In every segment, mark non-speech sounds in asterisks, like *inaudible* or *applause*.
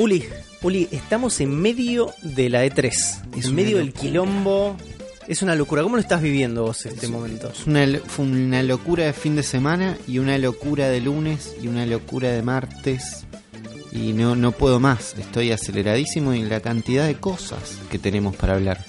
Uli, Uli, estamos en medio de la E3. Es en medio del quilombo. Es una locura. ¿Cómo lo estás viviendo vos este momento? Es una, fue una locura de fin de semana y una locura de lunes y una locura de martes. Y no, no puedo más. Estoy aceleradísimo en la cantidad de cosas que tenemos para hablar.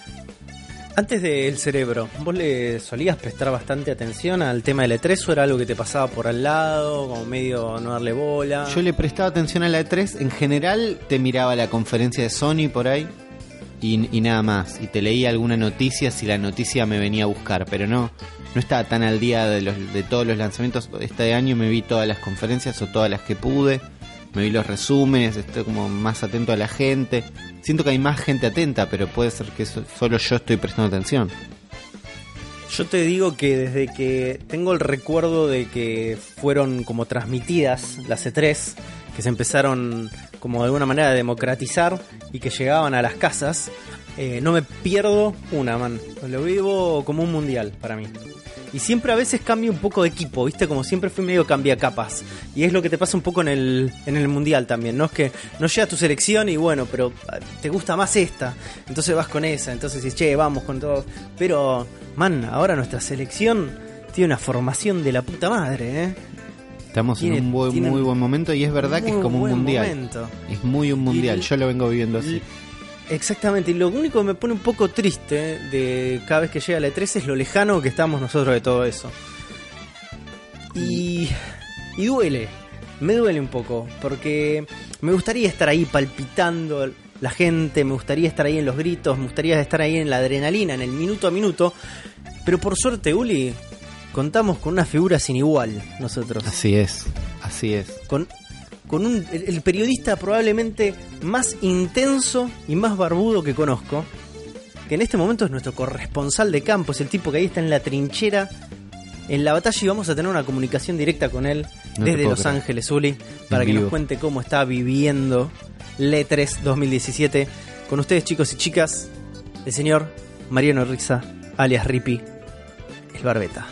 Antes del cerebro, ¿vos le solías prestar bastante atención al tema del E3 o era algo que te pasaba por al lado, como medio no darle bola? Yo le prestaba atención a la E3. En general te miraba la conferencia de Sony por ahí y, nada más. Y te leía alguna noticia si la noticia me venía a buscar. Pero no, no estaba tan al día de, los, de todos los lanzamientos. Este año me vi todas las conferencias o todas las que pude. Me vi los resúmenes, estoy como más atento a la gente. Siento que hay más gente atenta, pero puede ser que so- solo yo estoy prestando atención. Yo te digo que desde que tengo el recuerdo de que fueron como transmitidas las E3, que se empezaron como de alguna manera a democratizar y que llegaban a las casas, eh, no me pierdo una, man. Lo vivo como un mundial para mí. Y siempre a veces cambio un poco de equipo, ¿viste? Como siempre fui medio cambiacapas. Y es lo que te pasa un poco en el, en el mundial también, ¿no? Es que no llega tu selección y bueno, pero ah, te gusta más esta. Entonces vas con esa, entonces dices, che, vamos con todo. Pero, man, ahora nuestra selección tiene una formación de la puta madre, ¿eh? Estamos Tiene- en un buen- muy buen momento y es verdad que es como un mundial. momento. Es muy un mundial, Y- yo lo vengo viviendo así. Exactamente, y lo único que me pone un poco triste de cada vez que llega la E3 es lo lejano que estamos nosotros de todo eso. Y, y duele, me duele un poco, porque me gustaría estar ahí palpitando la gente, me gustaría estar ahí en los gritos, me gustaría estar ahí en la adrenalina, en el minuto a minuto, pero por suerte, Uli, contamos con una figura sin igual nosotros Así es, así es. con, con un, el, el periodista probablemente más intenso y más barbudo que conozco, que en este momento es nuestro corresponsal de campo, es el tipo que ahí está en la trinchera, en la batalla y vamos a tener una comunicación directa con él No desde Los creer. Ángeles, Uli, para que vivo. nos cuente cómo está viviendo LE3 2017. Con ustedes chicos y chicas, el señor Mariano Riza, alias Ripi, el Barbeta.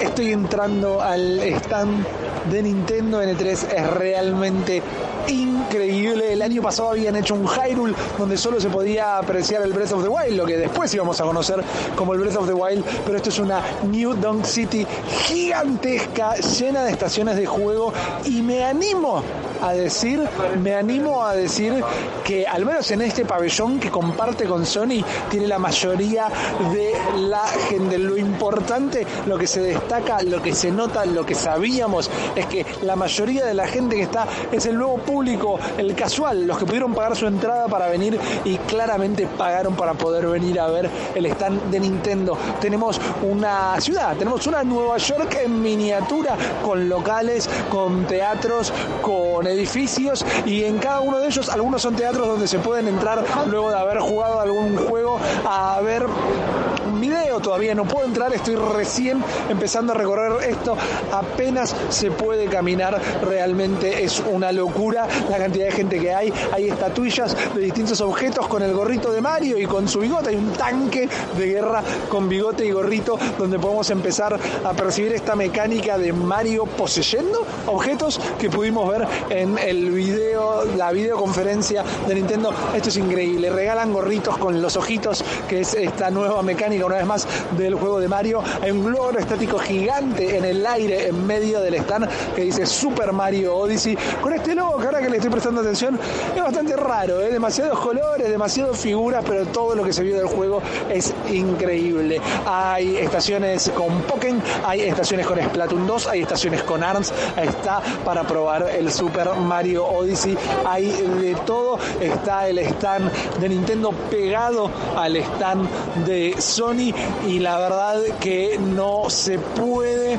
Estoy entrando al stand de Nintendo N3, es realmente increíble. El año pasado habían hecho un Hyrule donde solo se podía apreciar el Breath of the Wild, lo que después íbamos a conocer como el Breath of the Wild, pero esto es una New Donk City gigantesca, llena de estaciones de juego y me animo a decir, me animo a decir que al menos en este pabellón que comparte con Sony tiene la mayoría de la gente. Lo importante, lo que se destaca, lo que se nota, lo que sabíamos es que la mayoría de la gente que está es el nuevo público, el casual, los que pudieron pagar su entrada para venir y claramente pagaron para poder venir a ver el stand de Nintendo. Tenemos una ciudad, tenemos una Nueva York en miniatura con locales, con teatros, con edificios y en cada uno de ellos algunos son teatros donde se pueden entrar luego de haber jugado algún juego a ver un video. Todavía no puedo entrar estoy recién empezando a recorrer esto. Apenas se puede caminar realmente es una locura la cantidad de gente que hay hay estatuillas de distintos objetos con el gorrito de Mario y con su bigote hay un tanque de guerra con bigote y gorrito donde podemos empezar a percibir esta mecánica de Mario poseyendo objetos que pudimos ver en el video, la videoconferencia de Nintendo. Esto es increíble. Regalan gorritos con los ojitos, que es esta nueva mecánica, una vez más, del juego de Mario. Hay un globo estático gigante en el aire, en medio del stand, que dice Super Mario Odyssey. Con este logo, ahora que le estoy prestando atención, es bastante raro, ¿eh? demasiados colores, demasiadas figuras, pero todo lo que se vio del juego es increíble. Hay estaciones con Pokémon, hay estaciones con Splatoon 2, hay estaciones con ARMS, está para probar el Super Mario Odyssey, hay de todo, está el stand de Nintendo pegado al stand de Sony y la verdad que no se puede,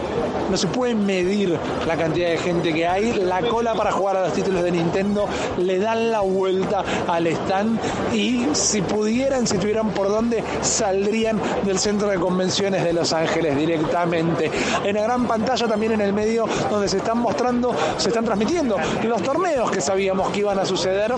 no se puede medir la cantidad de gente que hay. La cola para jugar a los títulos de Nintendo le dan la vuelta al stand y si pudieran, si tuvieran por dónde, saldrían del centro de convenciones de Los Ángeles directamente. En la gran pantalla también en el medio donde se están mostrando, se están transmitiendo los torneos que sabíamos que iban a suceder,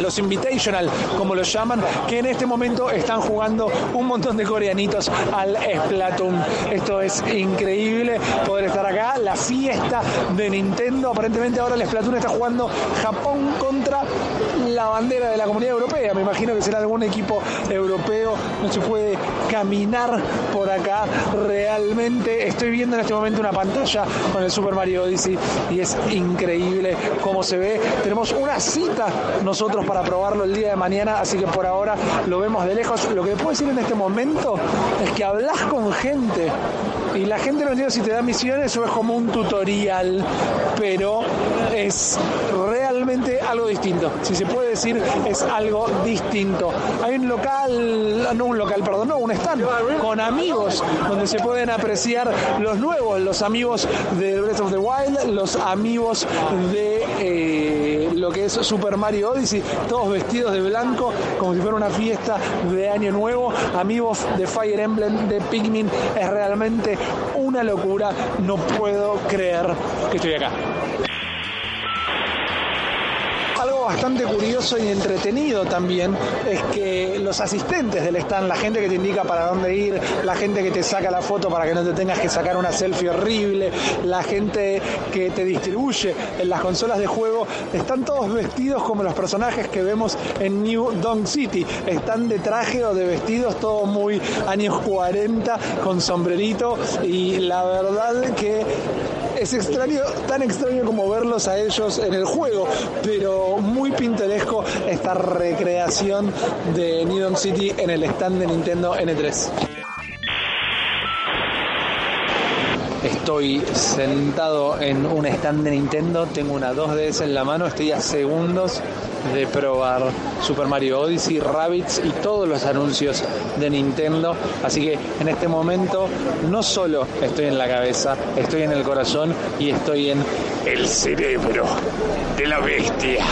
los Invitational, como los llaman, que en este momento están jugando un montón de coreanitos al Splatoon. Esto es increíble poder estar acá. La fiesta de Nintendo, aparentemente ahora el Splatoon está jugando Japón contra la bandera de la comunidad europea. Me imagino que será algún equipo europeo. No se puede caminar por acá realmente. Estoy viendo en este momento una pantalla con el Super Mario Odyssey y es increíble cómo se ve. Tenemos una cita nosotros para probarlo el día de mañana, así que por ahora lo vemos de lejos. Lo que puedo decir en este momento es que hablas con gente y la gente no entiende si te da misiones o es como un tutorial, pero es algo distinto. Si se puede decir, es algo distinto. Hay un local, no un local, perdón, no, un stand con amigos donde se pueden apreciar los nuevos, los amigos de Breath of the Wild, los amigos de eh, lo que es Super Mario Odyssey, todos vestidos de blanco, como si fuera una fiesta de Año Nuevo, amigos de Fire Emblem, de Pikmin, es realmente una locura, no puedo creer que estoy acá bastante curioso y entretenido también es que los asistentes del stand, la gente que te indica para dónde ir, la gente que te saca la foto para que no te tengas que sacar una selfie horrible, la gente que te distribuye en las consolas de juego, están todos vestidos como los personajes que vemos en New Dong City. Están de traje o de vestidos, todo muy años 40, con sombrerito y la verdad que es extraño, tan extraño como verlos a ellos en el juego, pero muy pintoresco esta recreación de New City en el stand de Nintendo N3. Estoy sentado en un stand de Nintendo, tengo una 2DS en la mano, estoy a segundos de probar Super Mario Odyssey, Rabbits y todos los anuncios de Nintendo. Así que en este momento no solo estoy en la cabeza, estoy en el corazón y estoy en el cerebro de la bestia.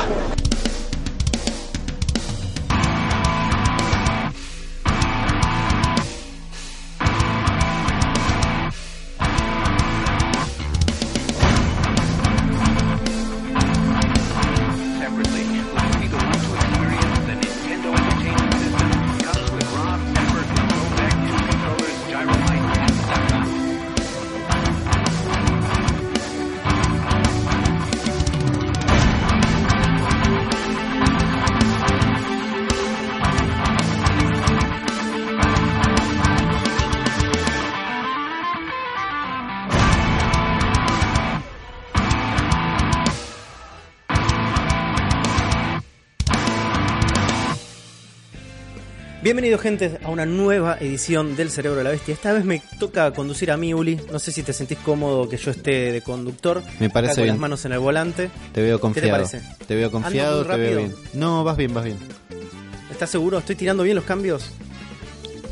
Bienvenido gente a una nueva edición del Cerebro de la Bestia. Esta vez me toca conducir a mí, Uli. No sé si te sentís cómodo que yo esté de conductor. Me parece con bien. las manos en el volante. Te veo confiado. ¿Qué te parece? Te veo confiado, ¿Ando muy te veo bien. No, vas bien, vas bien. ¿Estás seguro? ¿Estoy tirando bien los cambios?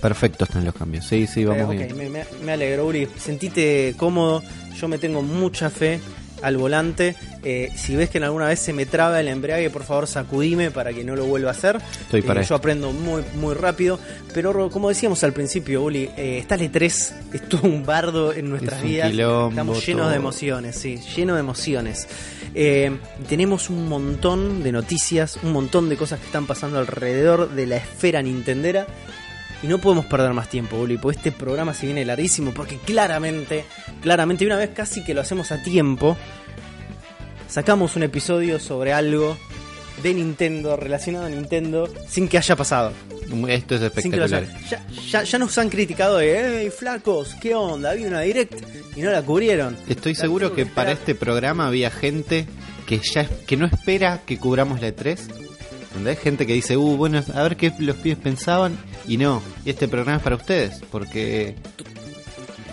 Perfecto están los cambios. Sí, sí, vamos Eh, bien. me- me alegro, Uri. Sentite cómodo. Yo me tengo mucha fe al volante. Eh, si ves que en alguna vez se me traba el embrague, por favor sacudime para que no lo vuelva a hacer. Estoy para Eh. Yo aprendo muy, muy rápido. Pero Ro, como decíamos al principio, Uli, eh, está el E3, *laughs* es todo un bardo en nuestras Es vidas. quilombo, Estamos llenos todo. de emociones, sí, lleno de emociones. Eh, tenemos un montón de noticias, un montón de cosas que están pasando alrededor de la esfera nintendera. Y no podemos perder más tiempo, Uli, porque este programa se viene larguísimo, porque claramente, claramente, y una vez casi que lo hacemos a tiempo, sacamos un episodio sobre algo de Nintendo, relacionado a Nintendo, sin que haya pasado. Esto es espectacular. ya, ya, ya nos han criticado de, hey, flacos, ¿qué onda? Había una direct y no la cubrieron. Estoy La seguro que para este programa había gente que ya que no espera que cubramos la E3. Hay gente que dice, uh, bueno, a ver qué los pibes pensaban. Y no, este programa es para ustedes, porque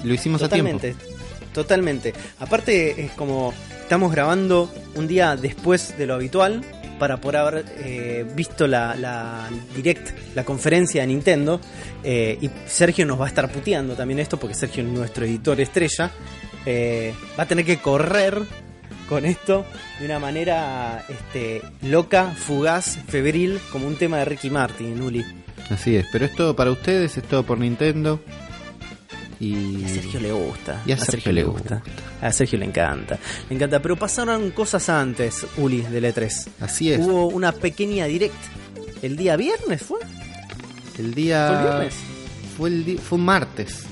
lo hicimos a tiempo. Totalmente, totalmente. Aparte es como estamos grabando un día después de lo habitual, para por haber eh, visto la, la direct, la conferencia de Nintendo. eh, y Sergio nos va a estar puteando también esto, porque Sergio es nuestro editor estrella. Eh, va a tener que correr con esto de una manera este, loca, fugaz, febril, como un tema de Ricky Martin, Uli. Así es, pero es todo para ustedes, es todo por Nintendo. Y Y a Sergio le gusta. Y a Sergio le gusta. A Sergio le encanta. Le encanta. Pero pasaron cosas antes, Uli, del E3. así es. Hubo una pequeña direct. ¿El día viernes fue? El día ¿Fue el viernes? fue el di- fue un martes.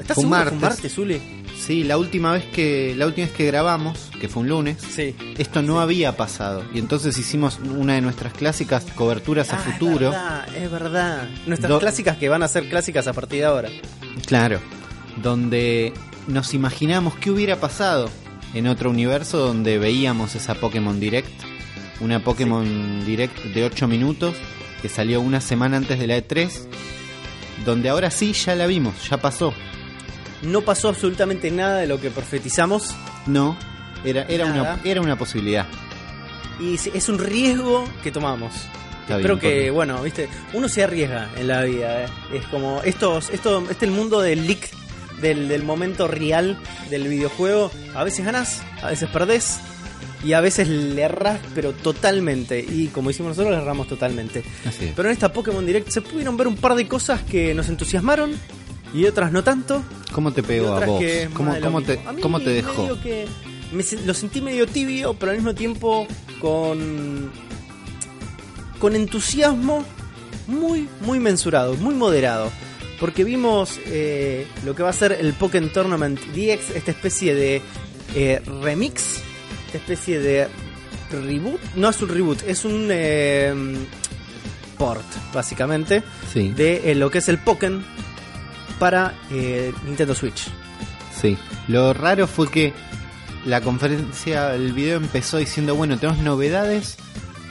¿Estás Fue que fue un martes, Uli? Sí, la última vez que la última vez que grabamos, que fue un lunes, Sí. esto no había pasado y entonces hicimos una de nuestras clásicas coberturas a Ah, futuro. Es verdad, es verdad. Nuestras Do- clásicas que van a ser clásicas a partir de ahora. Claro, donde nos imaginamos qué hubiera pasado en otro universo donde veíamos esa Pokémon Direct, una Pokémon Direct de 8 minutos que salió una semana antes de la E3, donde ahora sí ya la vimos, ya pasó. No pasó absolutamente nada de lo que profetizamos. No, era, era, Nada. una, era una posibilidad. Y es- es un riesgo que tomamos. Está Espero bien, que, porque- bueno, viste, uno se arriesga en la vida. eh. Es como estos, esto, este el mundo del leak, del, del momento real del videojuego. A veces ganas, a veces perdés. Y a veces le errás, pero totalmente. Y como hicimos nosotros, le erramos totalmente. Así es. Pero en esta Pokémon Direct se pudieron ver un par de cosas que nos entusiasmaron y otras no tanto. ¿Cómo te pegó a vos? ¿Cómo, te, mismo. A mí ¿Cómo te dejó? que me lo sentí medio tibio, pero al mismo tiempo con con entusiasmo muy muy mensurado, muy moderado. Porque vimos eh, lo que va a ser el Pokémon Tournament DX, esta especie de eh, remix, esta especie de reboot. No es un reboot, es un eh, port, básicamente, Sí, de eh, lo que es el Pokémon para eh, Nintendo Switch. sí. Lo raro fue que la conferencia, el video empezó diciendo, bueno, tenemos novedades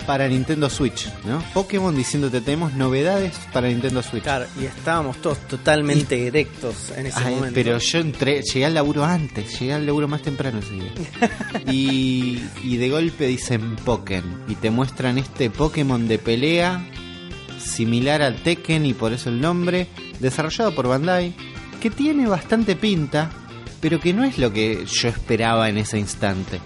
para Nintendo Switch, ¿no? Pokémon diciéndote, tenemos novedades para Nintendo Switch. Claro, y estábamos todos totalmente erectos en ese Ay, momento. pero yo entré, llegué al laburo antes, llegué al laburo más temprano ese día. *laughs* y, y de golpe dicen Pokémon y te muestran este Pokémon de pelea similar al Tekken y por eso el nombre, desarrollado por Bandai, que tiene bastante pinta, pero que no es lo que yo esperaba en ese instante.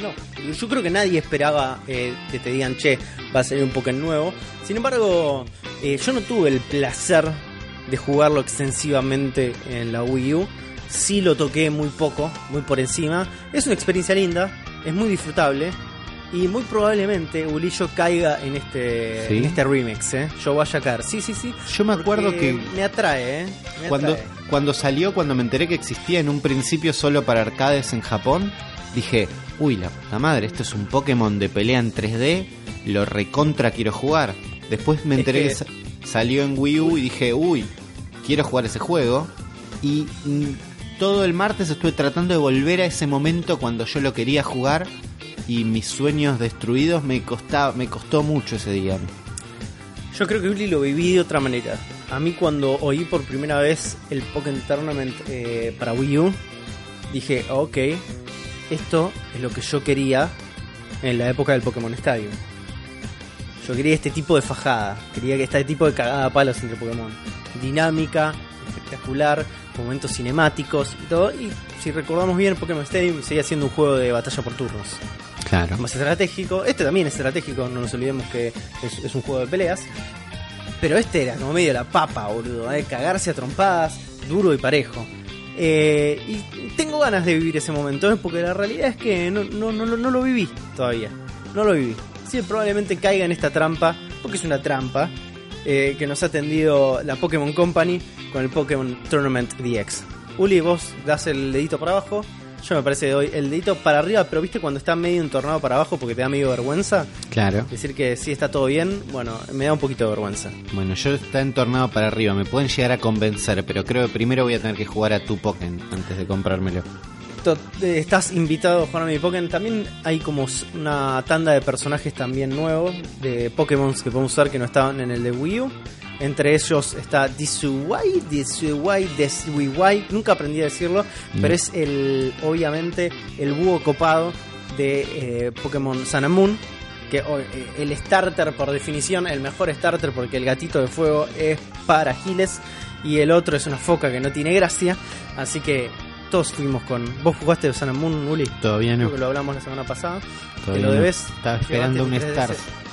No, yo creo que nadie esperaba eh, que te digan, che, va a salir un Pokémon nuevo. Sin embargo, eh, yo no tuve el placer de jugarlo extensivamente en la Wii U. Sí lo toqué muy poco, muy por encima. Es una experiencia linda, es muy disfrutable. Y muy probablemente Ulillo caiga en este, ¿Sí? en este remix, ¿eh? Yo vaya a caer. Sí, sí, sí. Yo me acuerdo que Me atrae, ¿eh? Me cuando, atrae. cuando salió, cuando me enteré que existía en un principio solo para arcades en Japón, dije, uy, la puta madre, esto es un Pokémon de pelea en 3D, lo recontra quiero jugar. Después me Es enteré que, que- sa- salió en Wii U y dije, uy, quiero jugar ese juego. Y todo el martes estuve tratando de volver a ese momento cuando yo lo quería jugar y mis sueños destruidos me, costaba, me costó mucho ese día. Yo creo que Uli lo viví de otra manera. A mí cuando oí por primera vez el Pokémon Tournament eh, para Wii U, dije, ok, esto es lo que yo quería en la época del Pokémon Stadium. Yo quería este tipo de fajada, quería que este tipo de cagada a palos entre Pokémon. Dinámica, espectacular, momentos cinemáticos y todo. Y si recordamos bien, Pokémon Stadium seguía siendo un juego de batalla por turnos Claro. más estratégico. Este también es estratégico, no nos olvidemos que es, un juego de peleas. Pero este era como medio la papa, boludo, ¿eh? cagarse a trompadas, duro y parejo. Eh, y tengo ganas de vivir ese momento, ¿eh? porque la realidad es que no, no, no, no lo viví todavía. No lo viví. Sí, probablemente caiga en esta trampa, porque es una trampa, que nos ha tendido la Pokémon Company con el Pokémon Tournament DX. Uli, vos das el dedito para abajo. Yo me parece que doy el dedito para arriba, pero viste cuando está medio entornado para abajo porque te da medio vergüenza. Claro. Decir que sí está todo bien, bueno, me da un poquito de vergüenza. Bueno, yo está entornado para arriba, me pueden llegar a convencer, pero creo que primero voy a tener que jugar a tu Pokémon antes de comprármelo. Eh, Estás invitado a jugar a mi Pokémon. También hay como una tanda de personajes también nuevos de Pokémon que podemos usar que no estaban en el de Wii U. Entre ellos está Disuwai, Disuwai, Disuwai. Nunca aprendí a decirlo, No. pero es el, obviamente, el búho copado de eh, Pokémon Sun and Moon. que oh, eh, el starter por definición, el mejor starter porque el gatito de fuego es para Giles y el otro es una foca que no tiene gracia, así que todos fuimos con... ¿Vos jugaste Sun and Moon, Uli? Todavía no. Creo que lo hablamos la semana pasada. Todavía que lo no. debes. Estaba esperando un Stars. 3DS.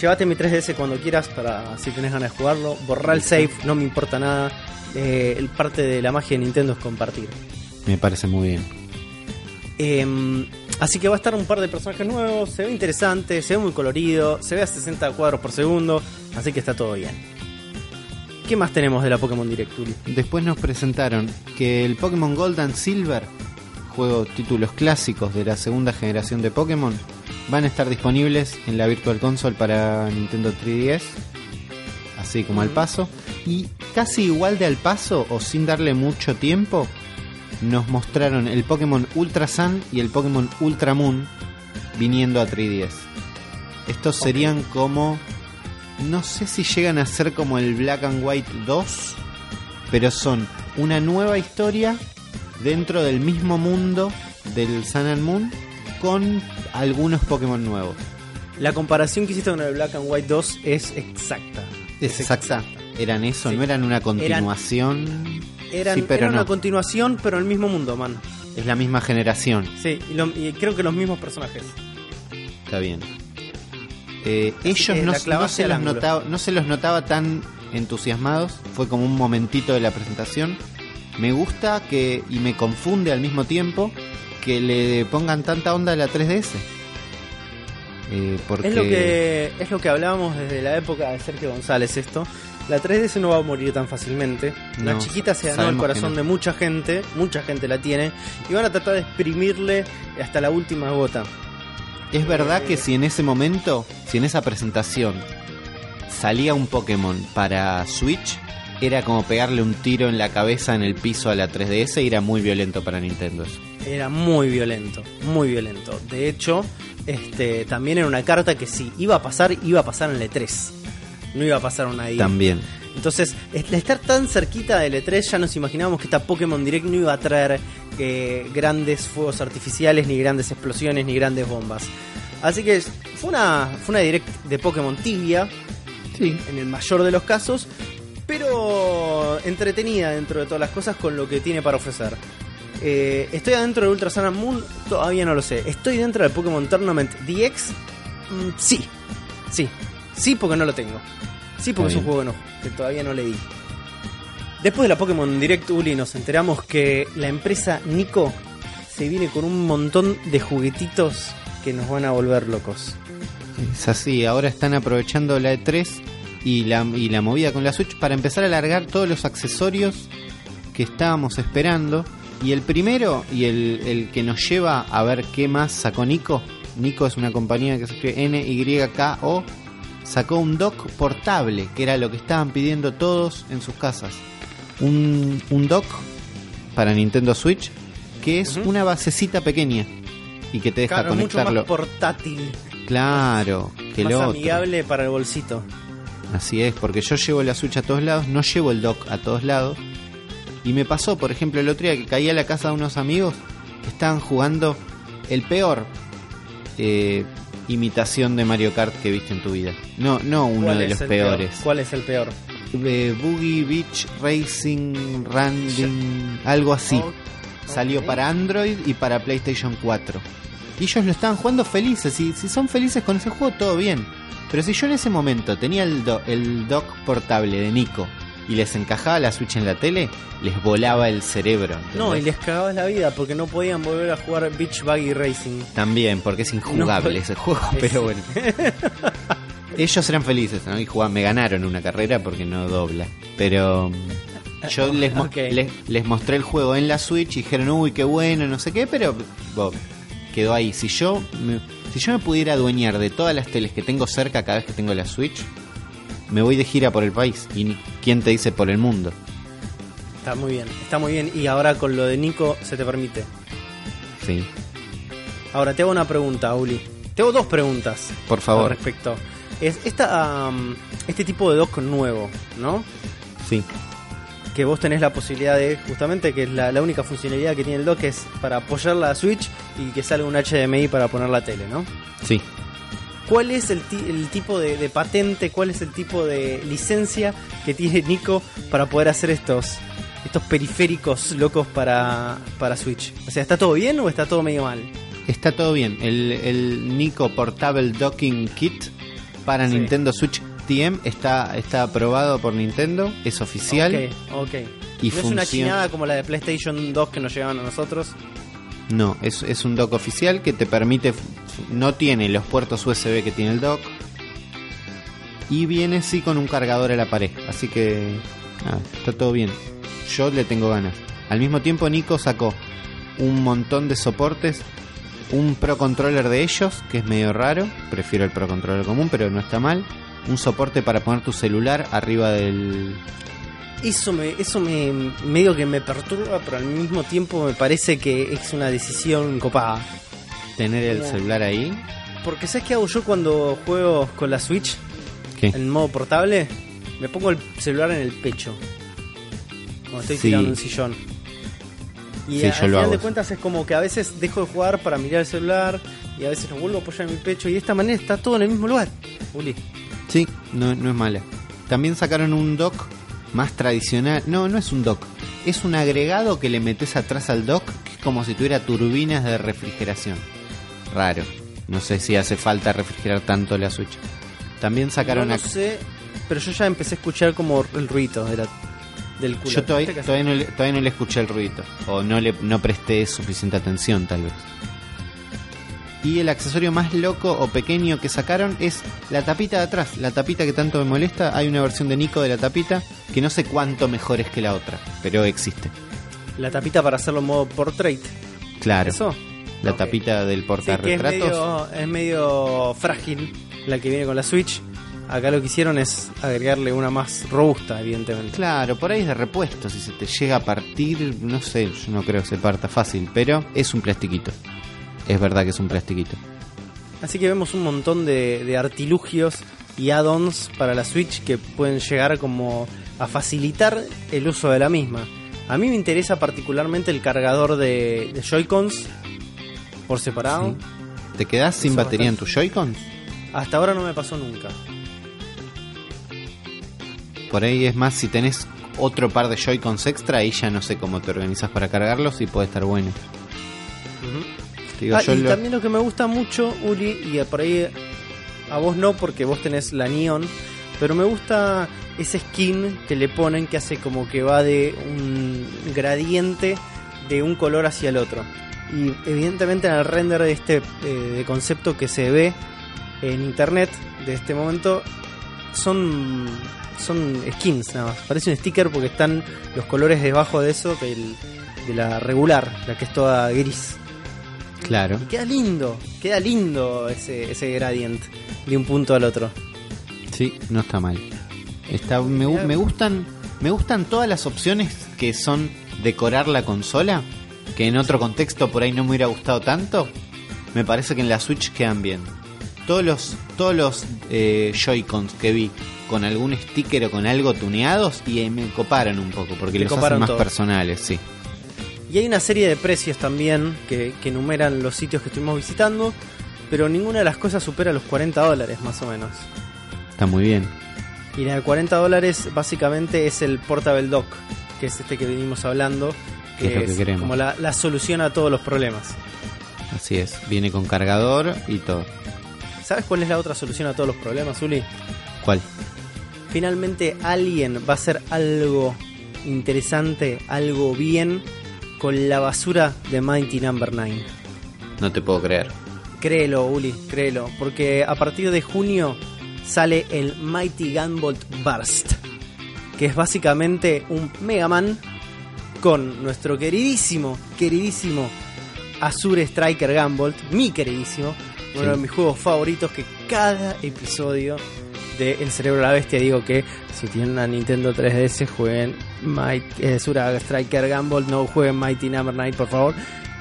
Llévate mi 3DS cuando quieras para si tenés ganas de jugarlo. Borrar el save, no me importa nada. Eh, el parte de la magia de Nintendo es compartir. Me parece muy bien. Eh, así que va a estar un par de personajes nuevos. Se ve interesante, se ve muy colorido, se ve a 60 cuadros por segundo. Así que está todo bien. ¿Qué más tenemos de la Pokémon Direct? Después nos presentaron que el Pokémon Gold and Silver, juego títulos clásicos de la segunda generación de Pokémon, van a estar disponibles en la Virtual Console para Nintendo 3DS, así como al Ujú. paso. Y casi igual de al paso, o sin darle mucho tiempo, nos mostraron el Pokémon Ultra Sun y el Pokémon Ultra Moon viniendo a 3DS. Estos serían como no sé si llegan a ser como el Black and White 2, pero son una nueva historia dentro del mismo mundo del Sun and Moon con algunos Pokémon nuevos. La comparación que hiciste con el Black and White 2 es exacta. ¿Es exacta? ¿Eran eso? Sí. ¿No eran una continuación? Eran, sí, pero era una continuación, pero el mismo mundo, man. Es la misma generación. Sí, y, lo- y creo que los mismos personajes. Está bien. Eh, ellos no, se los notaba, no se los notaba tan entusiasmados. Fue como un momentito de la presentación. Me gusta que y me confunde al mismo tiempo que le pongan tanta onda a la 3DS. Eh, porque Es lo que es lo que hablábamos desde la época de Sergio González esto. La 3DS no va a morir tan fácilmente. La No, chiquita se ganó el corazón no. de mucha gente, mucha gente la tiene y van a tratar de exprimirle hasta la última gota. es verdad que si en ese momento, si en esa presentación salía un Pokémon para Switch, era como pegarle un tiro en la cabeza en el piso a la 3DS y era muy violento para Nintendo. eso. Era muy violento, muy violento. De hecho, este también era una carta que si iba a pasar, iba a pasar en el E3. No iba a pasar una ahí. También. Entonces, estar tan cerquita del E3, ya nos imaginábamos que esta Pokémon Direct no iba a traer eh, grandes fuegos artificiales, ni grandes explosiones, ni grandes bombas. Así que fue una, fue una Direct de Pokémon tibia, Sí. en el mayor de los casos, pero entretenida dentro de todas las cosas con lo que tiene para ofrecer. Eh, ¿Estoy adentro de Ultra Sun and Moon? Todavía no lo sé. ¿Estoy dentro del Pokémon Tournament DX? Mm, sí. Sí. Sí, porque no lo tengo. Sí, porque es un juego que, no, que todavía no leí. Después de la Pokémon Direct Uli nos enteramos que la empresa Nico se viene con un montón de juguetitos que nos van a volver locos. Es así, ahora están aprovechando la E3 y la, y la movida con la Switch para empezar a largar todos los accesorios que estábamos esperando. Y el primero, y el, el que nos lleva a ver qué más sacó Nico, Nico es una compañía que se escribe N-Y-K-O, sacó un dock portable, que era lo que estaban pidiendo todos en sus casas. Un, un dock para Nintendo Switch, que es una basecita pequeña y que te deja Claro, es mucho conectarlo. más portátil, Claro, que más lo amigable para el bolsito. Así es, porque yo llevo la Switch a todos lados, no llevo el dock a todos lados. Y me pasó, por ejemplo, el otro día que caí a la casa de unos amigos que estaban jugando el peor eh, imitación de Mario Kart que viste en tu vida. No, no uno ¿Cuál de los peores. peor? ¿Cuál es el peor? Eh, Boogie Beach Racing Randing, algo así. Salió para Android y para PlayStation 4. Y ellos lo estaban jugando felices. Y si son felices con ese juego, todo bien. Pero si yo en ese momento tenía el, do- el dock portable de Nico y les encajaba la Switch en la tele, les volaba el cerebro. ¿entendés? No, y les cagabas la vida porque no podían volver a jugar Beach Buggy Racing. También, porque es injugable No, ese juego, es- *laughs* pero bueno. Ellos eran felices, ¿no? Y jugaban, me ganaron una carrera porque no dobla. Pero mm, yo les, mo- les, les mostré el juego en la Switch y dijeron, uy, qué bueno, no sé qué, pero tipo, quedó ahí. Si yo, me, si yo me pudiera adueñar de todas las teles que tengo cerca cada vez que tengo la Switch, me voy de gira por el país. ¿Y quién te dice por el mundo? Está muy bien, está muy bien. Y ahora con lo de Nico se te permite. Sí, Ahora te hago una pregunta, Uli. Te hago dos preguntas por al favor. respecto. Es esta, este tipo de dock nuevo, ¿no? Sí, que vos tenés la posibilidad de, justamente, que es la, la única funcionalidad que tiene el dock es para apoyar la Switch y que salga un HDMI para poner la tele, ¿no? sí. ¿Cuál es el, ti- el tipo de, de patente, cuál es el tipo de licencia que tiene Nico para poder hacer estos estos periféricos locos para, para Switch? O sea, ¿está todo bien o está todo medio mal? Está todo bien. El, el Nico Portable Docking Kit para Sí. Nintendo Switch TM está, está aprobado por Nintendo, es oficial. Ok, ok. Y no es una chinada como la de PlayStation 2 que nos llegaban a nosotros. No, es, es un dock oficial que te permite. No tiene los puertos USB que tiene el dock. Y viene sí con un cargador a la pared. Así que. nada, está todo bien. Yo le tengo ganas. Al mismo tiempo, Nico sacó un montón de soportes. Un Pro Controller de ellos, que es medio raro. Prefiero el Pro Controller común, pero no está mal. Un soporte para poner tu celular arriba del, Eso me, eso me medio que me perturba, pero al mismo tiempo me parece que es una decisión copada. tener el celular ahí. Porque ¿sabes qué hago yo cuando juego con la Switch ¿Qué? en modo portable? Me pongo el celular en el pecho. Cuando estoy Sí. en un sillón. Y Sí, a- yo al lo final hago de cuentas es como que a veces dejo de jugar para mirar el celular y a veces lo vuelvo a apoyar en mi pecho y de esta manera está todo en el mismo lugar. Uli. Sí, no, no es mala. También sacaron un dock más tradicional. No, no es un dock. Es un agregado que le metes atrás al dock, que es como si tuviera turbinas de refrigeración. Raro. No sé si hace falta refrigerar tanto la Switch. También sacaron no, no sé, pero yo ya empecé a escuchar como el ruido de la- del culo. Yo todavía, ¿Viste que todavía, no le, todavía no le escuché el ruido. O no le no presté suficiente atención, tal vez. Y el accesorio más loco o pequeño que sacaron es la tapita de atrás. La tapita que tanto me molesta. Hay una versión de Nico de la tapita que no sé cuánto mejor es que la otra. Pero existe. La tapita para hacerlo en modo portrait. Claro. ¿Eso? La tapita del Sí, que es portarretratos. medio, es medio frágil la que viene con la Switch. Acá lo que hicieron es agregarle una más robusta, evidentemente. Claro, por ahí es de repuesto. Si se te llega a partir, no sé, yo no creo que se parta fácil. Pero es un plastiquito. Es verdad que es un plastiquito. Así que vemos un montón de, de artilugios y add-ons para la Switch que pueden llegar como a facilitar el uso de la misma. A mí me interesa particularmente el cargador de, de Joy-Cons por separado. ¿Te quedás sin Eso batería en bastante. tu Joy-Con? Hasta ahora no me pasó nunca. Por ahí es más, si tenés otro par de Joy-Cons extra, ahí ya no sé cómo te organizas para cargarlos y puede estar bueno. Digo, Ah, yo y lo- también lo que me gusta mucho, Uli, y por ahí a vos no, porque vos tenés la Neon, pero me gusta ese skin que le ponen que hace como que va de un gradiente de un color hacia el otro. Y evidentemente en el render de este eh, de concepto que se ve en internet de este momento son son skins nada más. Parece un sticker porque están los colores debajo de eso del- de la regular, la que es toda gris. Claro. Y queda lindo, queda lindo ese, ese gradient de un punto al otro. Sí, no está mal. Está, me, me gustan me gustan todas las opciones que son decorar la consola, que en otro contexto por ahí no me hubiera gustado tanto. Me parece que en la Switch quedan bien. Todos los todos los eh, Joy-Cons que vi con algún sticker o con algo tuneados y me coparon un poco porque Te los hacen más todos. personales, sí. Y hay una serie de precios también que, que enumeran los sitios que estuvimos visitando, pero ninguna de las cosas supera los 40 dólares más o menos. Está muy bien. Y la de 40 dólares básicamente es el Portable Dock, que es este que venimos hablando, Que es lo que como la, la solución a todos los problemas. Así es. Viene con cargador y todo. ¿Sabes cuál es la otra solución a todos los problemas, Uli? ¿Cuál? Finalmente alguien va a hacer algo interesante, algo bien con la basura de Mighty Number 9. No te puedo creer. Créelo, Uli, créelo, porque a partir de junio sale el Mighty Gunbolt Burst, que es básicamente un Mega Man con nuestro queridísimo, queridísimo Azure Striker Gunbolt, mi queridísimo, uno Sí. de mis juegos favoritos que cada episodio de El Cerebro de la Bestia digo que si tienen una Nintendo 3DS jueguen Mighty, eh, Azure Striker Gunbolt, no jueguen Mighty Number 9 por favor.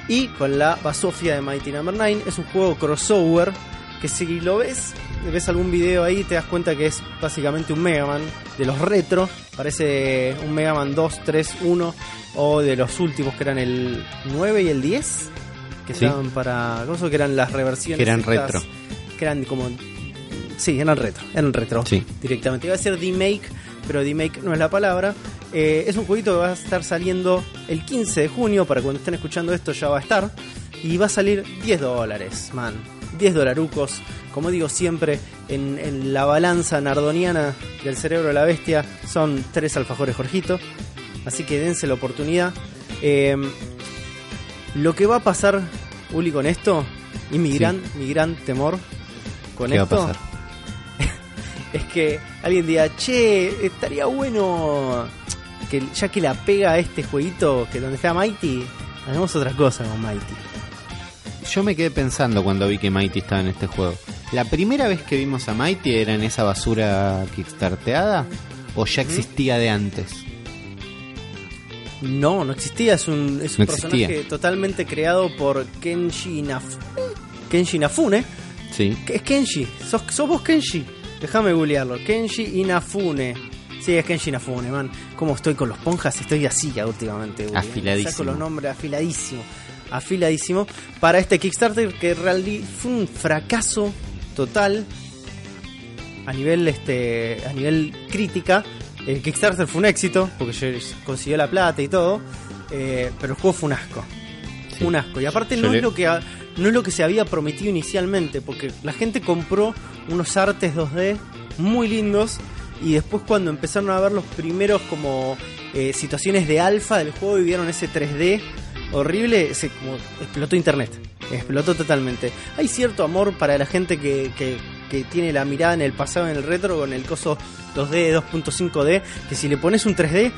Y con la basofia de Mighty Number 9 es un juego crossover que si lo ves, ves algún video ahí te das cuenta que es básicamente un Mega Man de los retro, parece un Mega Man 2, 3, 1 o de los últimos que eran el 9 y el 10 que Sí. estaban para que eran las reversiones Que eran estas, retro. que eran como Sí, eran retro, eran retro. Sí. Directamente. Iba a ser D-Make, pero D-Make no es la palabra. Eh, es un jueguito que va a estar saliendo el 15 de junio, para cuando estén escuchando esto ya va a estar. Y va a salir 10 dólares, man. 10 dolarucos. Como digo siempre, en, en la balanza nardoniana del cerebro de la bestia son tres alfajores Jorgito. Así que dense la oportunidad. Eh, lo que va a pasar, Uli, con esto, y mi Sí. gran, mi gran temor con ¿Qué va a esto, pasar? Es que alguien diga, che, estaría bueno que ya que la pega a este jueguito, que donde está Mighty, hagamos otra cosa con Mighty. Yo me quedé pensando cuando vi que Mighty estaba en este juego. ¿La primera vez que vimos a Mighty era en esa basura kickstarteada? ¿O ya existía de antes? No, no existía, es un, es un No personaje existía. totalmente creado por Kenshi Inafune. Kenshi Inafune. Sí. Es Kenshi, sos, sos vos Kenshi. Déjame googlearlo. Kenshi Inafune. Sí, es Kenshi Inafune, man. ¿Cómo estoy con los ponjas? Estoy así ya últimamente. Uli. Afiladísimo. Saco los nombres afiladísimo. Afiladísimo. Para este Kickstarter que realmente fue un fracaso total. A nivel, este, a nivel crítica. El Kickstarter fue un éxito. Porque consiguió la plata y todo. eh, pero el juego fue un asco. Sí. Un asco. Y aparte Yo no le- es lo que no es lo que se había prometido inicialmente, porque la gente compró unos artes 2D muy lindos y después cuando empezaron a ver los primeros como eh, situaciones de alfa del juego y vieron ese 3D horrible, se como explotó internet, explotó totalmente. Hay cierto amor para la gente que, que, que tiene la mirada en el pasado, en el retro, con el coso 2D, 2.5D, que si le pones un 3D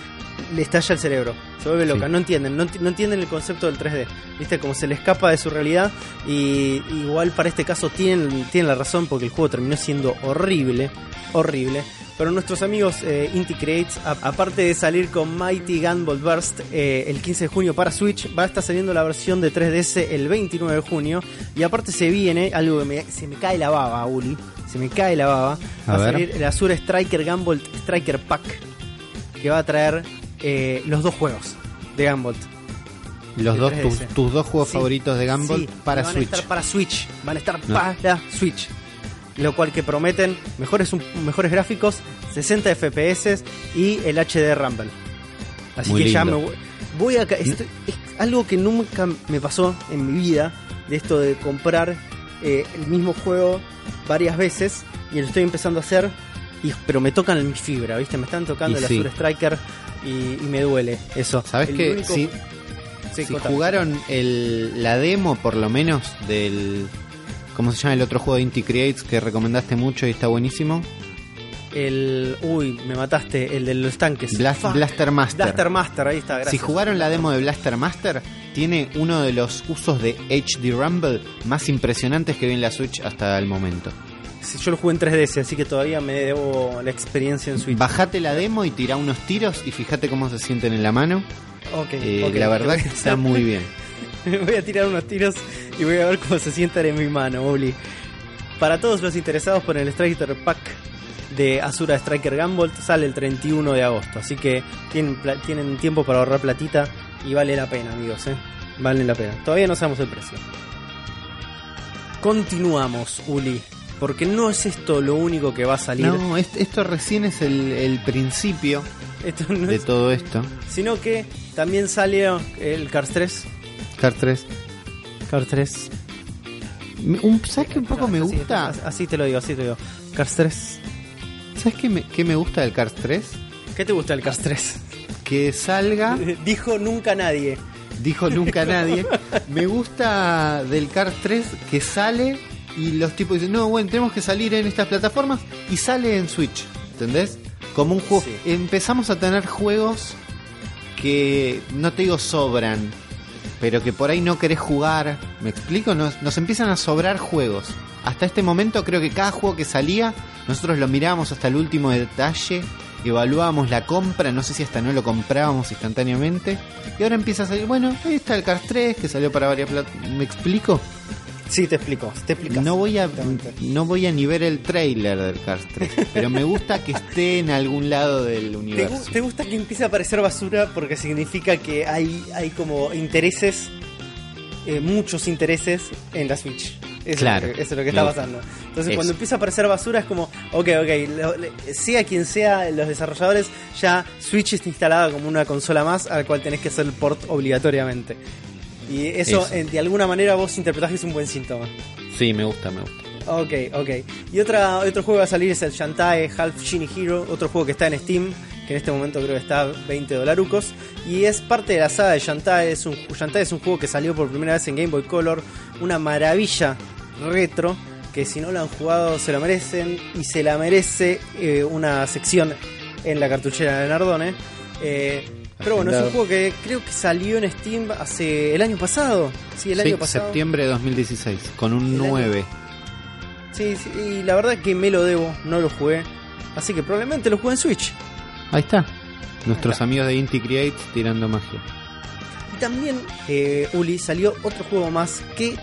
le estalla el cerebro, se vuelve loca, Sí. no entienden, no, enti- no entienden el concepto del 3D, viste, como se le escapa de su realidad y igual para este caso tienen, tienen la razón porque el juego terminó siendo horrible, horrible. Pero nuestros amigos eh, Inti Creates, a- aparte de salir con Mighty Gunvolt Burst eh, el 15 de junio para Switch, va a estar saliendo la versión de 3DS el 29 de junio. Y aparte se viene algo que me- se me cae la baba, Uli. Se me cae la baba. A va a salir el Azure Striker Gunvolt Striker Pack. Que va a traer eh, los dos juegos de Gunvolt. Los de dos, 3DS. tus, tus dos juegos Sí, favoritos de sí, para van Switch. a estar para Switch. Van a estar No. para Switch. Lo cual que prometen mejores, mejores gráficos, 60 FPS y el HD Rumble. Así Muy que ya me voy, a... estoy- es algo que nunca me pasó en mi vida, de esto de comprar eh, el mismo juego varias veces y lo estoy empezando a hacer, y, pero me tocan mi fibra, ¿viste? Me están tocando Y el sí. Azure Striker y, y me duele eso. ¿Sabes qué? único- Si, Sí, si contame. jugaron el, la demo, por lo menos, del. ¿Cómo se llama el otro juego de Inti Creates que recomendaste mucho y está buenísimo? El. Uy, me mataste. El de los tanques. Blast-. Blaster Master. Blaster Master, ahí está, gracias. Si jugaron la demo de Blaster Master, tiene uno de los usos de HD Rumble más impresionantes que vi en la Switch hasta el momento. Sí, yo lo jugué en 3DS, así que todavía me debo la experiencia en Switch. Bajate la demo y tira unos tiros y fíjate cómo se sienten en la mano. Ok, Eh, ok, la verdad que está muy bien. *laughs* voy a tirar unos tiros y voy a ver cómo se sientan en mi mano, Uli. Para todos los interesados por el Striker Pack de Azura Striker Gunvolt sale el 31 de agosto, así que tienen tiempo para ahorrar platita y vale la pena, amigos, ¿eh? Vale la pena. Todavía no sabemos el precio. Continuamos, Uli, porque no es esto lo único que va a salir. No, est- esto recién es el, el principio Esto no de es- todo esto. sino que también salió el Cars 3. Car 3. Cars 3. Me- un- ¿Sabes qué un poco me Así- gusta? Así, así te lo digo, así te lo digo. Cars 3. ¿Sabes qué me, qué me gusta del Cars 3? ¿Qué te gusta del Cars 3? Que salga, *laughs* Dijo nunca nadie. dijo nunca nadie. Me gusta del Cars 3 que sale y los tipos dicen, no, bueno, tenemos que salir en estas plataformas y sale en Switch. ¿Entendés? Como un juego. Sí. Empezamos a tener juegos que no te digo sobran, pero que por ahí no querés jugar. ¿Me explico? Nos, nos empiezan a sobrar juegos. Hasta este momento creo que cada juego que salía, nosotros lo mirábamos hasta el último detalle, evaluábamos la compra, no sé si hasta no lo comprábamos instantáneamente. Y ahora empieza a salir, bueno, ahí está el Cars 3 que salió para varias plata. ¿Me explico? Sí, te explico. Te explicas. No voy a no voy a ni ver el trailer del Cars 3, *laughs* pero me gusta que esté en algún lado del ¿Te, universo. te gusta que empiece a aparecer basura porque significa que hay, hay como intereses, eh, muchos intereses en la Switch? Eso, Claro, es, eso es lo que está pasando. Entonces, Eso. cuando empieza a aparecer basura, es como, ok, ok, lo- le- sea quien sea los desarrolladores, ya Switch está instalada como una consola más a la cual tenés que hacer el port obligatoriamente. Y eso, Eso. eh, de alguna manera, vos interpretás que es un buen síntoma. Sí, me gusta, me gusta. Ok, ok. Y otra, otro juego que va a salir es el Shantae Half Genie Hero, otro juego que está en Steam, que en este momento creo que está a 20 dolarucos. Y es parte de la saga de Shantae. Es un, Shantae es un juego que salió por primera vez en Game Boy Color, una maravilla retro, que si no lo han jugado se lo merecen y se la merece eh, una sección en la cartuchera de Nardone. Eh, pero bueno, es un juego que creo que salió en Steam hace el año pasado. Sí, el Sí, año pasado. septiembre de 2016, con un El año- 9. Sí, sí, y la verdad que me lo debo, no lo jugué. Así que probablemente lo juegue en Switch. Ahí está. Nuestros amigos de Inti Creates tirando magia. Y también, eh, Uli, salió otro juego más que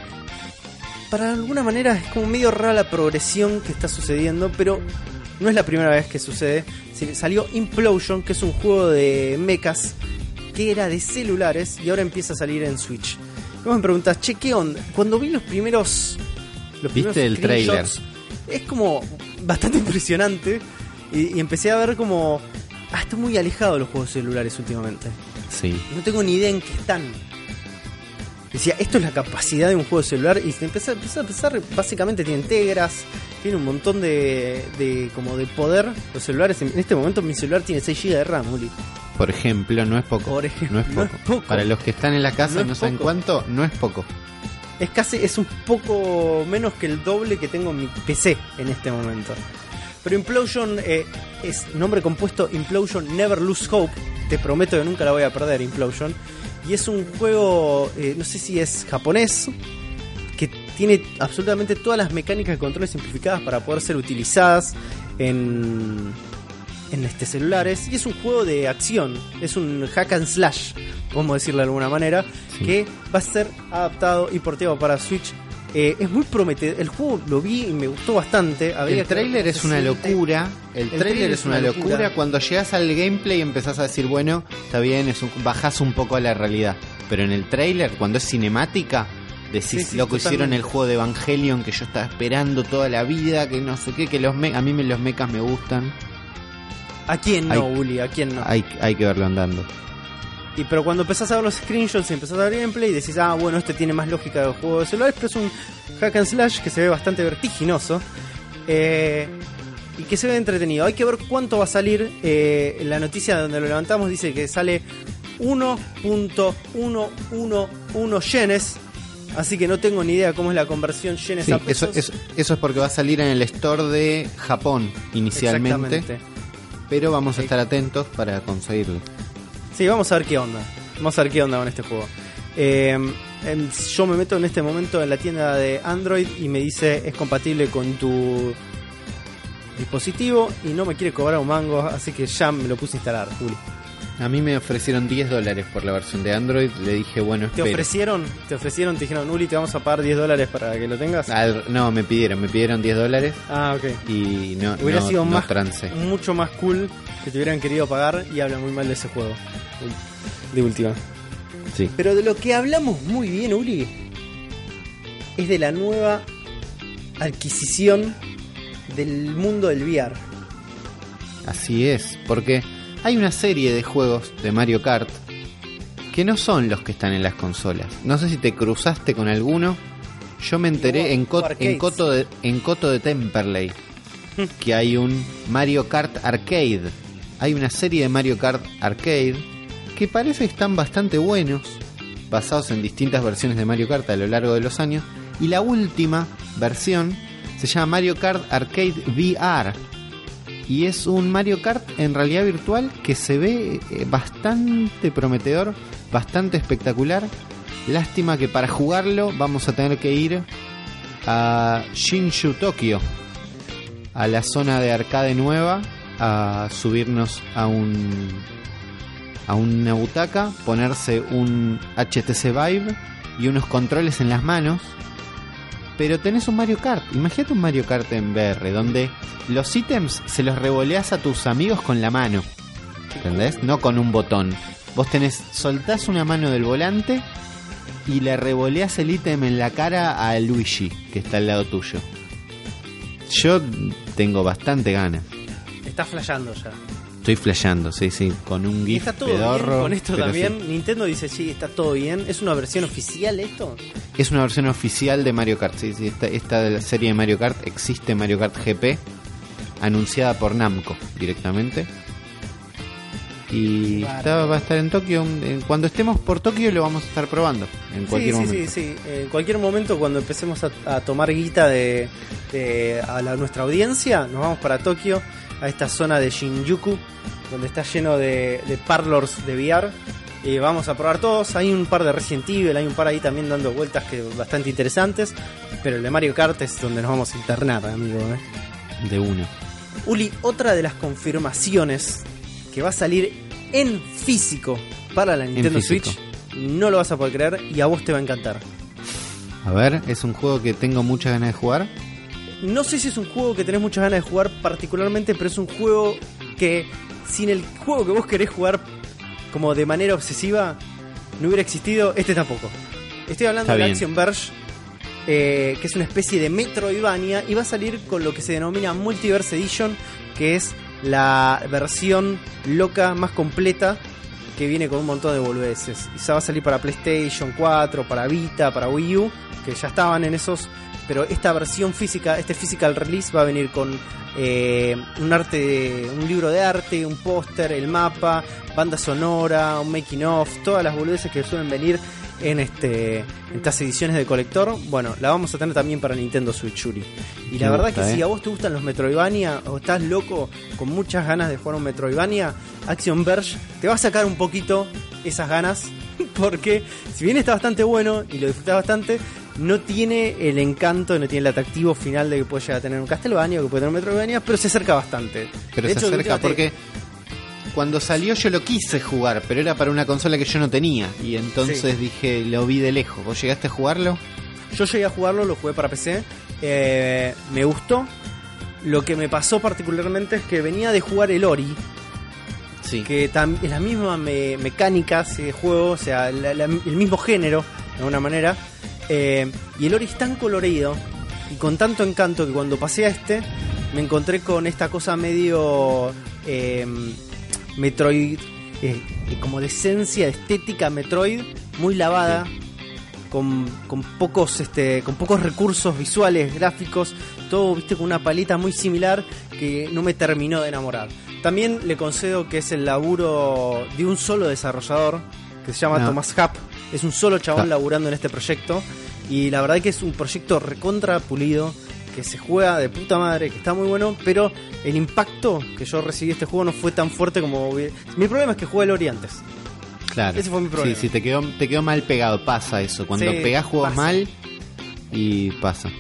para alguna manera es como medio rara la progresión que está sucediendo, pero no es la primera vez que sucede. Salió Implosion, que es un juego de mechas que era de celulares y ahora empieza a salir en Switch. Vos me preguntás, che, ¿qué onda? Cuando vi los primeros. Los ¿Viste primeros el screenshots, Es como bastante *laughs* impresionante. Y, y empecé a ver como. Ah, estoy muy alejado de los juegos celulares últimamente. Sí. No tengo ni idea en qué están. Decía, esto es la capacidad de un juego de celular. Y se empezó, empezó a pensar, básicamente tiene integras, tiene un montón de, de como de poder. Los celulares, en este momento mi celular tiene 6 GB de RAM, Uli. Por ejemplo, no es poco. Por ejemplo, no es no poco. es poco. Para los que están en la casa No y no saben poco. cuánto, no es poco. Es casi, es un poco menos que el doble que tengo en mi PC en este momento. Pero Implosion eh, es nombre compuesto Implosion Never Lose Hope. Te prometo que nunca la voy a perder, Implosion. Y es un juego, eh, no sé si es japonés, que tiene absolutamente todas las mecánicas de controles simplificadas para poder ser utilizadas en, en este celulares. Y es un juego de acción, es un hack and slash, vamos a decirlo de alguna manera, Sí. que va a ser adaptado y porteado para Switch. Eh, es muy prometedor. El juego lo vi y me gustó bastante. Habría El trailer es una locura. El, trailer es una locura. Cuando llegas al gameplay empezás a decir, bueno, está bien, es un, bajás un poco a la realidad. Pero en el trailer, cuando es cinemática, decís, Sí, sí, loco, hicieron el juego de Evangelion que yo estaba esperando toda la vida, que no sé qué, que los me- a mí los mechas me gustan. ¿A quién no, Hay- Uli? ¿A quién no? Hay, hay que verlo andando. Y pero cuando empezás a ver los screenshots y empezás a ver gameplay, decís, ah, bueno, este tiene más lógica de juego de celulares, pero es un hack and slash que se ve bastante vertiginoso. eh, y que se ve entretenido. Hay que ver cuánto va a salir. eh, la noticia donde lo levantamos dice que sale 1.111 yenes. Así que no tengo ni idea cómo es la conversión yenes Sí, a eso, pesos. eso, eso es porque va a salir en el store de Japón inicialmente. Pero vamos a estar atentos para conseguirlo. Sí, vamos a ver qué onda. Vamos a ver qué onda con este juego. Eh, em, yo me meto en este momento en la tienda de Android y me dice es compatible con tu dispositivo y no me quiere cobrar un mango, así que ya me lo puse a instalar, Juli. A mí me ofrecieron 10 dólares por la versión de Android. Le dije, bueno, ¿Te espero. ofrecieron? ¿Te ofrecieron? Te dijeron, Uli, te vamos a pagar 10 dólares para que lo tengas? Al- no, me pidieron, me pidieron 10 dólares Ah, ok. y no, Hubiera no, sido no más, trance. mucho más cool que te hubieran querido pagar y hablan muy mal de ese juego. De última. Sí. Pero de lo que hablamos muy bien, Uli, es de la nueva adquisición del mundo del VR. Así es, porque hay una serie de juegos de Mario Kart que no son los que están en las consolas. No sé si te cruzaste con alguno. Yo me enteré en, Co- arcades. en Coto de, en Coto de Temperley que hay un Mario Kart Arcade. Hay una serie de Mario Kart Arcade que parece que están bastante buenos, basados en distintas versiones de Mario Kart a lo largo de los años. Y la última versión se llama Mario Kart Arcade VR. Y es un Mario Kart en realidad virtual que se ve eh, bastante prometedor, bastante espectacular. Lástima que para jugarlo vamos a tener que ir a Shinshu, Tokio, a la zona de arcade nueva, a subirnos a un a una butaca, ponerse un HTC Vive y unos controles en las manos. Pero tenés un Mario Kart. Imagínate un Mario Kart en VR, donde los ítems se los revoleás a tus amigos con la mano. ¿Entendés? No con un botón. Vos tenés, soltás una mano del volante y le revoleas el ítem en la cara a Luigi, que está al lado tuyo. Yo tengo bastante ganas. Está flasheando ya. Estoy flasheando, sí, sí, con un GIF Está todo bien con esto también. sí. Nintendo dice, sí, está todo bien. ¿Es una versión oficial esto? Es una versión oficial de Mario Kart, sí, sí. Esta, esta de la serie de Mario Kart existe Mario Kart GP, anunciada por Namco directamente. Y está- va a estar en Tokio. Cuando estemos por Tokio lo vamos a estar probando. En cualquier sí, sí, momento. sí, sí. En cualquier momento cuando empecemos a, a tomar guita de, de- a la- nuestra audiencia, nos vamos para Tokio, a esta zona de Shinjuku, donde está lleno de, de parlors de VR. Y vamos a probar todos. Hay un par de Resident Evil, hay un par ahí también dando vueltas que bastante interesantes. Pero el de Mario Kart es donde nos vamos a internar, amigo. ¿eh? De uno. Uli, otra de las confirmaciones que va a salir en físico para la Nintendo. Switch, no lo vas a poder creer y a vos te va a encantar. A ver, es un juego que tengo muchas ganas de jugar. No sé si es un juego que tenés muchas ganas de jugar particularmente, pero es un juego que sin el juego que vos querés jugar como de manera obsesiva no hubiera existido, este tampoco. Estoy hablando Está de bien. Action Verge, eh, que es una especie de Metroidvania y va a salir con lo que se denomina Multiverse Edition, que es la versión loca más completa que viene con un montón de boludeces. Y se va a salir para PlayStation 4, para Vita, para Wii U, que ya estaban en esos. Pero esta versión física, este physical release va a venir con eh, un arte, un libro de arte, un póster, el mapa, banda sonora, un making of, todas las boludeces que suelen venir en este en estas ediciones de colector. Bueno, la vamos a tener también para Nintendo Switch Uri. Y la Me verdad gusta, que eh. si a vos te gustan los Metroidvania o estás loco con muchas ganas de jugar un Metroidvania, Action Verge te va a sacar un poquito esas ganas *laughs* porque si bien está bastante bueno y lo disfrutas bastante, no tiene el encanto, no tiene el atractivo final de que puede llegar a tener un Castlevania o que puede tener un Metroidvania, pero se acerca bastante. Pero De se hecho, acerca porque cuando salió yo lo quise jugar, pero era para una consola que yo no tenía. Y entonces Sí. dije, lo vi de lejos. ¿Vos llegaste a jugarlo? Yo llegué a jugarlo, lo jugué para PC. eh, me gustó. Lo que me pasó particularmente es que venía de jugar el Ori, Sí. que es la misma me- mecánica de juego, o sea, la- la- el mismo género, de alguna manera. Eh, y el Ori es tan colorido y con tanto encanto que cuando pasé a este, me encontré con esta cosa medio eh, Metroid, eh, como de esencia, estética Metroid, muy lavada. Con, con pocos este con pocos recursos visuales gráficos todo viste con una paleta muy similar que no me terminó de enamorar también le concedo que es el laburo de un solo desarrollador que se llama No. Thomas Happ es un solo chabón Ah. laburando en este proyecto y la verdad que es un proyecto recontra pulido que se juega de puta madre, que está muy bueno, pero el impacto que yo recibí de este juego no fue tan fuerte como Mi problema es que jugué el Ori antes. Claro. Ese fue mi problema. Sí, sí, te quedó, te quedó mal pegado. Pasa eso. Cuando Sí, pegás juegos pasa. mal y pasa.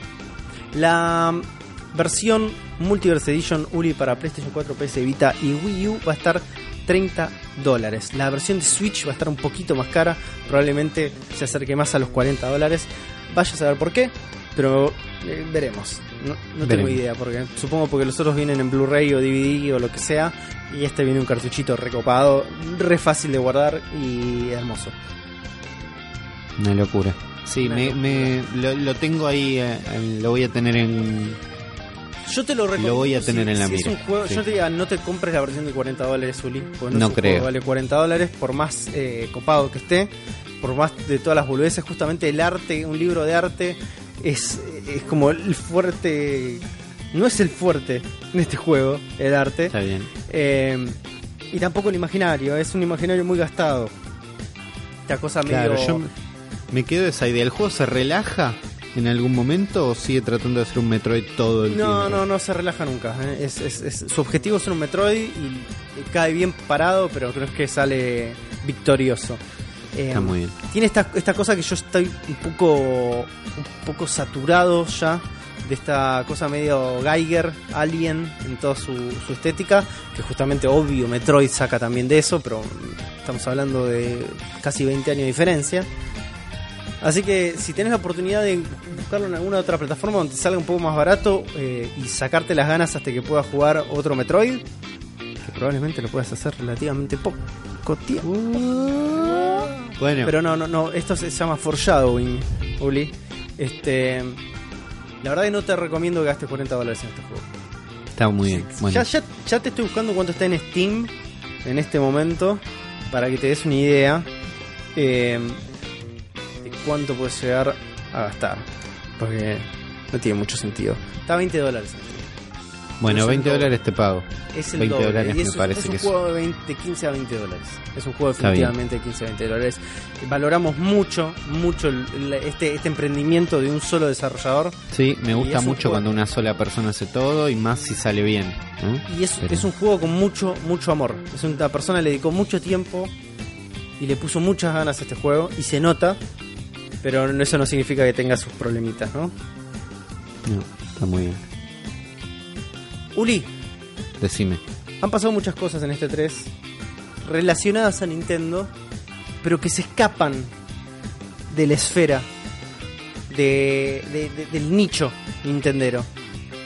La mm, versión Multiverse Edition Uri para PlayStation 4, PS Vita y Wii U va a estar 30 dólares. La versión de Switch va a estar un poquito más cara, probablemente se acerque más a los 40 dólares. Vaya a saber por qué, pero eh, veremos. No, no tengo idea, porque supongo porque los otros vienen en Blu-ray o DVD o lo que sea, y este viene un cartuchito recopado, re fácil de guardar y hermoso. Una locura. Sí, Una me, locura. me- lo, lo tengo ahí. eh, lo voy a tener en. Yo te lo recomiendo. Lo voy a tener si- en la si es mira, un juego, sí. Yo te diría, no te compres la versión de 40 dólares, Uli. No, es creo. juego vale 40 dólares, por más eh, copado que esté, por más de todas las boludeces. Justamente el arte, un libro de arte, es, es como el fuerte. No es el fuerte en este juego, el arte. Está bien. Eh, y tampoco el imaginario, es un imaginario muy gastado. Esta cosa Claro, medio. yo me- me quedo esa idea. ¿El juego se relaja en algún momento o sigue tratando de hacer un Metroid todo el No, tiempo? no, no se relaja nunca. ¿eh? Es, es- es- su objetivo es ser un Metroid y, y cae bien parado, pero creo que sale victorioso. Eh, Está muy bien. Tiene esta, esta cosa que yo estoy un poco, un poco saturado ya de esta cosa medio Geiger, Alien, en toda su, su estética, que justamente obvio Metroid saca también de eso, pero estamos hablando de casi 20 años de diferencia. Así que si tenés la oportunidad de buscarlo en alguna otra plataforma donde te salga un poco más barato eh, y sacarte las ganas hasta que puedas jugar otro Metroid, que probablemente lo puedas hacer relativamente poco tiempo. Bueno, Pero no, no, no, esto se llama foreshadowing, Uli. Este, la verdad que no te recomiendo que gastes 40 dólares en este juego. está muy bien. Bueno, Ya, ya, ya te estoy buscando cuánto está en Steam en este momento para que te des una idea eh, cuánto puedes llegar a gastar. Porque no tiene mucho sentido. Está a 20 dólares. bueno es el 20 doble. dólares te pago. Es el 20 doble. dólares y me es, un- parece es un que es- juego de, 20 de 15 a 20 dólares. Es un juego definitivamente de 15 a 20 dólares. Valoramos mucho, mucho el- este, este emprendimiento de un solo desarrollador. Sí, me gusta es mucho cuando una sola persona hace todo y más si sale bien. Y es, Pero- es un juego con mucho, mucho amor. Es una persona le dedicó mucho tiempo y le puso muchas ganas a este juego y se nota, pero eso no significa que tenga sus problemitas, ¿no? No, está muy bien. Uli, Decime. han pasado muchas cosas en este 3 relacionadas a Nintendo, pero que se escapan de la esfera de, de- de- del nicho nintendero.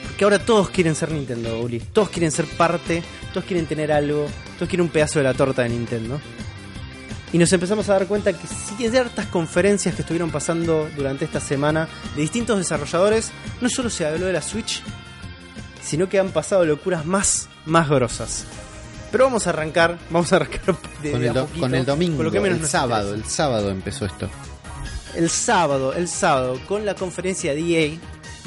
Porque ahora todos quieren ser Nintendo, Uli. Todos quieren ser parte, todos quieren tener algo, todos quieren un pedazo de la torta de Nintendo. Y nos empezamos a dar cuenta que ciertas conferencias que estuvieron pasando durante esta semana de distintos desarrolladores, no solo se habló de la Switch, sino que han pasado locuras más, más grosas. Pero vamos a arrancar, vamos a arrancar de, Con el, do- poquito, con el domingo, con lo que menos el sábado, interesa. el sábado empezó esto. El sábado, el sábado, con la conferencia de EA,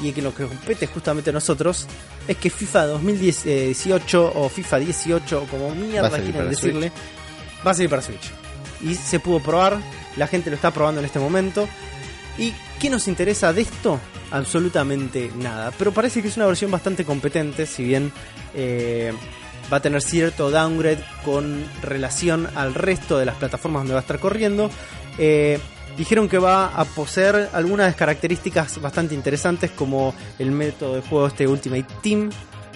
y que lo que compete justamente a nosotros, es que FIFA 2018 o FIFA 18 o como mierda quieran decirle, va a salir para Switch. Y se pudo probar, la gente lo está probando en este momento. ¿Y qué nos interesa de esto? Absolutamente nada. Pero parece que es una versión bastante competente, si bien eh, va a tener cierto downgrade con relación al resto de las plataformas donde va a estar corriendo. Eh, dijeron que va a poseer algunas características bastante interesantes como el método de juego este Ultimate Team,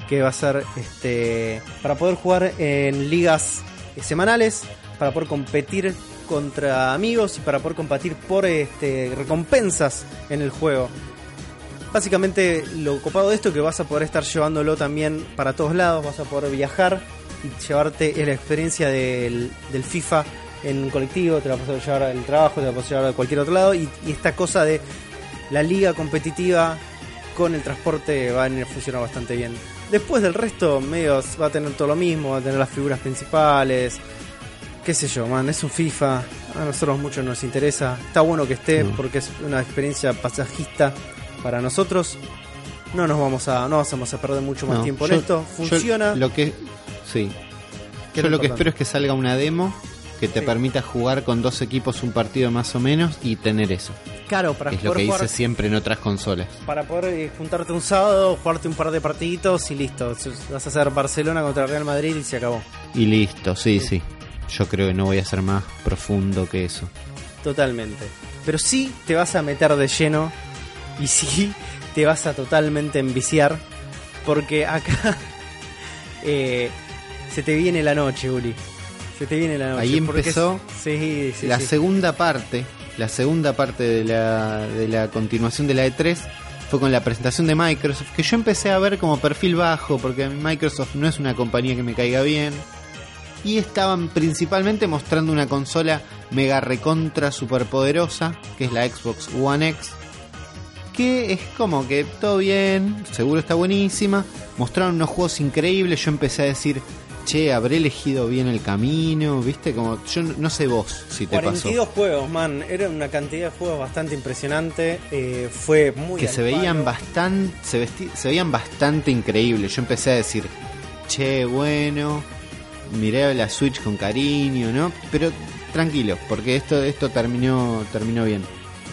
que va a ser este para poder jugar en ligas eh, semanales, para poder competir contra amigos y para poder competir por este recompensas en el juego. Básicamente lo copado de esto es que vas a poder estar llevándolo también para todos lados, vas a poder viajar y llevarte la experiencia del, del FIFA en un colectivo, te la a llevar al trabajo, te la a llevar a cualquier otro lado y, y esta cosa de la liga competitiva con el transporte va a funcionar bastante bien. Después del resto, medios va a tener todo lo mismo, va a tener las figuras principales, qué sé yo, man, es un FIFA, a nosotros mucho nos interesa, está bueno que esté No. porque es una experiencia pasajista para nosotros. No nos vamos a, no vamos a perder mucho más No, tiempo yo- en esto, yo funciona. lo que sí. ¿Qué Yo lo lo que espero es que salga una demo que te Sí. permita jugar con dos equipos un partido más o menos y tener eso. Claro, para es lo que jugar hice siempre en otras consolas. para poder eh, juntarte un sábado, jugarte un par de partiditos y listo. Vas a hacer Barcelona contra Real Madrid y se acabó. Y listo, sí, sí. Yo creo que no voy a ser más profundo que eso. Totalmente. Pero sí te vas a meter de lleno y sí te vas a totalmente enviciar porque acá *laughs* eh, se te viene la noche, Uli. Se te viene la noche. Ahí empezó es- sí, sí, la sí. segunda parte, la segunda parte de la, de la continuación de la E3 fue con la presentación de Microsoft, que yo empecé a ver como perfil bajo, porque Microsoft no es una compañía que me caiga bien. Y estaban principalmente mostrando una consola mega recontra superpoderosa, que es la Xbox One X. Que es como que todo bien, seguro está buenísima. Mostraron unos juegos increíbles. Yo empecé a decir, che, habré elegido bien el camino, ¿viste? Como, yo no- sé vos si te pasó. 42 juegos, man. Era una cantidad de juegos bastante impresionante. eh, fue muy. que se veían bastante se, se veían bastante increíbles yo empecé a decir che bueno miré la Switch con cariño no pero tranquilo porque esto esto terminó terminó bien.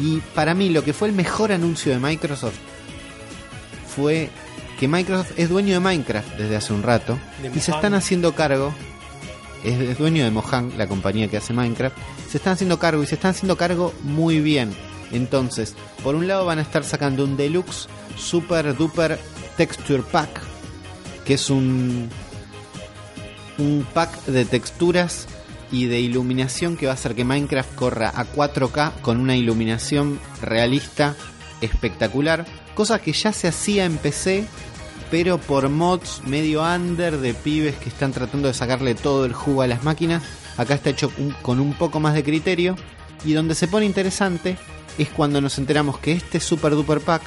Y para mí lo que fue el mejor anuncio de Microsoft fue que Microsoft es dueño de Minecraft desde hace un rato De y se están haciendo cargo es, es dueño de Mojang, la compañía que hace Minecraft, se están haciendo cargo y se están haciendo cargo muy bien. Entonces, por un lado van a estar sacando un deluxe super duper texture pack, que es un un pack de texturas y de iluminación que va a hacer que Minecraft corra a 4K con una iluminación realista espectacular, cosa que ya se hacía en PC, pero por mods medio under de pibes que están tratando de sacarle todo el jugo a las máquinas. Acá está hecho con un poco más de criterio Y donde se pone interesante es cuando nos enteramos que este Super Duper Pack,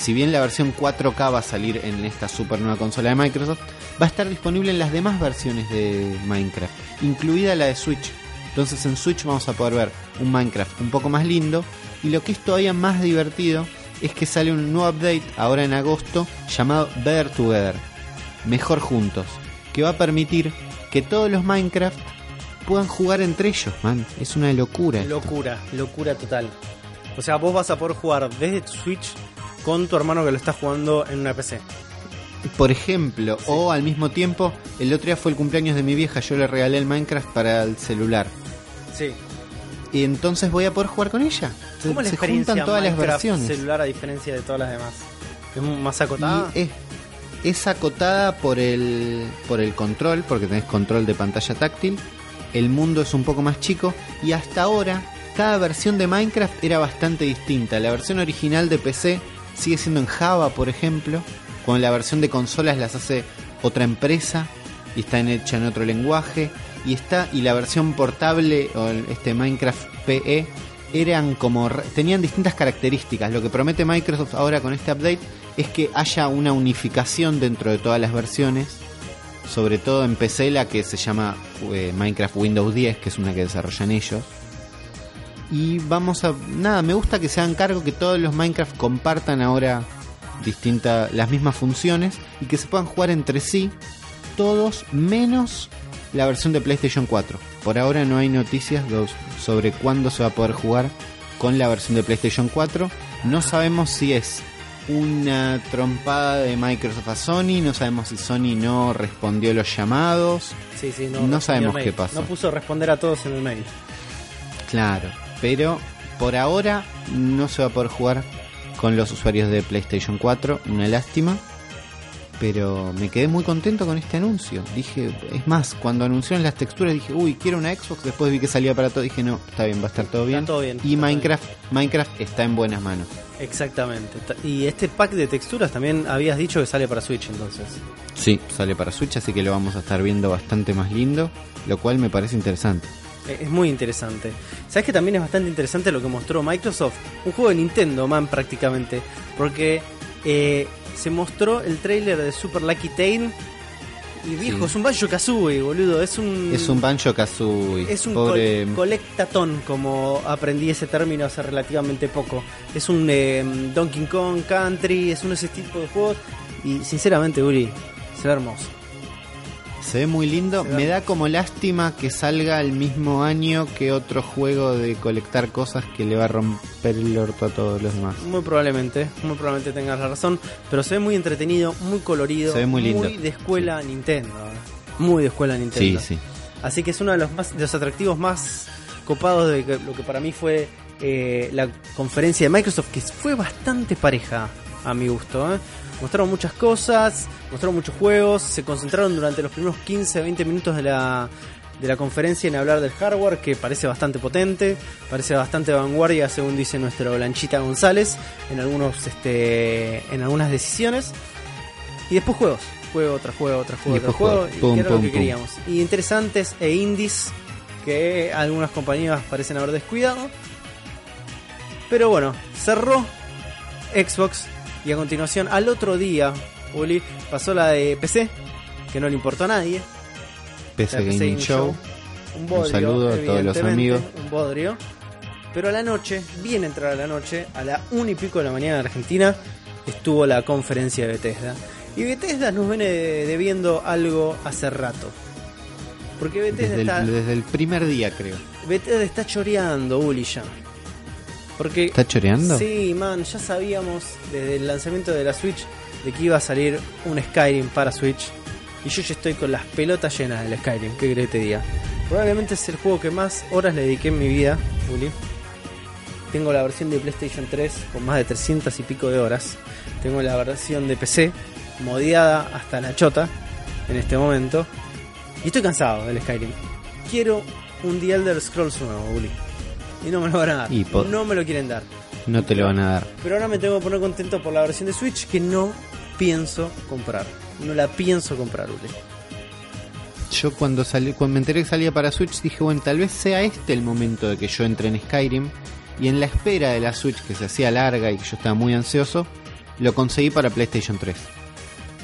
si bien la versión 4K va a salir en esta super nueva consola de Microsoft, va a estar disponible en las demás versiones de Minecraft, incluida la de Switch. Entonces en Switch vamos a poder ver un Minecraft un poco más lindo y lo que es todavía más divertido es que sale un nuevo update ahora en agosto llamado Better Together, Mejor Juntos, que va a permitir que todos los Minecraft puedan jugar entre ellos, man. Es una locura. Locura, locura total. O sea, vos vas a poder jugar desde Switch con tu hermano que lo está jugando en una PC. Por ejemplo, o al mismo tiempo, el otro día fue el cumpleaños de mi vieja, yo le regalé el Minecraft para el celular. Sí. Y entonces voy a poder jugar con ella. Se, ¿Cómo la se experiencia juntan todas las versiones. celular a diferencia de todas las demás? ¿Es más acotada? Y es, es acotada por el, por el control, porque tenés control de pantalla táctil. El mundo es un poco más chico. Y hasta ahora, cada versión de Minecraft era bastante distinta. La versión original de PC sigue siendo en Java, por ejemplo. Con la versión de consolas las hace otra empresa. Y está hecha en otro lenguaje. Y está. Y la versión portable, o este Minecraft PE, eran como tenían distintas características. Lo que promete Microsoft ahora con este update es que haya una unificación dentro de todas las versiones, sobre todo en PC la que se llama eh, Minecraft Windows 10, que es una que desarrollan ellos. Y vamos a nada, me gusta que se hagan cargo que todos los Minecraft compartan ahora distintas las mismas funciones y que se puedan jugar entre sí todos menos la versión de PlayStation 4. Por ahora no hay noticias sobre cuándo se va a poder jugar con la versión de PlayStation 4. No sabemos si es una trompada de Microsoft a Sony, no sabemos si Sony no respondió los llamados. Sí, sí, no respondió sabemos qué pasó. No puso responder a todos en el mail. Claro, pero por ahora no se va a poder jugar con los usuarios de PlayStation 4, una lástima. Pero me quedé muy contento con este anuncio. Dije, es más, cuando anunciaron las texturas dije, uy, quiero una Xbox. Después vi que salía para todo. Dije, no, está bien, va a estar todo bien. todo bien, Y Minecraft, Minecraft está en buenas manos. Exactamente. Ta- Y este pack de texturas también habías dicho que sale para Switch entonces. Sí, sale para Switch, así que lo vamos a estar viendo bastante más lindo, lo cual me parece interesante. Eh, Es muy interesante. ¿Sabes que también es bastante interesante lo que mostró Microsoft? Un juego de Nintendo, man, prácticamente. Porque eh, se mostró el trailer de Super Lucky Tail. Y viejo, Sí. es un Banjo Kazooie, boludo. Es un. Es un Banjo Kazooie. Es un pobre. col- colectatón, como aprendí ese término hace relativamente poco. Es un eh, Donkey Kong Country, es uno de ese tipo de juegos. Y sinceramente, Uri, se ve hermoso. Se ve muy lindo. Me da como lástima que salga el mismo año que otro juego de colectar cosas que le va a romper el orto a todos los demás. Muy probablemente, muy probablemente tengas la razón. Pero se ve muy entretenido, muy colorido. Se ve muy lindo. Muy de escuela Nintendo. Muy de escuela Sí, Nintendo. sí. Así que es uno de los, más, de los atractivos más copados de lo que para mí fue eh, la conferencia de Microsoft, que fue bastante pareja a mi gusto. ¿eh? Mostraron muchas cosas, mostraron muchos juegos, se concentraron durante los primeros 15, 20 minutos de la, de la conferencia en hablar del hardware, que parece bastante potente, parece bastante vanguardia, según dice nuestro Blanchita González, en, algunos, este, en algunas decisiones. Y después juegos, juego tras juego, tras juego, tras juego, juegos. y Pum, que era lo que pum. queríamos. Y interesantes e indies que algunas compañías parecen haber descuidado. Pero bueno, cerró Xbox y a continuación al otro día, Uli, pasó la de PC, que no le importó a nadie. PC Gaming Show. Un, bodrio, Un saludo a todos los amigos. Un bodrio. Pero a la noche, bien entrada la noche, a la una y pico de la mañana en Argentina, estuvo la conferencia de Bethesda. Y Bethesda nos viene debiendo algo hace rato. Porque Bethesda Desde está, el, desde el primer día, creo. Bethesda está choreando, Uli, ya. Porque ¿Está choreando? Sí, man, ya sabíamos desde el lanzamiento de la Switch de que iba a salir un Skyrim para Switch. Y yo ya estoy con las pelotas llenas del Skyrim, ¿qué crees que te diga? Probablemente es el juego que más horas le dediqué en mi vida, Uli. Tengo la versión de PlayStation 3 con más de 300 y pico de horas. Tengo la versión de PC modiada hasta la chota en este momento. Y estoy cansado del Skyrim. Quiero un The Elder Scrolls nuevo, Uli. Y no me lo van a dar. Y no me lo quieren dar. No te lo van a dar. Pero ahora me tengo que poner contento por la versión de Switch que no pienso comprar. No la pienso comprar, Uli. yo cuando, salí, cuando me enteré que salía para Switch dije, bueno, tal vez sea este el momento de que yo entre en Skyrim. Y en la espera de la Switch, que se hacía larga y que yo estaba muy ansioso, lo conseguí para PlayStation 3.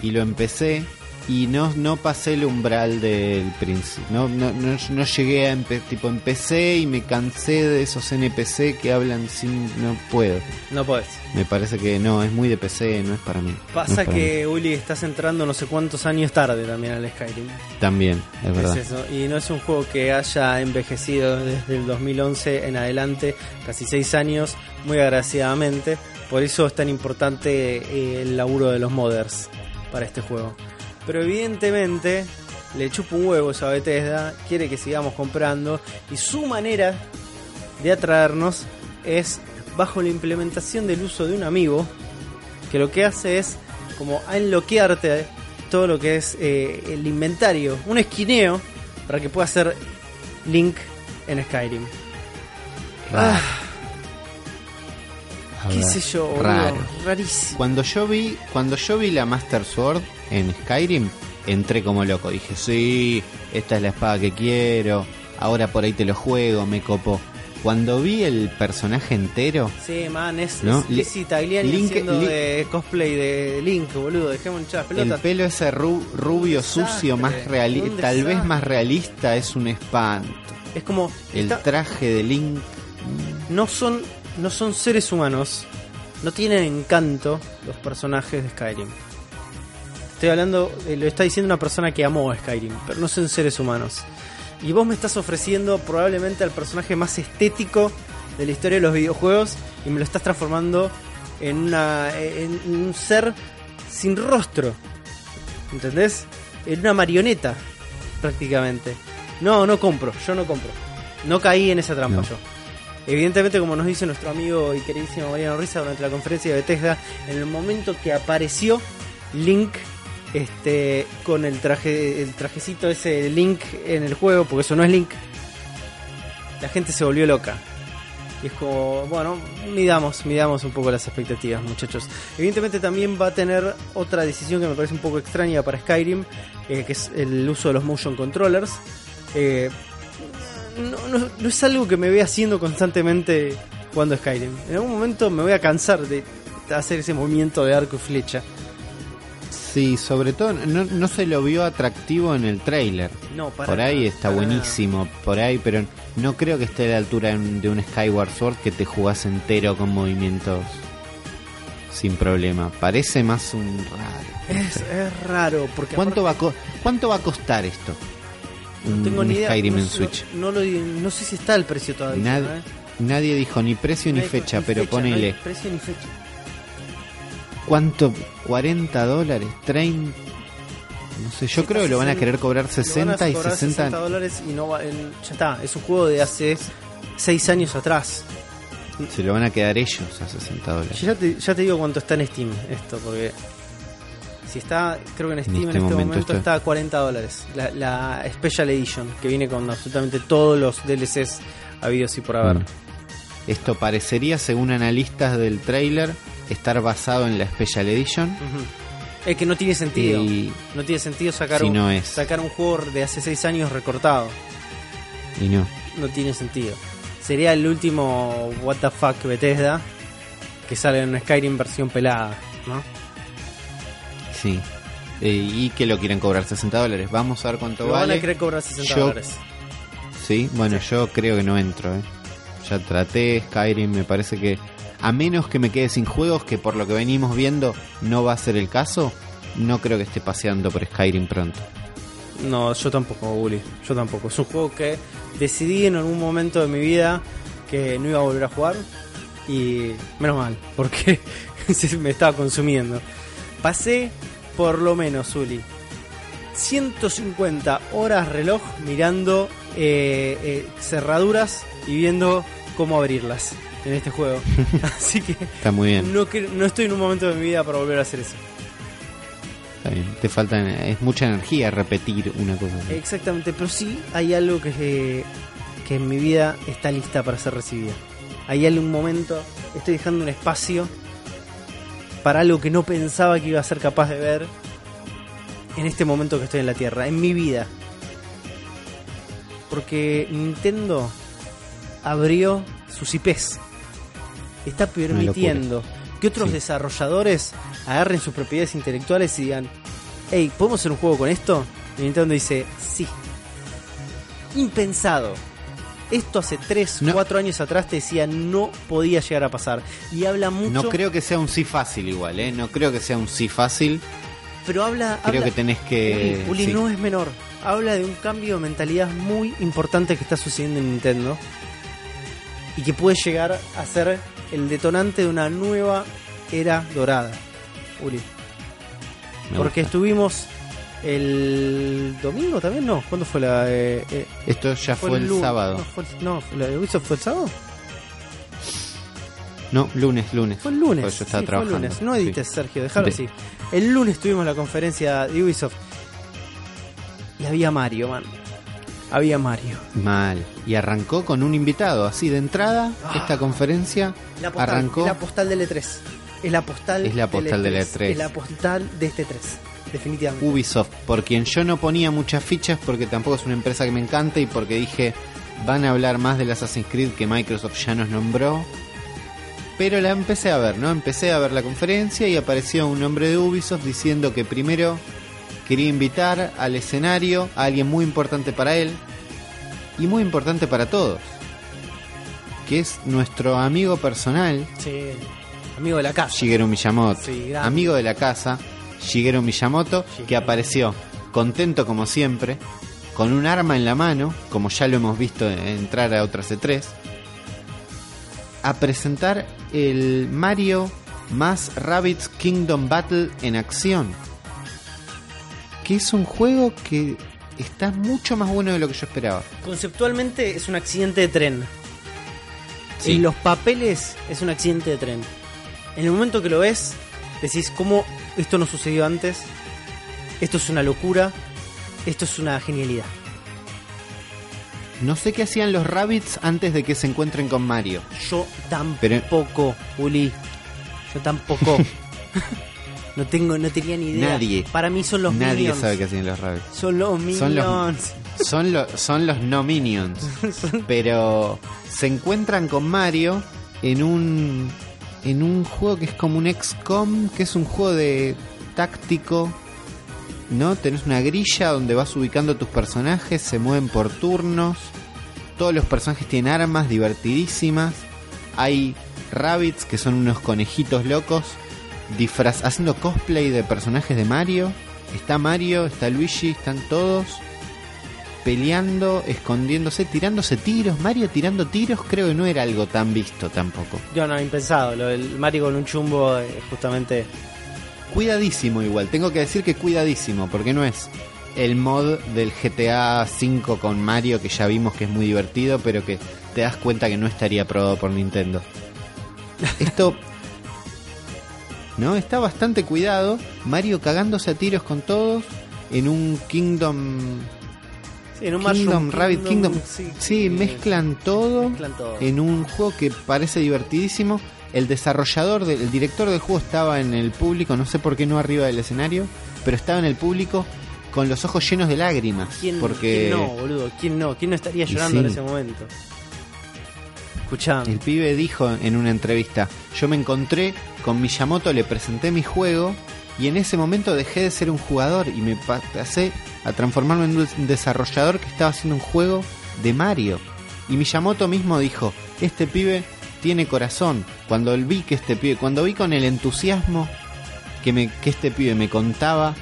Y lo empecé y no, no pasé el umbral del príncipe. No, no, no, no llegué a empe- tipo empecé y me cansé de esos NPC que hablan sin no puedo. No podés. Me parece que no, es muy de PC, no es para mí. No Pasa para que, Uli, estás entrando no sé cuántos años tarde también al Skyrim. mí. también, es verdad. Es eso. Y no es un juego que haya envejecido desde el 2011 en adelante, casi seis años, muy agraciadamente. Por eso es tan importante eh, el laburo de los modders para este juego. Pero evidentemente le chupa un huevo eso a Bethesda, quiere que sigamos comprando y su manera de atraernos es bajo la implementación del uso de un amigo que lo que hace es como enloquearte todo lo que es eh, el inventario, un esquineo para que pueda hacer Link en Skyrim. Ah, qué sé yo, Raro. rarísimo. Cuando yo vi, cuando yo vi la Master Sword en Skyrim, entré como loco. Dije, sí, esta es la espada que quiero. Ahora por ahí te lo juego, me copó. Cuando vi el personaje entero, Sí, man, es, ¿No? es Li- Lizzie Tagliani Link- haciendo Link- de cosplay de Link, boludo. Dejemos hinchar las el pelotas. pelo ese ru- rubio desastre, sucio, más reali- un tal vez más realista, es un espanto. Es como. El está- traje de Link, no son no son seres humanos. No tienen encanto los personajes de Skyrim. Estoy hablando, eh, lo está diciendo una persona que amó a Skyrim, pero no son seres humanos. Y vos me estás ofreciendo probablemente al personaje más estético de la historia de los videojuegos y me lo estás transformando en una en un ser sin rostro. ¿Entendés? En una marioneta prácticamente. No, no compro, yo no compro. No caí en esa trampa No. yo. Evidentemente, como nos dice nuestro amigo y queridísimo Mariano Risa durante la conferencia de Bethesda, en el momento que apareció Link este con el traje el trajecito ese Link en el juego, porque eso no es Link, la gente se volvió loca. Y es como, bueno, midamos, midamos un poco las expectativas, muchachos. Evidentemente también va a tener otra decisión que me parece un poco extraña para Skyrim, eh, que es el uso de los motion controllers. Eh, no, no- no es algo que me vea haciendo constantemente jugando Skyrim. En algún momento me voy a cansar de hacer ese movimiento de arco y flecha. sí, sobre todo no, no se lo vio atractivo en el trailer. No, para Por ahí nada, está buenísimo, por ahí, pero no creo que esté a la altura de un, Skyward Sword que te jugás entero con movimientos sin problema. Parece más un raro. Es, es raro, porque ¿Cuánto va, a ¿Cuánto va a costar esto? No Un- tengo ni idea. Skyrim no, en no- Switch. No, lo di- no sé si está el precio todavía. Nad- ¿eh? Nadie dijo ni precio ni No fecha, ni pero fecha, no ponele. precio ni fecha. ¿Cuánto? ¿40 dólares? ¿30? No sé, yo Sí, creo que lo van a 60, querer cobrar Lo van a 60 y cobrar 60. 60 dólares y no va, el- ya está. Es un juego de hace 6 años atrás. Se lo van a quedar ellos a 60 dólares. Ya te, ya te digo cuánto está en Steam esto, porque si está, creo que en Steam en este este, momento momento, está- está a 40 dólares. La, la Special Edition, que viene con absolutamente todos los DLCs habidos y por haber. Bueno, esto parecería, según analistas del trailer, estar basado en la Special Edition. Es que no tiene sentido. Y, No tiene sentido sacar, Si un, no es. sacar un juego de hace 6 años recortado. y no. No tiene sentido. Sería el último What the fuck Bethesda que sale en Skyrim versión pelada, ¿no? Sí. Eh, y que lo quieren cobrar 60 dólares. Vamos a ver cuánto Lo van vale. a querer cobrar 60 Yo- dólares. Sí, bueno, yo creo que no entro. ¿eh? Ya traté Skyrim, me parece que a menos que me quede sin juegos, que por lo que venimos viendo no va a ser el caso, no creo que esté paseando por Skyrim pronto. No, yo tampoco, Uli. Yo tampoco. Es un juego que decidí en algún momento de mi vida que no iba a volver a jugar. Y menos mal, porque *laughs* se me estaba consumiendo. Pasé por lo menos, Uli, 150 horas reloj mirando eh, eh, cerraduras y viendo cómo abrirlas en este juego. *laughs* Así que Está muy bien, no, estoy en un momento de mi vida para volver a hacer eso. está bien. Te falta, es mucha energía repetir una cosa. así. Exactamente, pero sí hay algo que, que en mi vida está lista para ser recibida. Hay algún momento, estoy dejando un espacio para algo que no pensaba que iba a ser capaz de ver en este momento que estoy en la Tierra, en mi vida. Porque Nintendo abrió sus IPs. Está permitiendo que otros Sí. desarrolladores agarren sus propiedades intelectuales y digan, hey, ¿podemos hacer un juego con esto? Y Nintendo dice, sí. Impensado. Esto hace 3, No. 4 años atrás te decía no podía llegar a pasar. Y habla mucho, No creo que sea un sí fácil igual, ¿eh? No creo que sea un sí fácil. pero habla... Creo habla- que tenés que... Uli, Uli, sí. no es menor. Habla de un cambio de mentalidad muy importante que está sucediendo en Nintendo. Y que puede llegar a ser el detonante de una nueva era dorada. Uli. Me Porque gusta. estuvimos el domingo también, ¿no? ¿Cuándo fue la...? eh, eh, Esto ya fue, el lu- sábado. No, fue el, no, ¿la de Ubisoft fue el sábado? No, lunes, lunes. Fue el lunes. Yo estaba sí, fue el trabajando. lunes. No sí. edites, Sergio, déjalo De- así. El lunes tuvimos la conferencia de Ubisoft. Y había Mario, man. Había Mario. Mal. Y arrancó con un invitado, así de entrada, Ah. esta conferencia La postal, arrancó... es la postal del E3. Es la postal, Es la postal del E3. Es la postal de este 3. Definitivamente. Ubisoft, por quien yo no ponía muchas fichas porque tampoco es una empresa que me encanta y porque dije van a hablar más del Assassin's Creed que Microsoft ya nos nombró. Pero la empecé a ver, ¿no? Empecé a ver la conferencia y apareció un hombre de Ubisoft diciendo que primero quería invitar al escenario a alguien muy importante para él y muy importante para todos, que es nuestro amigo personal, Sí. Amigo de la casa. Shigeru Miyamoto, Sí, amigo de la casa, Shigeru Miyamoto, que apareció contento como siempre, con un arma en la mano, como ya lo hemos visto entrar a otras E3, a presentar el Mario más Rabbids Kingdom Battle en acción. Que es un juego que está mucho más bueno de lo que yo esperaba. Conceptualmente es un accidente de tren. Sí. En los papeles es un accidente de tren. En el momento que lo ves, decís, ¿cómo esto no sucedió antes? Esto es una locura. Esto es una genialidad. No sé qué hacían los Rabbits antes de que se encuentren con Mario. Yo Pero- tampoco, Uli. Yo tampoco. *laughs* no tengo, no tenía ni idea. Nadie. Para mí son los Nadie Minions. sabe qué hacían los Rabbits. Son los Minions. Son los- Son, lo- son los no minions. *laughs* Pero se encuentran con Mario en un en un juego que es como un XCOM, que es un juego de táctico. ¿No? Tenés una grilla donde vas ubicando tus personajes, se mueven por turnos. Todos los personajes tienen armas divertidísimas. Hay rabbits que son unos conejitos locos disfraz haciendo cosplay de personajes de Mario. Está Mario, está Luigi, están todos peleando, escondiéndose, tirándose tiros. Mario tirando tiros creo que no era algo tan visto tampoco. Yo no, impensado. Lo del Mario con un chumbo, justamente. Cuidadísimo igual, tengo que decir que cuidadísimo, porque no es el mod del GTA V con Mario que ya vimos que es muy divertido, pero que te das cuenta que no estaría aprobado por Nintendo. Esto... No, está bastante cuidado. Mario cagándose a tiros con todos en un Kingdom Sí, en un Kingdom, Mushroom Rabbit Kingdom. sí, Sí, sí, mezclan todo mezclan todo. en un juego que parece divertidísimo. El desarrollador, del- el director del juego estaba en el público, no sé por qué no arriba del escenario, pero estaba en el público con los ojos llenos de lágrimas. ¿Quién, porque quién no, boludo? ¿Quién no? ¿Quién no estaría llorando en ese momento? Escuchame. el pibe dijo en una entrevista, yo me encontré con Miyamoto, le presenté mi juego y en ese momento dejé de ser un jugador y me pa- pasé a transformarme en un desarrollador que estaba haciendo un juego de Mario. Y Miyamoto mismo dijo, este pibe tiene corazón. Cuando vi que este pibe, cuando vi con el entusiasmo que, me, que este pibe me contaba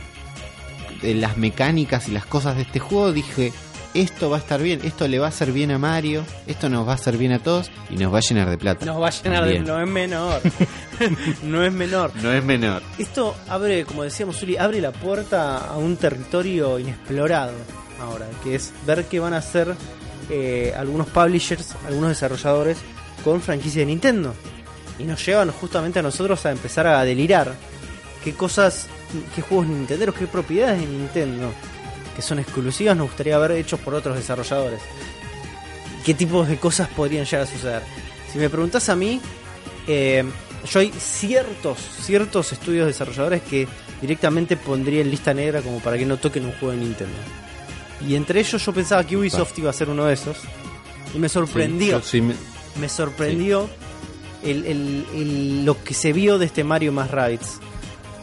de las mecánicas y las cosas de este juego, dije, esto va a estar bien, esto le va a hacer bien a Mario, esto nos va a hacer bien a todos y nos va a llenar de plata. Nos va a llenar También. de... No es menor. *laughs* no es menor. No es menor. Esto abre, como decíamos, Uli, abre la puerta a un territorio inexplorado ahora, que es ver qué van a hacer eh, algunos publishers, algunos desarrolladores con franquicia de Nintendo. Y nos llevan justamente a nosotros a empezar a delirar qué cosas, qué juegos nintenderos, qué propiedades de Nintendo que son exclusivas nos gustaría ver hechos por otros desarrolladores. ¿Qué tipos de cosas podrían llegar a suceder? Si me preguntas a mí, eh, yo hay ciertos, ciertos estudios desarrolladores que directamente pondría en lista negra como para que no toquen un juego de Nintendo. Y entre ellos yo pensaba que Ubisoft iba a ser uno de esos. Y me sorprendió. Sí, yo sí me- me sorprendió el, el- el- lo que se vio de este Mario más Rabbids.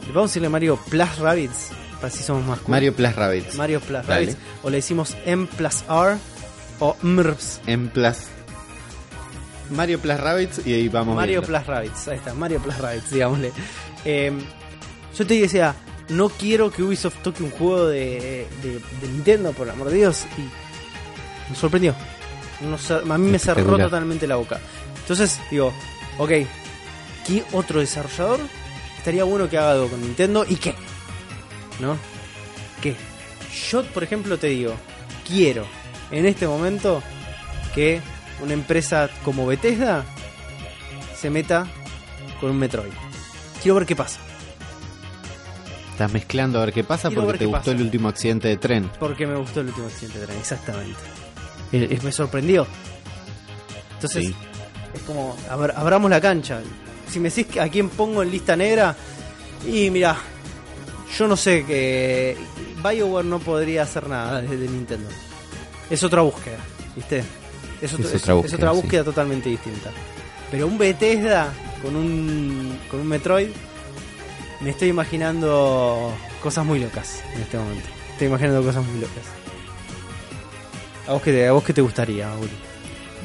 ¿Le vamos a decirle Mario Plus Rabbids? Si somos más cool. Mario Plus Rabbids. Mario Plus Dale. Rabbids. O le decimos M plus R o MRPS. En Plus. Mario Plus Rabbids y ahí vamos Mario viendo. Plus Rabbids. Ahí está, Mario Plus Rabbids, digámosle. Eh, yo te decía, no quiero que Ubisoft toque un juego de, de- de Nintendo, por el amor de Dios. Y me sorprendió. A mí me cerró totalmente la boca. Entonces, digo, ok, ¿qué otro desarrollador estaría bueno que haga algo con Nintendo? ¿Y qué? ¿No? ¿Qué? Yo, por ejemplo, te digo, quiero en este momento que una empresa como Bethesda se meta con un Metroid. Quiero ver qué pasa. Estás mezclando a ver qué pasa Quiero porque te gustó pasa. el último accidente de tren. Porque me gustó el último accidente de tren, exactamente. Eh, eh, me sorprendió. Entonces, Sí. es como, abra- abramos la cancha. Si me decís que a quién pongo en lista negra, y mira, yo no sé que BioWare no podría hacer nada desde Nintendo. Es otra búsqueda, ¿viste? Es, otro- Es es- otra es búsqueda, otra sí. búsqueda totalmente distinta. Pero un Bethesda con un, con un Metroid, me estoy imaginando cosas muy locas en este momento. Estoy imaginando cosas muy locas. ¿A vos qué te, a vos qué te gustaría, Uri?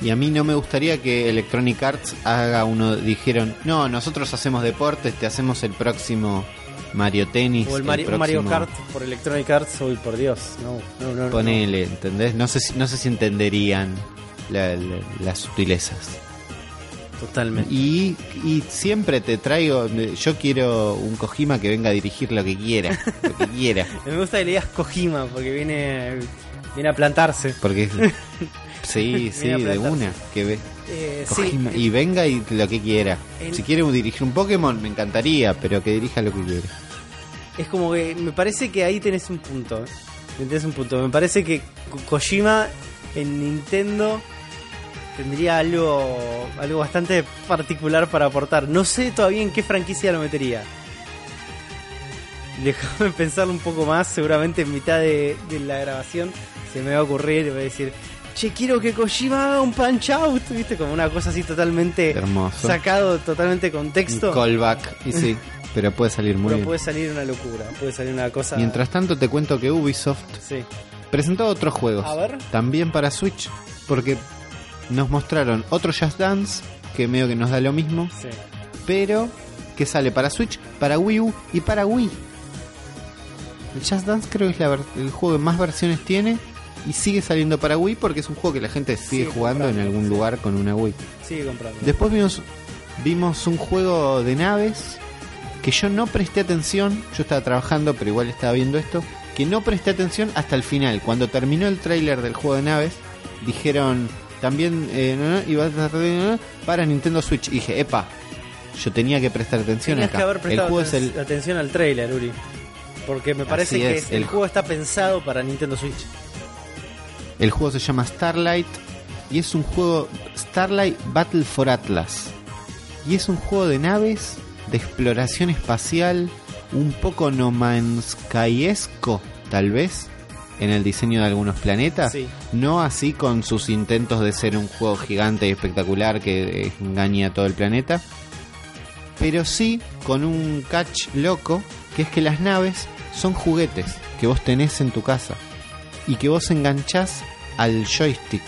Y a mí no me gustaría que Electronic Arts haga uno. Dijeron, no, nosotros hacemos deportes, te hacemos el próximo Mario Tennis. O el Mario, Mario Kart por Electronic Arts, uy, por Dios. No, no, no. no. Ponele, ¿entendés? No sé si, no sé si entenderían la- la- las sutilezas. Totalmente. Y, y siempre te traigo. Yo quiero un Kojima que venga a dirigir lo que quiera. Lo que quiera. *laughs* Me gusta que le digas Kojima porque viene, viene a plantarse. Porque *laughs* Sí, sí, de una. Que ve. Eh, sí, y venga y lo que quiera. Si quiere dirigir un Pokémon, me encantaría, pero que dirija lo que quiera. es como que me parece que ahí tenés un punto. ¿eh? Tenés un punto. Me parece que Ko- Kojima en Nintendo tendría algo, algo bastante particular para aportar. No sé todavía en qué franquicia lo metería. Déjame *laughs* pensarlo un poco más. Seguramente en mitad de, de la grabación se me va a ocurrir y voy a decir. Che, quiero que Kojima haga un punch out, viste, como una cosa así totalmente Hermoso. sacado totalmente de Un contexto. callback. Y sí, *laughs* pero puede salir muy pero bien. puede salir una locura, puede salir una cosa. Mientras tanto, te cuento que Ubisoft Sí. presentó otros juegos. A ver. También para Switch. Porque nos mostraron otro Just Dance, que medio que nos da lo mismo. Sí. pero que sale para Switch, para Wii U y para Wii. El Just Dance creo que es la el juego que más versiones tiene y sigue saliendo para Wii porque es un juego que la gente sigue Sigue jugando en algún sí. lugar con una Wii. Sigue comprando. Después vimos, vimos un juego de naves que yo no presté atención, yo estaba trabajando pero igual estaba viendo esto, que no presté atención hasta el final. Cuando terminó el tráiler del juego de naves, dijeron también eh, no, no, iba a para Nintendo Switch. Y dije, epa, yo tenía que prestar atención Tenías acá. que haber el prestado juego es el, aten- atención al trailer, Uri. Porque me parece que el, el- juego está pensado para Nintendo Switch. El juego se llama Starlight y es un juego Starlight Battle for Atlas. Y es un juego de naves, de exploración espacial, un poco No Man's Sky-esco, tal vez, en el diseño de algunos planetas. Sí. No así con sus intentos de ser un juego gigante y espectacular que engaña a todo el planeta. Pero sí con un catch loco, que es que las naves son juguetes que vos tenés en tu casa y que vos enganchás al joystick.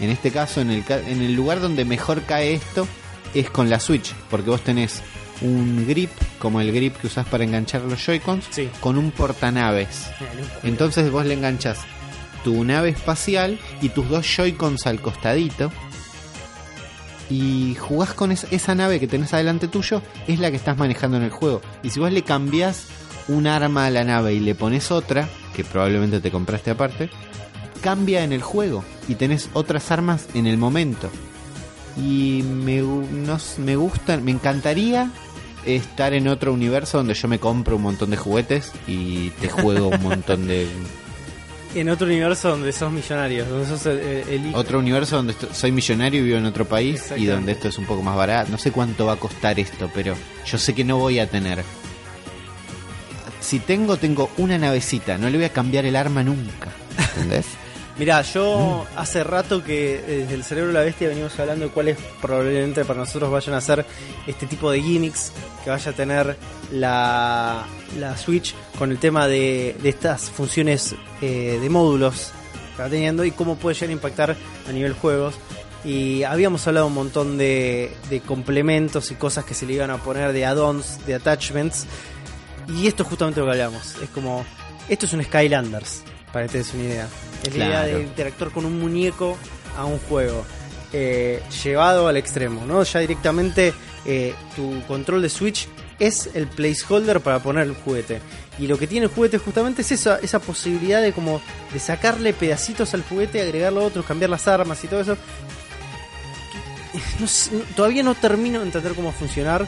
En este caso, en el, en el lugar donde mejor cae esto es con la Switch, porque vos tenés un grip, como el grip que usás para enganchar los Joy-Cons, Sí. con un portanaves. Entonces vos le enganchas tu nave espacial y tus dos Joy-Cons al costadito. Y jugás con es- esa nave que tenés adelante tuyo, es la que estás manejando en el juego. Y si vos le cambiás un arma a la nave y le pones otra, que probablemente te compraste aparte, cambia en el juego y tenés otras armas en el momento. Y me, no me gusta, me encantaría estar en otro universo donde yo me compro un montón de juguetes y te juego un montón de... *laughs* En otro universo donde sos millonario, donde sos el. Otro universo donde soy millonario y vivo en otro país y donde esto es un poco más barato. No sé cuánto va a costar esto, pero yo sé que no voy a tener. Si tengo, tengo una navecita. No le voy a cambiar el arma nunca. ¿Entendés? *laughs* Mirá, yo hace rato que eh, desde el cerebro de la bestia venimos hablando de cuáles probablemente para nosotros vayan a ser este tipo de gimmicks que vaya a tener la, la Switch con el tema de, de estas funciones eh, de módulos que va teniendo y cómo puede llegar a impactar a nivel juegos. Y habíamos hablado un montón de, de complementos y cosas que se le iban a poner, de add-ons, de attachments. Y esto es justamente lo que hablamos. Es como, esto es un Skylanders, para que te des una idea. Es la idea de interactuar con un muñeco a un juego. eh, llevado al extremo, ¿no? Ya directamente eh, tu control de Switch es el placeholder para poner el juguete. Y lo que tiene el juguete justamente es esa, esa posibilidad de como de sacarle pedacitos al juguete, agregarle otros, cambiar las armas y todo eso. No sé, todavía no termino de entender cómo funcionar.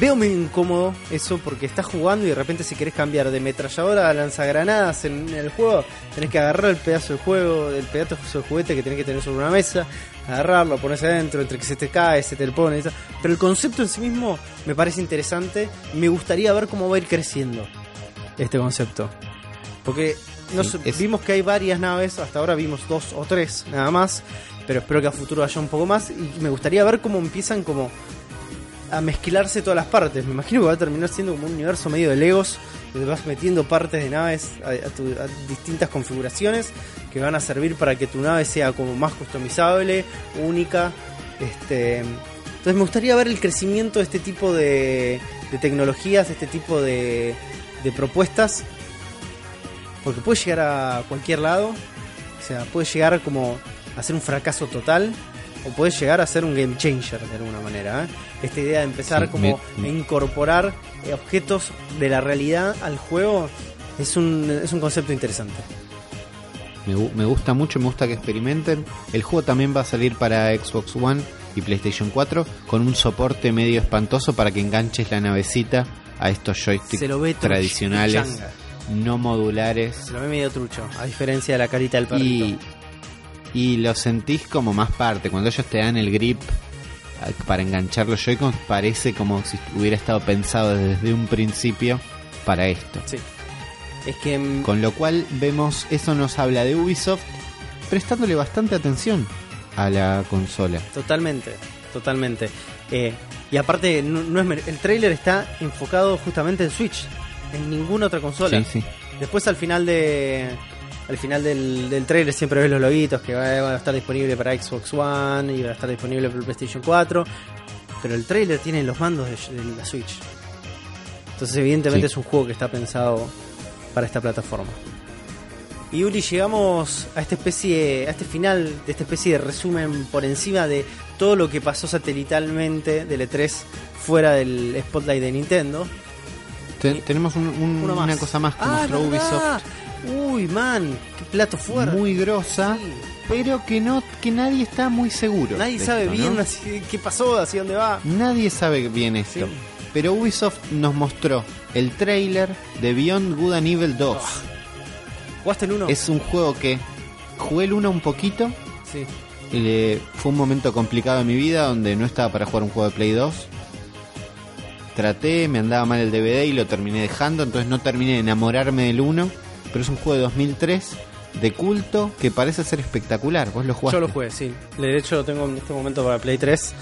Veo muy incómodo eso porque estás jugando y de repente si querés cambiar de metralladora a lanzagranadas en, el juego, tenés que agarrar el pedazo de juego, el pedazo de juguete que tenés que tener sobre una mesa, agarrarlo, ponerse adentro, entre que se te cae, se te lo pone. tal. Pero el concepto en sí mismo me parece interesante. Me gustaría ver cómo va a ir creciendo este concepto. Porque Sí, es- vimos que hay varias naves, hasta ahora vimos dos o tres nada más, pero espero que a futuro haya un poco más y me gustaría ver cómo empiezan como a mezclarse todas las partes. Me imagino que va a terminar siendo como un universo medio de Legos, donde vas metiendo partes de naves a, tu- a distintas configuraciones que van a servir para que tu nave sea como más customizable, única. Este, entonces me gustaría ver el crecimiento de este tipo de, de tecnologías, de este tipo de, de propuestas, porque puede llegar a cualquier lado, o sea, puede llegar como a ser un fracaso total. O puede llegar a ser un game changer de alguna manera. ¿eh? Esta idea de empezar Sí, como me- a incorporar eh, objetos de la realidad al juego es un, es un concepto interesante. Me, gu- me gusta mucho, me gusta que experimenten. El juego también va a salir para Xbox One y PlayStation 4 con un soporte medio espantoso para que enganches la navecita a estos joysticks tradicionales, changa. no modulares. Se lo ve medio trucho, a diferencia de la carita del perrito. Y, y lo sentís como más parte. Cuando ellos te dan el grip para enganchar los Joy-Cons, parece como si hubiera estado pensado desde un principio para esto. Sí. Es que mm, Con lo cual vemos, eso nos habla de Ubisoft prestándole bastante atención a la consola. Totalmente, totalmente. Eh, y aparte, no, no es el trailer está enfocado justamente en Switch, en ninguna otra consola. Sí, sí. Después al final de al final del, del trailer siempre ves los loguitos que va, a estar disponible para Xbox One y va a estar disponible para PlayStation 4. Pero el trailer tiene los mandos de, de la Switch. Entonces evidentemente Sí. es un juego que está pensado para esta plataforma. Y Uli, llegamos a esta especie, a este final de esta especie de resumen por encima de todo lo que pasó satelitalmente del E3 fuera del spotlight de Nintendo. Te- tenemos un- un- una cosa más que Ah. Ubisoft Uy, man, qué plato fuerte. muy grosa, Sí. pero que no que nadie está muy seguro. Nadie sabe esto, bien ¿no? así- qué pasó, hacia dónde va. Nadie sabe bien esto. Sí. Pero Ubisoft nos mostró el trailer de Beyond Good and Evil 2. ¿Jugaste el 1? Es un juego que jugué el 1 un poquito. Sí. Eh, fue un momento complicado en mi vida donde no estaba para jugar un juego de Play 2. Traté, me andaba mal el DVD y lo terminé dejando, entonces no terminé de enamorarme del 1. Pero es un juego de 2003 de culto que parece ser espectacular. ¿Vos lo jugaste? Yo lo jugué, sí. De hecho lo tengo en este momento para Play 3.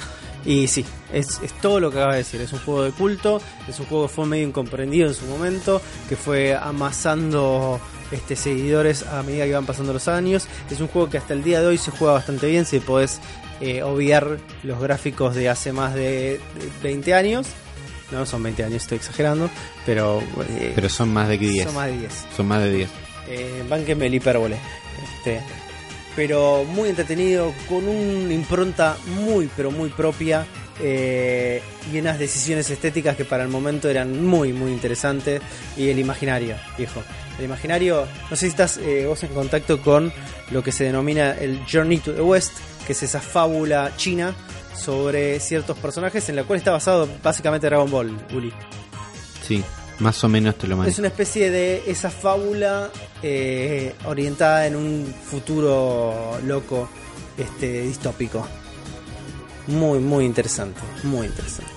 Y sí, es, es todo lo que acaba de decir. Es un juego de culto, es un juego que fue medio incomprendido en su momento, que fue amasando este seguidores a medida que iban pasando los años. Es un juego que hasta el día de hoy se juega bastante bien, si podés eh, obviar los gráficos de hace más de, de 20 años. No son 20 años, estoy exagerando, pero, eh, Pero son más de 10. son más de 10 Son más de 10. eh, el hipérbole. Este, pero muy entretenido, con una impronta muy, pero muy propia eh, y unas decisiones estéticas que para el momento eran muy, muy interesantes. Y el imaginario, viejo. El imaginario, no sé si estás eh, vos en contacto con lo que se denomina el Journey to the West, que es esa fábula china sobre ciertos personajes en la cual está basado básicamente Dragon Ball, Uli. Sí, más o menos te lo Es manejo. una especie de esa fábula eh, orientada en un futuro loco, este distópico. Muy, muy interesante, muy interesante.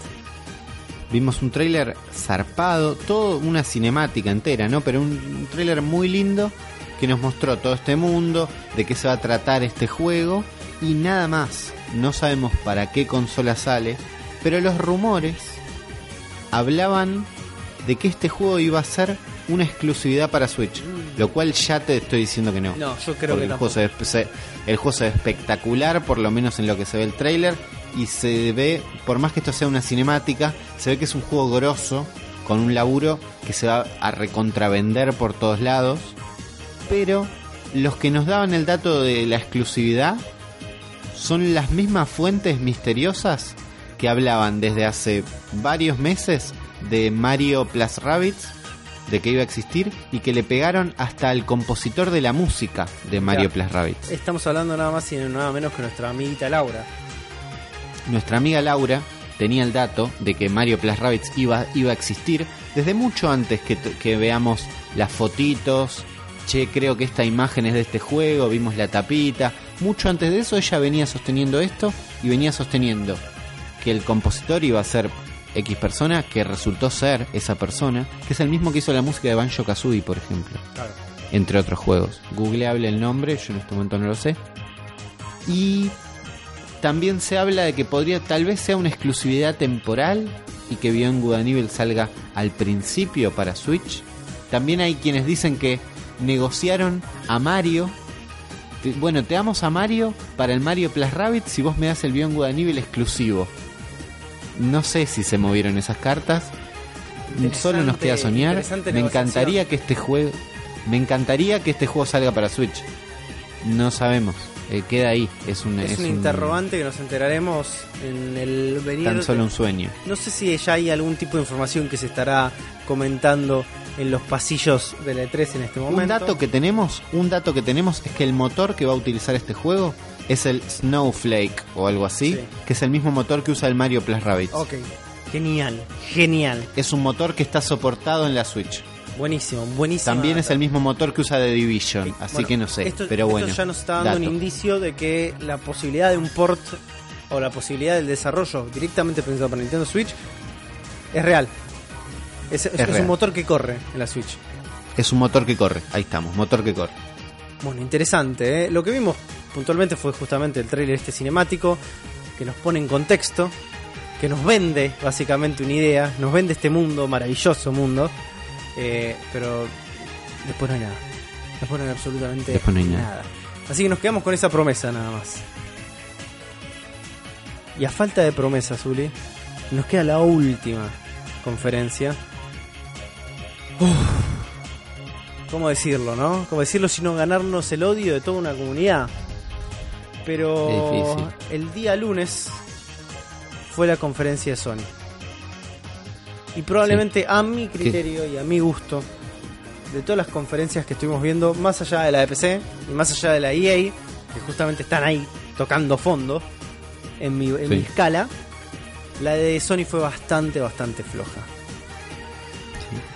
Vimos un tráiler zarpado, todo una cinemática entera, ¿no? Pero un, un tráiler muy lindo que nos mostró todo este mundo, de qué se va a tratar este juego y nada más. No sabemos para qué consola sale, pero los rumores hablaban de que este juego iba a ser una exclusividad para Switch, lo cual ya te estoy diciendo que no. No, yo creo Porque que el juego, se, se- el juego se ve espectacular, por lo menos en lo que se ve el trailer, y se ve, por más que esto sea una cinemática, se ve que es un juego grosso, con un laburo que se va a recontravender por todos lados, pero los que nos daban el dato de la exclusividad son las mismas fuentes misteriosas que hablaban desde hace varios meses de Mario Plus Rabbids, de que iba a existir, y que le pegaron hasta al compositor de la música de Mario Plus Rabbids. Estamos hablando nada más y nada menos que nuestra amiguita Laura. Nuestra amiga Laura tenía el dato de que Mario Plus Rabbids iba, iba a existir desde mucho antes que, que veamos las fotitos. Che, creo que esta imagen es de este juego, vimos la tapita. Mucho antes de eso ella venía sosteniendo esto y venía sosteniendo que el compositor iba a ser X persona, que resultó ser esa persona, que es el mismo que hizo la música de Banjo Kazooie, por ejemplo Claro. entre otros juegos. Googleable el nombre, yo en este momento no lo sé. Y también se habla de que podría tal vez sea una exclusividad temporal y que Beyond Good and Evil salga al principio para Switch. También hay quienes dicen que negociaron a Mario. Te- Bueno, te damos a Mario para el Mario Plus Rabbit si vos me das el Beyond Good Evil exclusivo. No sé si se movieron esas cartas. Solo nos queda soñar. Me encantaría que este juego, me encantaría que este juego salga para Switch. No sabemos. Eh, queda ahí. Es un, Es, es un un- interrogante que nos enteraremos en el venir. Tan solo un sueño. No sé si ya hay algún tipo de información que se estará comentando en los pasillos de la E3 en este momento. Un dato que tenemos, un dato que tenemos es que el motor que va a utilizar este juego es el Snowflake o algo así, Sí. que es el mismo motor que usa el Mario Plus Rabbids. Ok, genial, genial. Es un motor que está soportado en la Switch. Buenísimo, buenísimo. También es el mismo motor que usa The Division, así Bueno, que no sé, esto, pero esto bueno. ya nos está dando dato. un indicio de que la posibilidad de un port o la posibilidad del desarrollo directamente pensado para Nintendo Switch es real. Es, es- un motor que corre en la Switch. Es un motor que corre, ahí estamos, motor que corre. Bueno, interesante. ¿eh? Lo que vimos puntualmente fue justamente el trailer este cinemático que nos pone en contexto, que nos vende básicamente una idea, nos vende este mundo, maravilloso mundo, eh, pero después no hay nada. Después no hay absolutamente Después no hay nada. Así que nos quedamos con esa promesa nada más. Y a falta de promesa, Zuli, nos queda la última conferencia. Uf. ¿Cómo decirlo, no? ¿Cómo decirlo sino ganarnos el odio de toda una comunidad? Pero el día lunes fue la conferencia de Sony. Y probablemente a mi criterio y a mi gusto, de todas las conferencias que estuvimos viendo, más allá de la de PC y más allá de la EA, que justamente están ahí tocando fondo en mi, en Sí. mi escala, la de Sony fue bastante, bastante floja.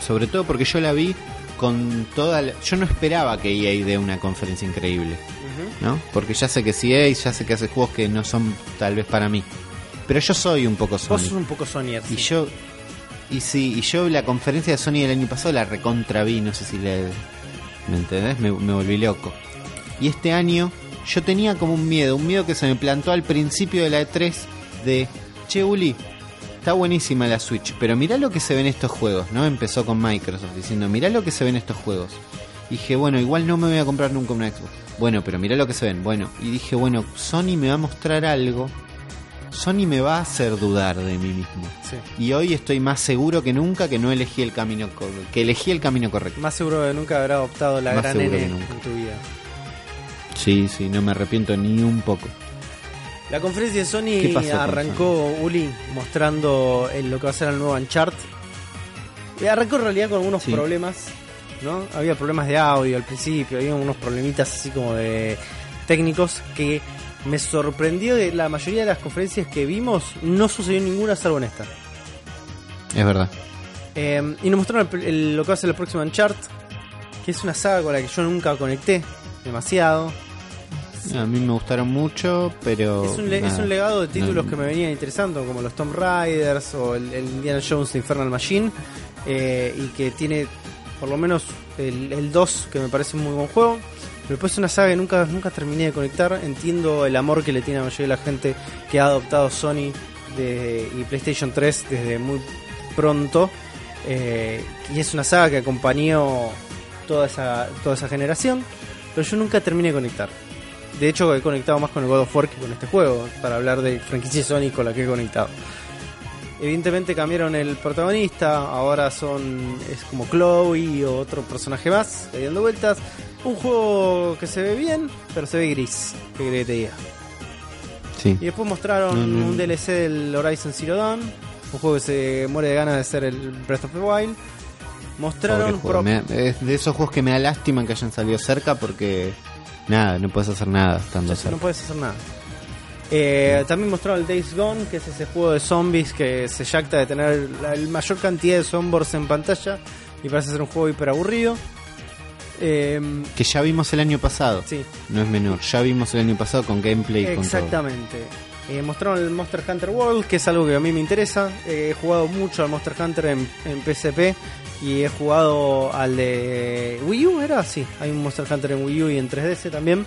Sobre todo porque yo la vi con toda la- Yo no esperaba que EA dé una conferencia increíble, ¿no? Porque ya sé que si EA, ya sé que hace juegos que no son tal vez para mí. Pero yo soy un poco Vos Sony. sos un poco Sonyer. Y sí. yo, y sí, y yo la conferencia de Sony del año pasado la recontra vi, no sé si le. ¿Me entendés? Me, me volví loco. Y este año yo tenía como un miedo, un miedo que se me plantó al principio de la E3 de, che, Uli, está buenísima la Switch, pero mirá lo que se ven estos juegos, ¿no? Empezó con Microsoft diciendo, mirá lo que se ven estos juegos. Y dije, bueno, igual no me voy a comprar nunca una Xbox. Bueno, pero mirá lo que se ven. Bueno, y dije, bueno, Sony me va a mostrar algo. Sony me va a hacer dudar de mí mismo. Sí. Y hoy estoy más seguro que nunca que no elegí el camino que elegí el camino correcto. Más seguro de nunca haber adoptado la Más gran N que en tu vida. Sí, sí, no me arrepiento ni un poco. La conferencia de ¿Qué Sony arrancó Uli mostrando el- lo que va a ser el nuevo Uncharted. Y arrancó en realidad con algunos Sí. problemas, ¿no? Había problemas de audio al principio, había unos problemitas así como de técnicos que me sorprendió de la mayoría de las conferencias que vimos no sucedió ninguna salvo en esta. Es verdad. Eh, y nos mostraron el- el- lo que va a ser el próximo Uncharted, que es una saga con la que yo nunca conecté demasiado. A mí me gustaron mucho, pero. Es un, le- nada. es un legado de títulos No. que me venían interesando, como los Tomb Raiders o el, el Indiana Jones de Infernal Machine, eh, y que tiene por lo menos el, el 2, que me parece un muy buen juego. Pero después es una saga que nunca, nunca terminé de conectar. Entiendo el amor que le tiene a la mayoría de la gente que ha adoptado Sony de, y PlayStation 3 desde muy pronto. Eh, y es una saga que acompañó toda esa, toda esa generación. Pero yo nunca terminé de conectar. De hecho, he conectado más con el God of War que con este juego. Para hablar de franquicia Sony con la que he conectado. Evidentemente cambiaron el protagonista, ahora son es como Chloe o otro personaje más, ahí dando vueltas. Un juego que se ve bien, pero se ve gris, que que te diga. Sí. Y después mostraron No, no. un DLC del Horizon Zero Dawn, un juego que se muere de ganas de ser el Breath of the Wild. Mostraron pro- Me es de esos juegos que me da lástima que hayan salido cerca porque nada, no puedes hacer nada estando no puedes hacer nada. Eh, también mostraron el Days Gone, que es ese juego de zombies que se jacta de tener la el mayor cantidad de zombies en pantalla y parece ser un juego hiper aburrido. Eh, Que ya vimos el año pasado. sí, No es menor. Ya vimos el año pasado con gameplay y con todo. exactamente. Eh, mostraron el Monster Hunter World, que es algo que a mí me interesa. Eh, he jugado mucho al Monster Hunter en, en PSP y he jugado al de Wii U, ¿era? Sí, hay un Monster Hunter en Wii U y en 3DS también.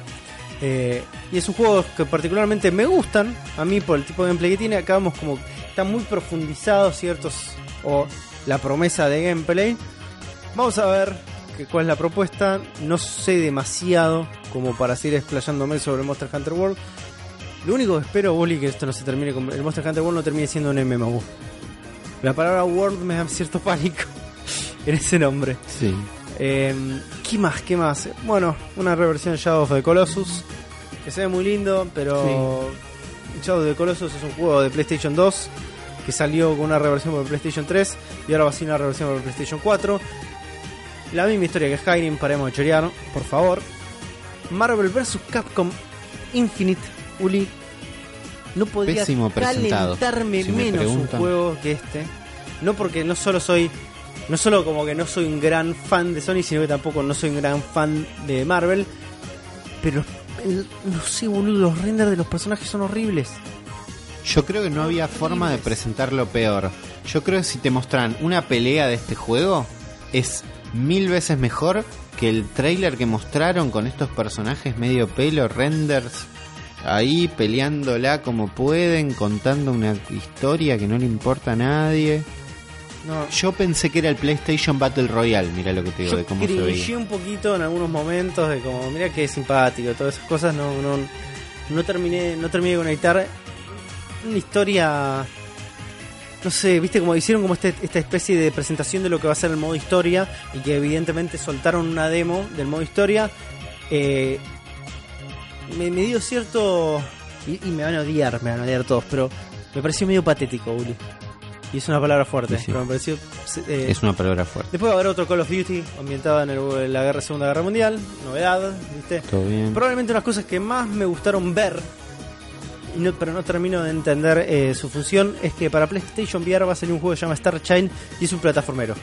Eh, y es un juego que particularmente me gustan a mí por el tipo de gameplay que tiene. Acá vemos como está muy profundizado ciertos o la promesa de gameplay. Vamos a ver que, cuál es la propuesta. No sé demasiado como para seguir explayándome sobre Monster Hunter World. Lo único que espero, Oli, que esto no se termine con el Monster Hunter World no termine siendo un MMO. La palabra World me da cierto pánico *laughs* en ese nombre. Sí. Eh, ¿Qué más? ¿Qué más? Bueno, una reversión de Shadow of the Colossus. Que se ve muy lindo, pero Shadow of the Colossus es un juego de PlayStation 2 que salió con una reversión por PlayStation 3 y ahora va a ser una reversión por PlayStation 4. La misma historia que Skyrim, paremos de chorear, por favor. Marvel vs. Capcom Infinite, Uli. No Pésimo presentado, calentarme si me menos un juego que este. No porque no solo soy no solo como que no soy un gran fan de Sony, sino que tampoco no soy un gran fan de Marvel. Pero el- no sé, boludo, los renders de los personajes son horribles. Yo creo que no había forma de presentarlo peor. Yo creo que si te mostran una pelea de este juego, es mil veces mejor que el trailer que mostraron con estos personajes medio pelo, renders, ahí peleándola como pueden, contando una historia que no le importa a nadie. No, Yo pensé que era el PlayStation Battle Royale, mira lo que te digo, yo de cómo se veía. un poquito en algunos momentos de como, mira que simpático, todas esas cosas no, no, no terminé, no terminé de conectar una historia no sé, viste como hicieron como este- esta especie de presentación de lo que va a ser el modo historia y que evidentemente soltaron una demo del modo historia. Eh, me, me dio cierto. Y, y me van a odiar, me van a odiar todos, pero me pareció medio patético, Uli. Y es una palabra fuerte, Sí, sí. pero me pareció. eh, Es una palabra fuerte. Después va a haber otro Call of Duty ambientado en, el- en la guerra, Segunda Guerra Mundial, novedad, ¿viste? Todo bien. Probablemente unas cosas que más me gustaron ver, y no- pero no termino de entender eh, su función, es que para PlayStation VR va a salir un juego que se llama Star Child y es un plataformero.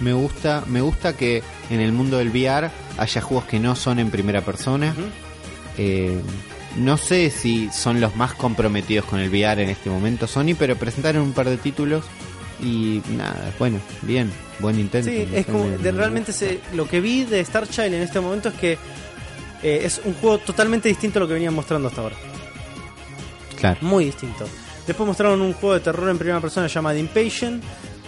Me gusta, me gusta que en el mundo del VR haya juegos que no son en primera persona. Eh, no sé si son los más comprometidos con el VR en este momento Sony, pero presentaron un par de títulos y nada, bueno, bien, buen intento. Sí, es como, de- realmente se, lo que vi de Star Child en este momento es que eh, es un juego totalmente distinto a lo que venían mostrando hasta ahora. Claro, Muy distinto. Después mostraron un juego de terror en primera persona llamado Impatient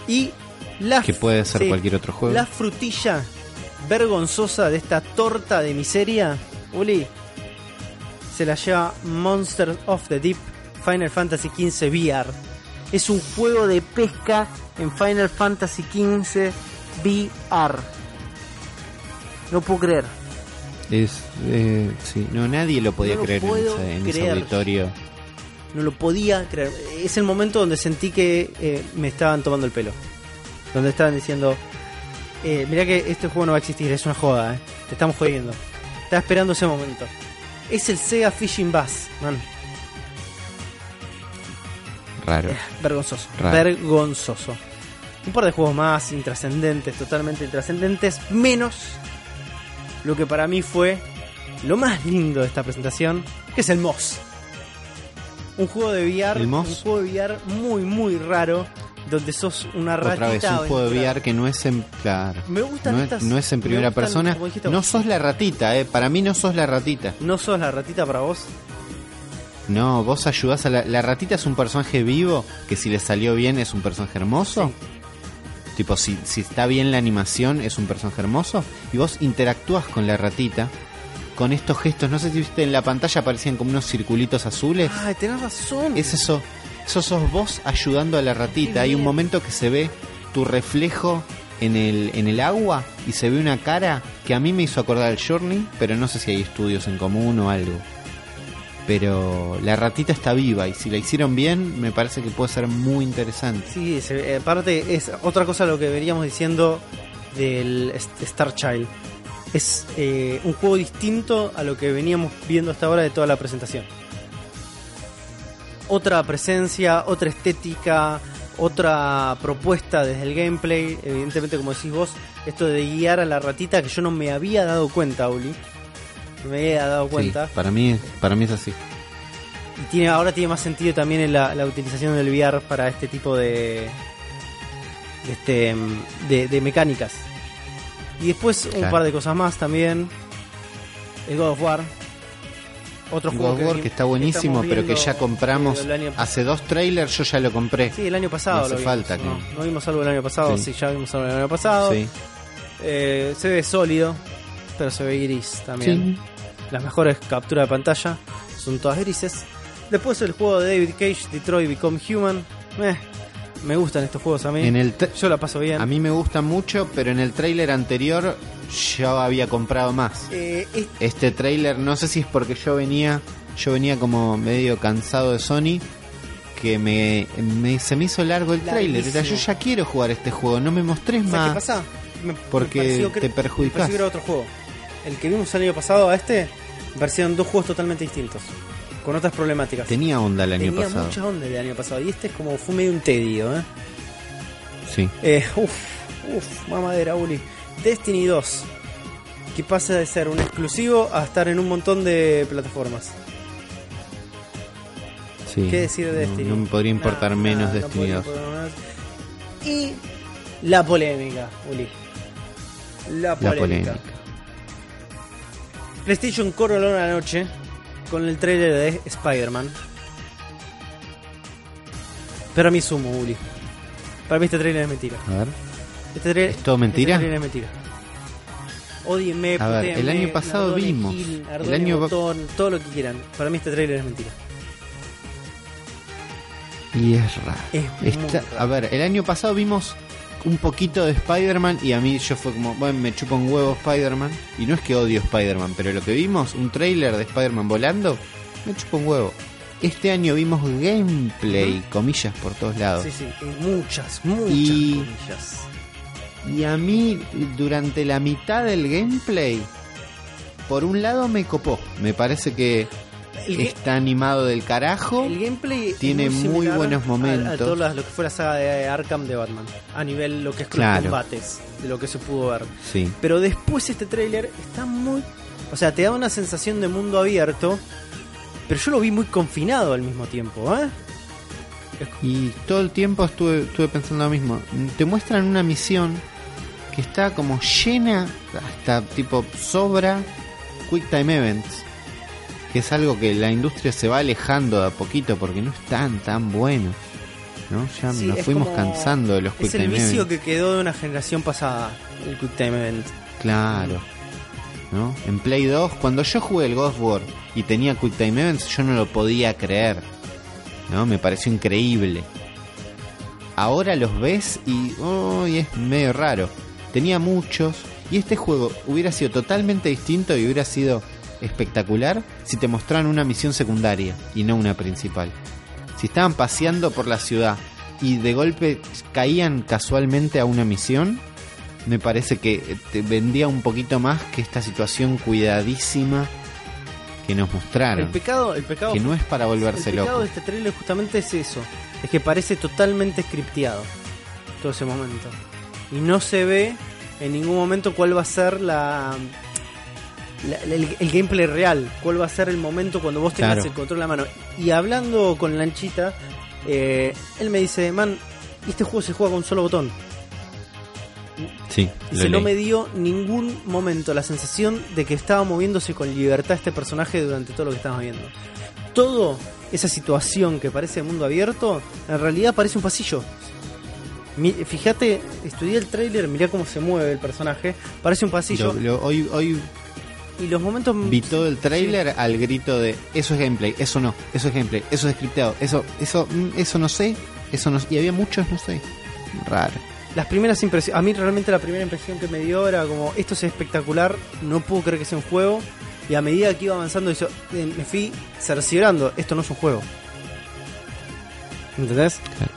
y la que puede ser sí, cualquier otro juego. La frutilla vergonzosa de esta torta de miseria, Uli, se la lleva Monsters of the Deep Final Fantasy XV VR. Es un juego de pesca en Final Fantasy XV VR. No puedo creer. Es, eh, sí, no, nadie lo podía No lo creer en, ese, en ese creer. auditorio. No lo podía creer. Es el momento donde sentí que eh, me estaban tomando el pelo. Donde estaban diciendo, eh, mira que este juego no va a existir, es una joda, eh. te estamos jodiendo. Estaba esperando ese momento. Es el Sega Fishing Bass, man. Raro. Vergonzoso. Raro. Vergonzoso. Un par de juegos más intrascendentes, totalmente intrascendentes, menos lo que para mí fue lo más lindo de esta presentación, que es el Moss. Un juego de VR, ¿El Moss? un juego de VR muy muy raro, donde sos una ratita. Otra vez, un juego de. VR que no es en. Claro. Me gustan no, estas- es, no es en me primera gustan, persona. dijiste No sos la ratita, ¿eh? Para mí no sos la ratita. ¿No sos la ratita para vos? No, vos ayudás a la. La ratita es un personaje vivo que si le salió bien es un personaje hermoso. Tipo, si, si está bien la animación es un personaje hermoso. Y vos interactúas con la ratita con estos gestos. No sé si viste en la pantalla aparecían como unos circulitos azules. Ay, tenés razón. Es eso. Eso sos vos ayudando a la ratita. Hay un momento que se ve tu reflejo en el, en el agua y se ve una cara que a mí me hizo acordar al Journey, pero no sé si hay estudios en común o algo. Pero la ratita está viva y si la hicieron bien, me parece que puede ser muy interesante. Sí, aparte es otra cosa lo que veníamos diciendo del Star Child. Es eh, un juego distinto a lo que veníamos viendo hasta ahora de toda la presentación. Otra presencia, otra estética, otra propuesta desde el gameplay. Evidentemente, como decís vos, esto de guiar a la ratita que yo no me había dado cuenta, Uli. No me había dado Sí, cuenta. para mí, para mí es así. Y tiene, ahora tiene más sentido también la, la utilización del VR para este tipo de, de, este, de, de mecánicas. Y después un Claro. par de cosas más también. El God of War. Otro juego War que está buenísimo, pero que ya compramos. año- Hace dos trailers yo ya lo compré. Sí, el año pasado. No hace lo vimos, falta ¿no? que- No vimos algo el año pasado, sí, Sí. ya vimos algo el año pasado. Sí. Eh, se ve sólido, pero se ve gris también. Sí. Las mejores capturas de pantalla son todas grises. Después el juego de David Cage, Detroit Become Human. Eh, me gustan estos juegos a mí. En el tra- Yo la paso bien. A mí me gusta mucho, pero en el tráiler anterior yo había comprado más. Eh, es- Este tráiler, no sé si es porque yo venía, yo venía como medio cansado de Sony, que me, me- se me hizo largo el tráiler. Era, Yo Larguísimo. ya quiero jugar este juego, no me mostrés ¿Sabes qué más. pasa? Me- Porque te me pareció era otro juego. El que vimos el año pasado a este, parecieron dos juegos totalmente distintos. Con otras problemáticas. Tenía onda el año Tenía pasado. mucha onda el año pasado. Y este es como fue medio un tedio, ¿eh? Sí. Eh, uf, uf, mamadera, Uli. Destiny 2. Que pasa de ser un exclusivo a estar en un montón de plataformas. sí. ¿Qué decir de No- Destiny? No, me podría importar Nada, menos nada, Destiny podría 2. importar menos. Y la polémica, Uli. La La polémica. polémica. PlayStation coronó la noche con el trailer de Spider-Man. Pero a mí sumo, Uli. Para mí este trailer es mentira. A ver. Este trailer, ¿Es todo mentira? Este trailer es mentira. Odienme, A ver, el año pasado Nardone vimos. Gil, El año- Botón, todo lo que quieran. Para mí este trailer es mentira. Y es raro. Es muy Está- raro. a ver, el año pasado vimos un poquito de Spider-Man y a mí yo fue como, bueno, me chupa un huevo Spider-Man. Y no es que odio Spider-Man, pero lo que vimos, un trailer de Spider-Man volando, me chupa un huevo. Este año vimos gameplay, comillas por todos lados. Sí, sí, muchas, muchas Y- comillas. Y a mí, durante la mitad del gameplay, por un lado me copó. Me parece que El, está animado del carajo. el gameplay tiene muy buenos a- A, momentos. todas las- lo que fue la saga de Arkham de Batman. A nivel lo que es Claro. los combates, de lo que se pudo ver. Sí. Pero después este tráiler está muy... O sea, te da una sensación de mundo abierto, pero yo lo vi muy confinado al mismo tiempo, ¿eh? Y todo el tiempo estuve, estuve pensando lo mismo. Te muestran una misión que está como llena, hasta tipo sobra, Quick Time Events. Que es algo que la industria se va alejando de a poquito porque no están tan buenos. ¿no? Ya Sí, nos es fuimos cansando de los Quick Es el Time vicio Events. que quedó de una generación pasada, el Quick Time Event. Claro. ¿No? En Play 2, cuando yo jugué el of War y tenía Quick Time Events, yo no lo podía creer. ¿No? Me pareció increíble. Ahora los ves y uy, es medio raro. Tenía muchos y este juego hubiera sido totalmente distinto y hubiera sido espectacular si te mostraran una misión secundaria y no una principal. Si estaban paseando por la ciudad y de golpe caían casualmente a una misión, me parece que te vendía un poquito más que esta situación cuidadísima que nos El mostraron. pecado, el pecado, Que no es para volverse el pecado loco. de este trailer justamente es eso. Es que parece totalmente scripteado todo ese momento. Y no se ve en ningún momento cuál va a ser la, la- el, el gameplay real. Cuál va a ser el momento cuando vos tengas Claro. el control en la mano. Y hablando con Lanchita, eh, él me dice, man, este juego se juega con un solo botón. Sí, se no me dio ningún momento la sensación de que estaba moviéndose con libertad este personaje durante todo lo que estábamos viendo. Todo esa situación que parece mundo abierto, en realidad parece un pasillo. Mi- Fíjate, estudié el tráiler, mirá cómo se mueve el personaje, parece un pasillo. Lo- lo- hoy, hoy y los momentos... vi todo el tráiler al grito de eso es gameplay, eso no, eso es gameplay, eso es scripteado, eso, eso, mm, eso no sé, eso no y había muchos no sé. Raro. Las primeras impresiones, a mí realmente la primera impresión que me dio era como, esto es espectacular, no puedo creer que sea un juego. Y a medida que iba avanzando, yo, eh, me fui cerciorando, esto no es un juego. ¿Entendés? Claro.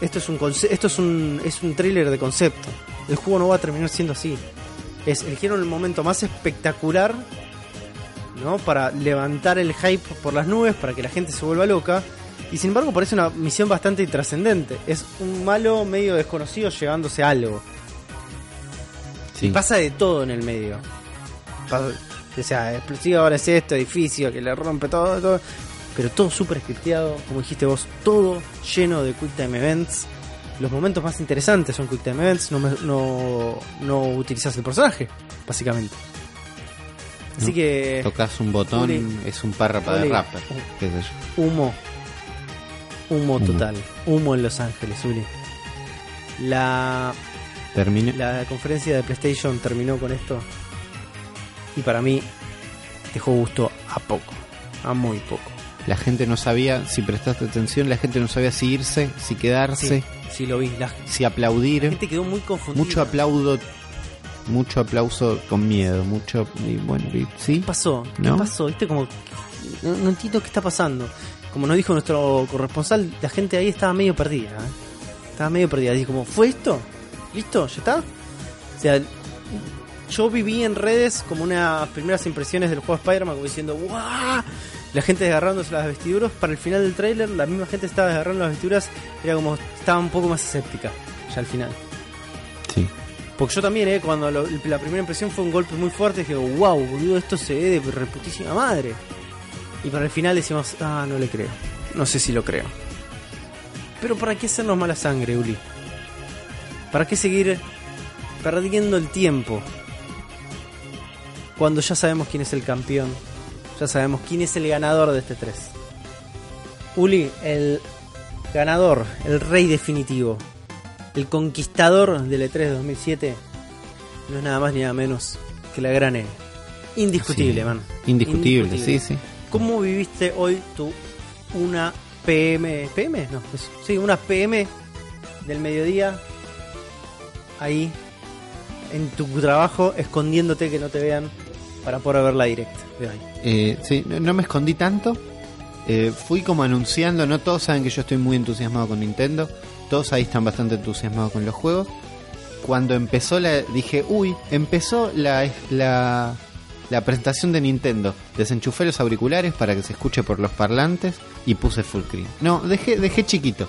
Esto es un esto es un es un tráiler de concepto. El juego no va a terminar siendo así. Es eligieron el momento más espectacular, ¿no? Para levantar el hype por las nubes, para que la gente se vuelva loca. Y sin embargo parece una misión bastante intrascendente. Es un malo medio desconocido llevándose a algo. Sí. Y pasa de todo en el medio. Pa- O sea, explosivo ahora es esto, edificio, que le rompe todo, todo. Pero todo súper scripteado, como dijiste vos, todo lleno de Quick Time Events. Los momentos más interesantes son Quick Time Events, no, me- no, no utilizas el personaje, básicamente. Así No. que Tocas un botón, es un párrafo de rapper. qué sé yo. humo. Humo total. Humo en Los Ángeles, Uli. La Termina. La conferencia de PlayStation terminó con esto. Y para mí, dejó gusto a poco. A muy poco. La gente no sabía, si prestaste atención, la gente no sabía si irse, si quedarse, Sí, sí lo vi. La si aplaudir. gente quedó muy confundida. Mucho aplaudo, mucho aplauso con miedo, mucho y bueno, y- sí. ¿Qué pasó? ¿Qué ¿No? pasó? ¿Viste? Como. No, no entiendo qué está pasando. Como nos dijo nuestro corresponsal, la gente ahí estaba medio perdida. ¿eh? Estaba medio perdida. Dije, como, ¿fue esto? ¿Listo? ¿Ya está? O sea, yo viví en redes como unas primeras impresiones del juego Spider-Man, como diciendo, ¡guau! La gente desgarrándose las vestiduras. Para el final del tráiler, la misma gente estaba desgarrando las vestiduras. Era como, estaba un poco más escéptica, ya al final. Sí. Porque yo también, eh, cuando lo- la primera impresión fue un golpe muy fuerte, dije, wow, boludo, esto se ve de reputísima madre. Y para el final decimos, ah, no le creo. No sé si lo creo. Pero ¿para qué hacernos mala sangre, Uli? ¿Para qué seguir perdiendo el tiempo? Cuando ya sabemos quién es el campeón. Ya sabemos quién es el ganador de este 3. Uli, el ganador, el rey definitivo, el conquistador del E3 de 2007 no es nada más ni nada menos que la gran E. Indiscutible, Sí. man. Indiscutible, sí, sí. ¿Cómo viviste hoy tu una PM? ¿PM? No, eso. Sí, una PM del mediodía ahí en tu trabajo escondiéndote que no te vean para poder ver la direct de hoy. Eh, sí, no, no me escondí tanto. Eh, fui como anunciando, no todos saben que yo estoy muy entusiasmado con Nintendo. Todos ahí están bastante entusiasmados con los juegos. Cuando empezó la... Dije, uy, empezó la, la, la presentación de Nintendo. Desenchufé los auriculares para que se escuche por los parlantes y puse full screen. No, dejé, dejé chiquito.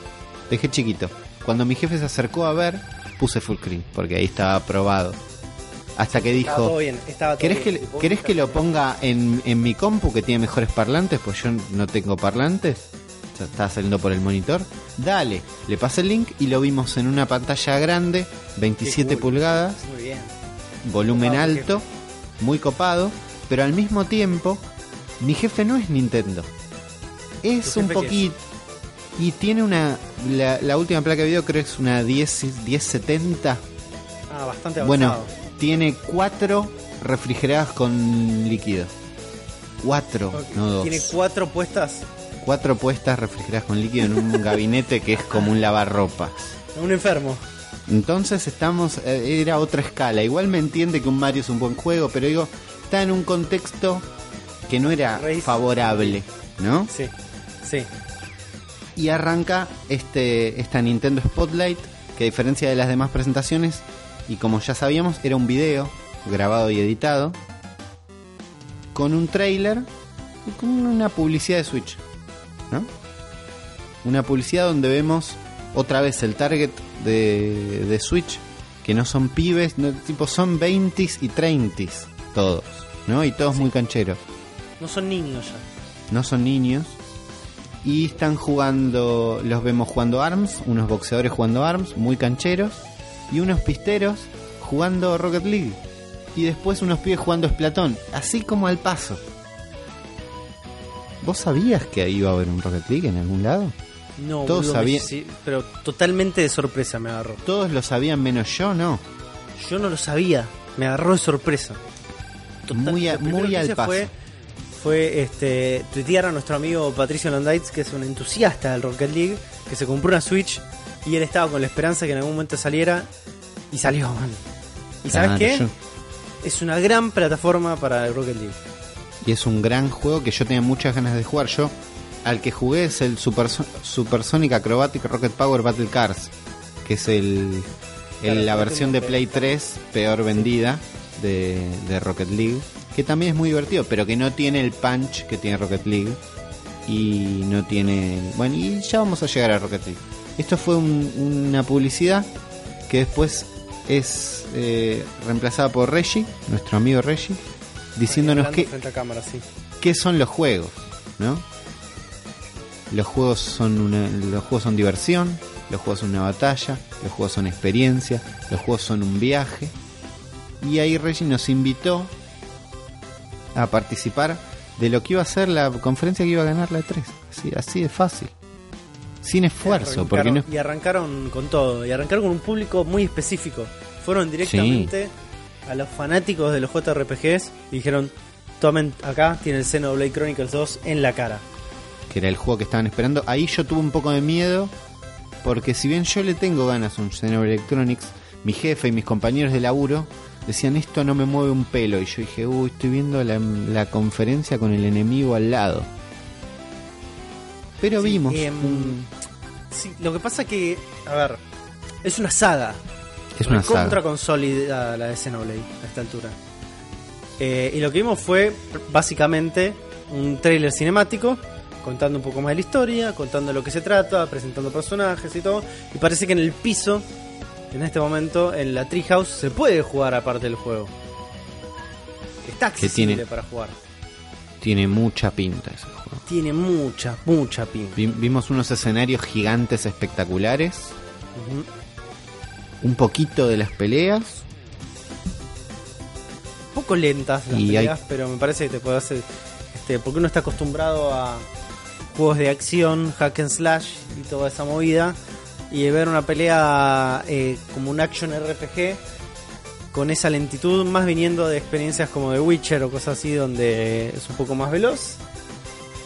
Dejé chiquito. Cuando mi jefe se acercó a ver, puse full screen, porque ahí estaba aprobado. Hasta que todo dijo, bien, todo ¿Querés que, bien. ¿Querés que lo ponga en, en mi compu que tiene mejores parlantes? Pues yo no tengo parlantes. Estaba saliendo por el monitor. Dale, le pasé el link y lo vimos en una pantalla grande, 27 Qué cool. pulgadas, Muy bien. volumen Copado, alto, muy copado, pero al mismo tiempo, mi jefe no es Nintendo. Es ¿Tu un poquito. Y tiene una. La, la última placa de video creo que es una 10, 1070. Ah, bastante avanzado. Bueno, tiene cuatro refrigeradas con líquido. Cuatro, no dos. Tiene cuatro puestas. Cuatro puestas refrigeradas con líquido en un *laughs* gabinete que es como un lavarropas. Un enfermo. Entonces estamos, eh, era otra escala. Igual me entiende que un Mario es un buen juego, pero digo, está en un contexto que no era Race. favorable, ¿no? Sí, sí. Y arranca este esta Nintendo Spotlight, que a diferencia de las demás presentaciones, y como ya sabíamos, era un video grabado y editado, con un trailer y con una publicidad de Switch, ¿no? Una publicidad donde vemos otra vez el target de, de Switch, que no son pibes, no, tipo son 20s y 30s, todos, ¿no? Y todos muy cancheros No son niños ya. no son niños. Y están jugando, los vemos jugando ARMS, unos boxeadores jugando ARMS, muy cancheros, y unos pisteros jugando Rocket League. Y después unos pibes jugando Splatón, así como al paso. ¿Vos sabías que iba a haber un Rocket League en algún lado? No, Todos boludo, sabían- sí, pero totalmente de sorpresa me agarró. Todos lo sabían menos yo, ¿no? Yo no lo sabía, me agarró de sorpresa. Muy a- muy al paso. Fue, fue este, tuitear a nuestro amigo Patricio Londaitz, que es un entusiasta del Rocket League, que se compró una Switch y él estaba con la esperanza que en algún momento saliera y salió, man. ¿Y sabes qué? yo- Es una gran plataforma para el Rocket League. Y es un gran juego que yo tenía muchas ganas de jugar. Yo, al que jugué es el Super, Supersonic Acrobatic Rocket Power Battle Cars, que es el, el- Claro, la versión de Play pega. 3 peor vendida de, de Rocket League, que también es muy divertido, pero que no tiene el punch que tiene Rocket League. Y no tiene... Bueno, y ya vamos a llegar a Rocket League. Esto fue un- una publicidad que después es eh, reemplazada por Reggie, nuestro amigo Reggie, diciéndonos que cámara, sí. qué son los juegos, ¿no? Los juegos son una, los juegos son diversión, los juegos son una batalla, los juegos son experiencia, los juegos son un viaje. Y ahí Reggie nos invitó a participar de lo que iba a ser la conferencia que iba a ganar la 3. Así, así de fácil. Sin esfuerzo, porque no Y arrancaron con todo, y arrancaron con un público muy específico. Fueron directamente a los fanáticos de los JRPGs y dijeron, tomen acá, tiene el Xenoblade Chronicles 2 en la cara. que era el juego que estaban esperando. Ahí yo tuve un poco de miedo, porque si bien yo le tengo ganas a un Xenoblade Electronics, mi jefe y mis compañeros de laburo decían esto no me mueve un pelo. Y yo dije, uy, estoy viendo la, la conferencia con el enemigo al lado. Pero Sí, vimos. em, un- sí, lo que pasa que, a ver, es una saga. es una contra saga. consolidada la de Xenoblade a esta altura. Eh, y lo que vimos fue básicamente un trailer cinemático contando un poco más de la historia, contando lo que se trata, presentando personajes y todo. Y parece que en el piso, en este momento, en la Treehouse, se puede jugar aparte del juego. Está accesible tiene- para jugar. Tiene mucha pinta ese juego. Tiene mucha, mucha pinta. Vi- vimos unos escenarios gigantes espectaculares. Un poquito de las peleas. Un poco lentas las Y hay- peleas, pero me parece que te puede hacer. Este, porque uno está acostumbrado a juegos de acción, hack and slash y toda esa movida. Y ver una pelea eh, como un action RPG con esa lentitud, más viniendo de experiencias como de Witcher o cosas así, donde es un poco más veloz.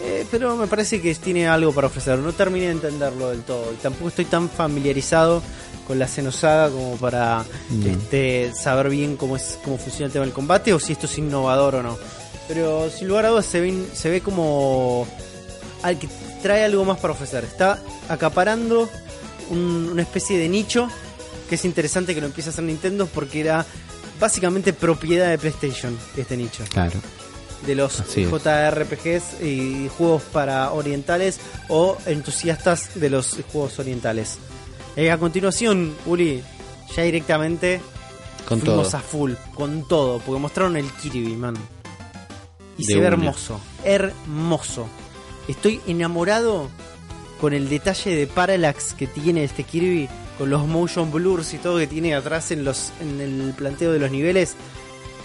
Eh, pero me parece que tiene algo para ofrecer. No terminé de entenderlo del todo. Y tampoco estoy tan familiarizado con la Xenosaga como para No. este, saber bien cómo es cómo funciona el tema del combate o si esto es innovador o no. Pero sin lugar a dudas se ve, se ve como al que trae algo más para ofrecer. Está acaparando un- una especie de nicho que es interesante que lo empiece a hacer Nintendo porque era básicamente propiedad de PlayStation este nicho Claro. de los Así. JRPGs y juegos para orientales o entusiastas de los juegos orientales. Eh, a continuación, Uli, ya directamente Con fuimos todo. a full, con todo, porque mostraron el Kirby, man. Y De se ve una. hermoso, hermoso. Estoy enamorado con el detalle de parallax que tiene este Kirby, con los motion blurs y todo que tiene atrás en los en el planteo de los niveles.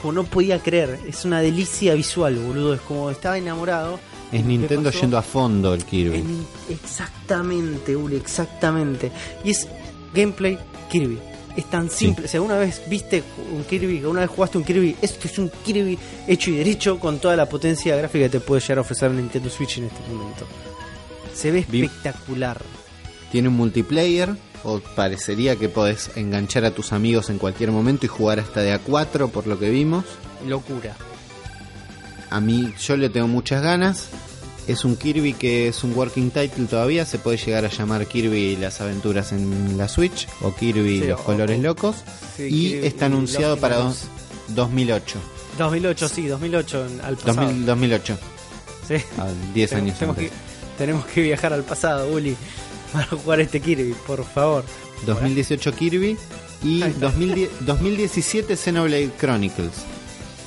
Como no podía creer, es una delicia visual, boludo. Es como estaba enamorado. Es ¿Qué Nintendo yendo a fondo el Kirby. En- exactamente, Uli, exactamente. Y es gameplay Kirby. Es tan simple. Si alguna vez viste un Kirby, alguna vez jugaste un Kirby, esto es un Kirby hecho y derecho con toda la potencia gráfica que te puede llegar a ofrecer el Nintendo Switch en este momento. Se ve espectacular. Tiene un multiplayer, o parecería que podés enganchar a tus amigos en cualquier momento y jugar hasta de a 4 por lo que vimos. Locura. A mí yo le tengo muchas ganas. Es un Kirby que es un working title todavía, se puede llegar a llamar Kirby y las aventuras en la Switch o Kirby Sí, los o- colores o- locos. Sí, y Kirby está anunciado para dos- 2008. 2008, sí, 2008 en- al pasado. 2000 2008, Sí. a 10 años tenemos, antes. que, tenemos que viajar al pasado, Uli, para jugar este Kirby, por favor. 2018 Kirby y Ahí está. 2010 2017 Xenoblade Chronicles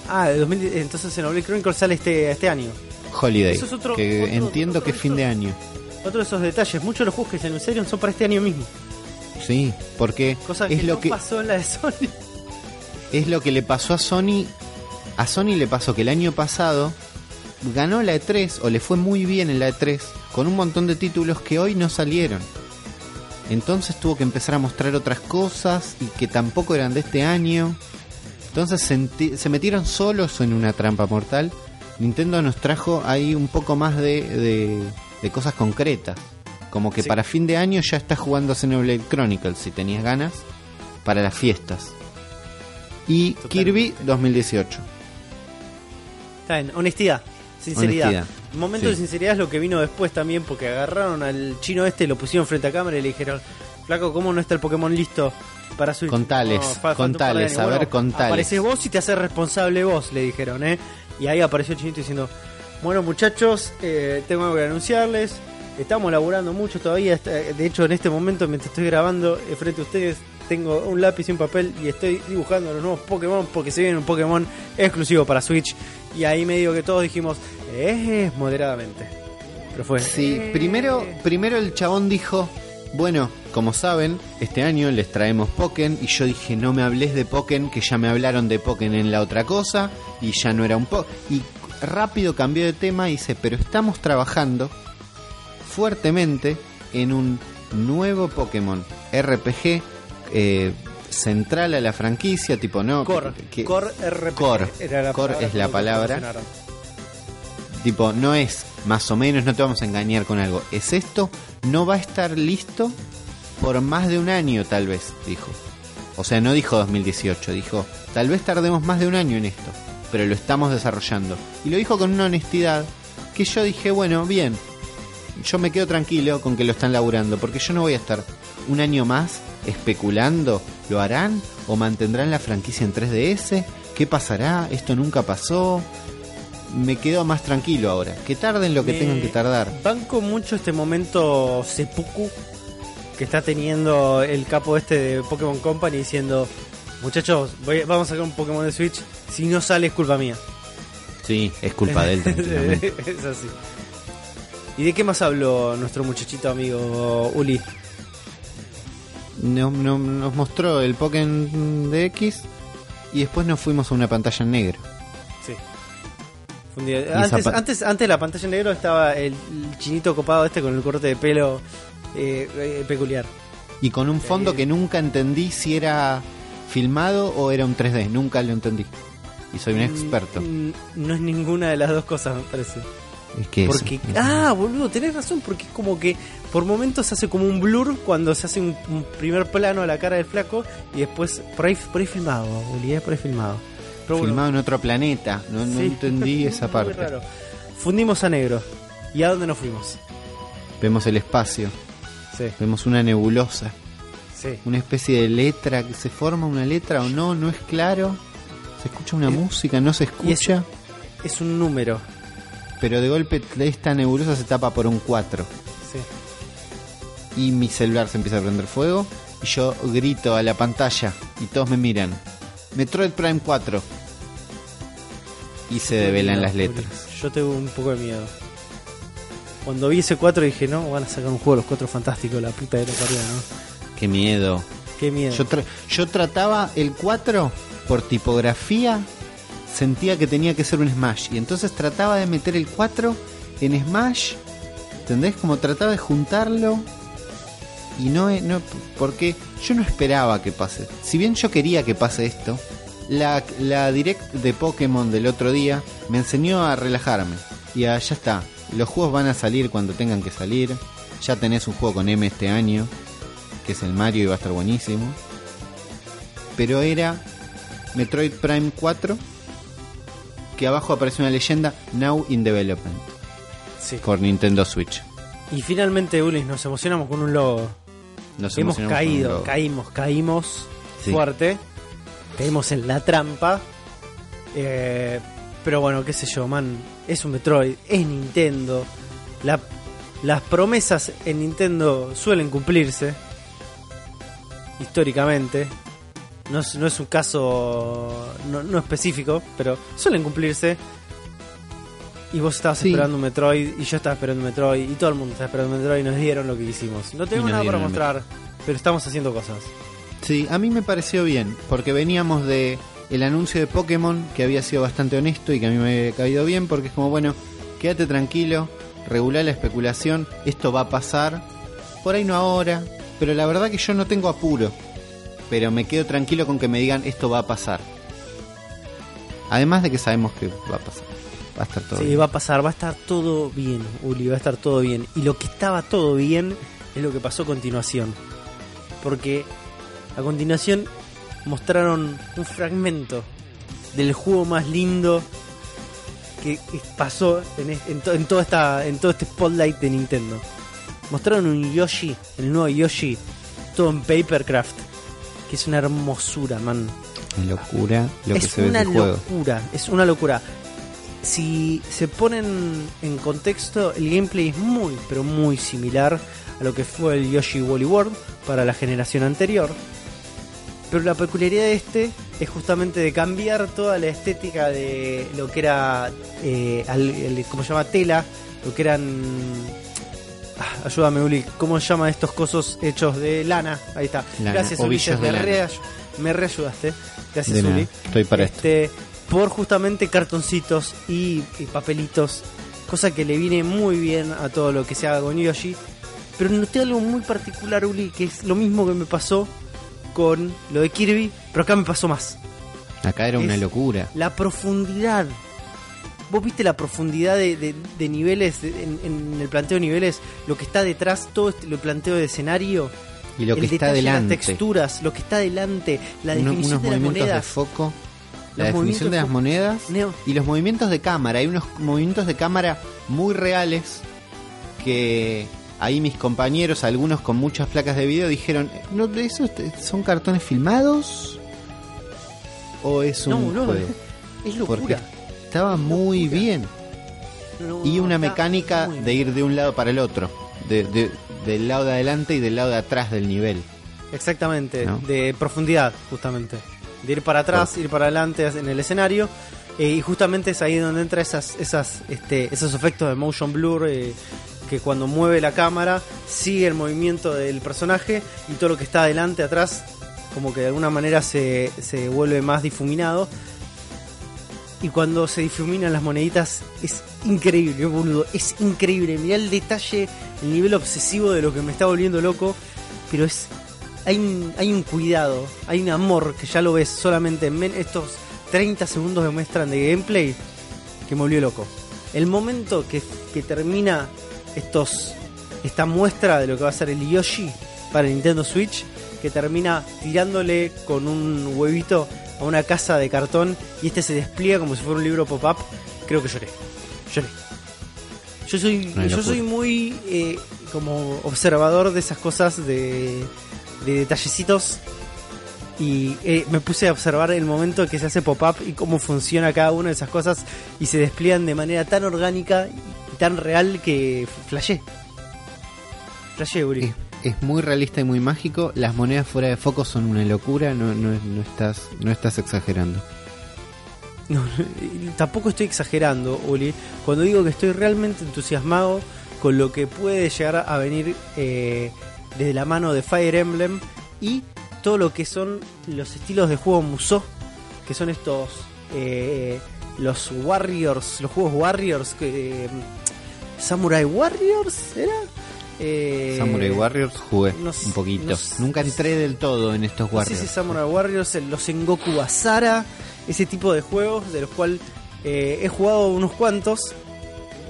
Ah, de 2000, entonces Xenoblade Chronicles sale este, este año. Holiday, Eso es otro- que otro- entiendo otro que es fin de año. Otro de esos detalles, muchos de los juegos que se anunciaron son para este año mismo. Sí, porque Cosa es que lo no que pasó en la de Sony. *laughs* es lo que le pasó a Sony. A Sony le pasó que el año pasado ganó la E3 o le fue muy bien en la E3 con un montón de títulos que hoy no salieron. Entonces tuvo que empezar a mostrar otras cosas y que tampoco eran de este año. Entonces se, metieron solos en una trampa mortal. Nintendo nos trajo ahí un poco más de, de- de cosas concretas. Como que Sí. para fin de año ya estás jugando a Xenoblade Chronicles si tenías ganas. Para las fiestas. Y Totalmente. Kirby 2018. Está bien, honestidad, sinceridad. Honestidad, momento sí. de sinceridad es lo que vino después también, porque agarraron al chino este, lo pusieron frente a cámara y le dijeron, flaco, ¿cómo no está el Pokémon listo para Switch? Contales, un contales, par de años". a ver, contales. Apareces vos y te haces responsable vos, le dijeron, ¿eh? Y ahí apareció el chinito diciendo, bueno muchachos, eh, tengo algo que anunciarles, estamos laburando mucho todavía, de hecho en este momento mientras estoy grabando eh, frente a ustedes tengo un lápiz y un papel y estoy dibujando los nuevos Pokémon porque se viene un Pokémon exclusivo para Switch y ahí medio que todos dijimos, eh, moderadamente. Pero fue... Sí, "Eh". primero, primero el chabón dijo, bueno, como saben, este año les traemos Pokémon y yo dije, no me hables de Pokémon, que ya me hablaron de Pokémon en la otra cosa y ya no era un Pokémon. Y rápido cambió de tema y dice, pero estamos trabajando fuertemente en un nuevo Pokémon RPG eh, central a la franquicia, tipo no... Core, que- Core RPG. Core, era la Core es la palabra. Tipo, no es más o menos, no te vamos a engañar con algo. Es esto, no va a estar listo por más de un año, tal vez, dijo. O sea, no dijo 2018, dijo, tal vez tardemos más de un año en esto, pero lo estamos desarrollando. Y lo dijo con una honestidad que yo dije, bueno, bien, yo me quedo tranquilo con que lo están laburando, porque yo no voy a estar un año más especulando, ¿lo harán? ¿O mantendrán la franquicia en 3DS? ¿Qué pasará? ¿Esto nunca pasó? Me quedo más tranquilo ahora. Que tarden lo que Me- tengan que tardar. Banco mucho este momento seppuku que está teniendo el capo este de Pokémon Company diciendo, muchachos, voy- vamos a sacar un Pokémon de Switch, si no sale es culpa mía. Sí, es culpa de él, *laughs* tranquilamente. es así. ¿Y de qué más habló nuestro muchachito amigo Uli? No- no- nos mostró el Pokémon de X y después nos fuimos a una pantalla en Antes, antes, antes la pantalla en negro estaba el, el chinito copado este con el corte de pelo eh, eh, peculiar. Y con un fondo Eh. que nunca entendí si era filmado o era un 3D. Nunca lo entendí. Y soy un experto. Mm, No es ninguna de las dos cosas, me parece. Es que eso. Porque, ah, boludo, tenés razón, porque es como que por momentos se hace como un blur cuando se hace un, un primer plano a la cara del flaco y después por ahí, por ahí filmado, por ahí filmado. Pero bueno, filmado en otro planeta. No, no sí, entendí *laughs* esa muy parte. raro. Fundimos a negro. ¿Y a dónde nos fuimos? Vemos el espacio. Sí, Vemos una nebulosa. sí. Una especie de letra que se forma una letra o no, no es claro. Se escucha una música, no se es- escucha. Es un número. Pero de golpe esta nebulosa se tapa por un 4. Sí. Y mi celular se empieza a prender fuego. Y yo grito a la pantalla. Y todos me miran. Metroid Prime 4. Y se develan las letras. Yo tengo un poco de miedo. Cuando vi ese 4 dije, no, van a sacar un juego de los 4 fantásticos, la puta de la parió, ¿no? Qué miedo. Qué miedo. Yo, tra- yo trataba el 4 por tipografía. Sentía que tenía que ser un Smash. Y entonces trataba de meter el 4 en Smash. ¿Entendés? Como trataba de juntarlo. Y no, no porque yo no esperaba que pase. Si bien yo quería que pase esto, la, la direct de Pokémon del otro día me enseñó a relajarme. Y a, ya está. Los juegos van a salir cuando tengan que salir. Ya tenés un juego con M este año que es el Mario y va a estar buenísimo. Pero era Metroid Prime 4, que abajo aparece una leyenda Now in Development Sí. por Nintendo Switch. Y finalmente, Ulis, nos emocionamos con un logo. Nos Hemos caído, caímos, caímos Sí. fuerte. Caímos en la trampa. Eh, pero bueno, qué sé yo, man. Es un Metroid, es Nintendo. La- las promesas en Nintendo suelen cumplirse. Históricamente. No es, no es un caso no, no específico, pero suelen cumplirse. Y vos estabas Sí. esperando un Metroid, y yo estaba esperando un Metroid, y todo el mundo estaba esperando un Metroid, y nos dieron lo que hicimos. No tenemos nada para mostrar, pero estamos haciendo cosas. Sí, a mí me pareció bien, porque veníamos de el anuncio de Pokémon, que había sido bastante honesto y que a mí me había caído bien, porque es como, bueno, quédate tranquilo, regular la especulación, esto va a pasar, por ahí no ahora, pero la verdad que yo no tengo apuro, pero me quedo tranquilo con que me digan esto va a pasar. Además de que sabemos que va a pasar, va a estar todo Sí, bien. va a pasar, va a estar todo bien, Uli, va a estar todo bien. Y lo que estaba todo bien es lo que pasó a continuación. Porque a continuación mostraron un fragmento del juego más lindo que que pasó en, en to- en toda esta, en todo este spotlight de Nintendo. Mostraron un Yoshi, el nuevo Yoshi, todo en Papercraft, que es una hermosura, man Es locura lo que es se ve una en el juego. locura, es una locura. Si se ponen en contexto, el gameplay es muy, pero muy similar a lo que fue el Yoshi Woolly World para la generación anterior. Pero la peculiaridad de este es justamente de cambiar toda la estética de lo que era, eh, al- el- ¿cómo se llama? Tela, lo que eran... Ah, ayúdame, Uli, ¿cómo se llama estos cosos hechos de lana? Ahí está. Lana, Gracias, Uli, ovillos me, reay- me reayudaste. Gracias, Uli. estoy para esto. Por justamente cartoncitos y, y papelitos, cosa que le viene muy bien a todo lo que se haga con Yoshi. Pero noté algo muy particular, Uli, que es lo mismo que me pasó con lo de Kirby, pero acá me pasó más. Acá era una locura. La profundidad. ¿Vos viste la profundidad de, de- de niveles, de- en, en el planteo de niveles, lo que está detrás, todo este, el planteo de escenario? Y lo el que está detalle, delante. Las texturas, lo que está delante, la Uno- definición unos de las movimientos de monedas. foco, la Los definición de las monedas Neo, y los movimientos de cámara. Hay unos movimientos de cámara muy reales que ahí mis compañeros, algunos con muchas placas de video, dijeron, ¿no, ¿esos son cartones filmados? ¿O es un No, no, juego? es Porque locura. estaba muy locura. bien. Y una mecánica de ir de un lado para el otro. De, de- del lado de adelante y del lado de atrás del nivel. Exactamente, de profundidad, justamente. De ir para atrás, ir para adelante en el escenario. eh, y justamente es ahí donde entra esas, esas, este, esos efectos de motion blur. eh, que cuando mueve la cámara sigue el movimiento del personaje y todo lo que está adelante, atrás, como que de alguna manera se, se vuelve más difuminado. Y cuando se difuminan las moneditas es increíble, boludo. Es increíble. Mirá el detalle, el nivel obsesivo de lo que me está volviendo loco. Pero es. Hay un, hay un cuidado, hay un amor que ya lo ves solamente en estos 30 segundos que muestran de gameplay que me volvió loco. El momento que, que termina estos esta muestra de lo que va a ser el Yoshi para Nintendo Switch, que termina tirándole con un huevito a una casa de cartón y este se despliega como si fuera un libro pop-up, creo que lloré. Lloré. Yo soy, yo soy muy eh, como observador de esas cosas de, de detallecitos y eh, me puse a observar el momento que se hace pop-up y cómo funciona cada una de esas cosas y se despliegan de manera tan orgánica y tan real que flashé. Flashé, Uri. Es, es muy realista y muy mágico. Las monedas fuera de foco son una locura. No, no, no estás, no estás exagerando. No, no, tampoco estoy exagerando, Uli, cuando digo que estoy realmente entusiasmado con lo que puede llegar a venir eh, desde la mano de Fire Emblem y todo lo que son los estilos de juego Musou, que son estos eh, los Warriors, los juegos Warriors eh, Samurai Warriors era Eh, Samurai Warriors jugué un poquito. Nunca entré del todo en estos Warriors. si Samurai Warriors, los Sengoku Basara, ese tipo de juegos de los cuales he jugado unos cuantos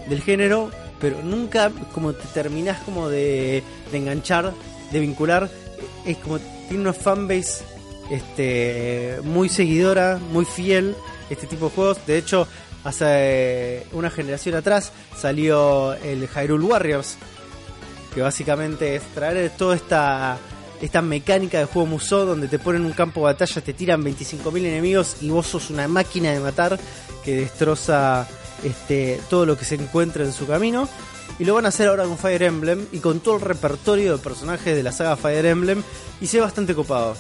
del género, pero nunca como te terminás como de, de enganchar, de vincular. Es como tiene una fanbase este, muy seguidora, muy fiel, este tipo de juegos. De hecho, hace una generación atrás salió el Hyrule Warriors, que básicamente es traer toda esta esta mecánica de juego Musou donde te ponen un campo de batalla, te tiran 25.000 enemigos y vos sos una máquina de matar que destroza este, todo lo que se encuentra en su camino. Y lo van a hacer ahora con Fire Emblem y con todo el repertorio de personajes de la saga Fire Emblem y se ve bastante copado.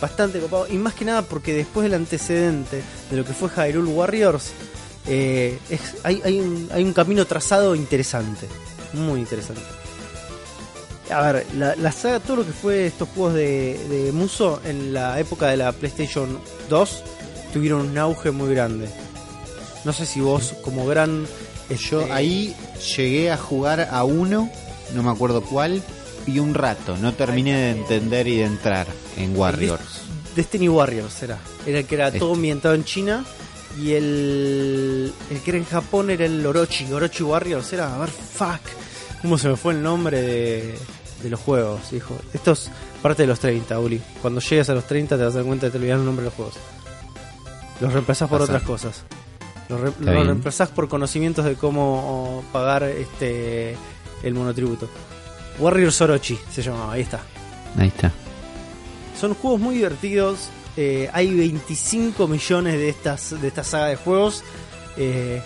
Bastante copado y más que nada porque después del antecedente de lo que fue Hyrule Warriors, Eh, es- hay, hay un, hay un camino trazado interesante, muy interesante. A ver, la, la saga, todo lo que fue estos juegos de, de Muso en la época de la PlayStation 2 tuvieron un auge muy grande. No sé si vos, como gran. Yo este, ahí llegué a jugar a uno, no me acuerdo cuál, y un rato. No terminé de entender y de entrar en Warriors. Destiny Warriors era. Era el que era todo Este. ambientado en China. Y el, el que era en Japón era el Orochi. Orochi Warriors era. A ver, fuck. ¿Cómo se me fue el nombre de, de los juegos, hijo? Esto es parte de los 30, Uli. Cuando llegues a los 30 te vas a dar cuenta de que te olvidas el nombre de los juegos. Los reemplazás por otras cosas. Los, re- reemplazás por conocimientos de cómo pagar este el monotributo. Warriors Orochi se llamaba, ahí está. Ahí está. Son juegos muy divertidos. eh, hay 25 millones de estas de esta saga de juegos. eh,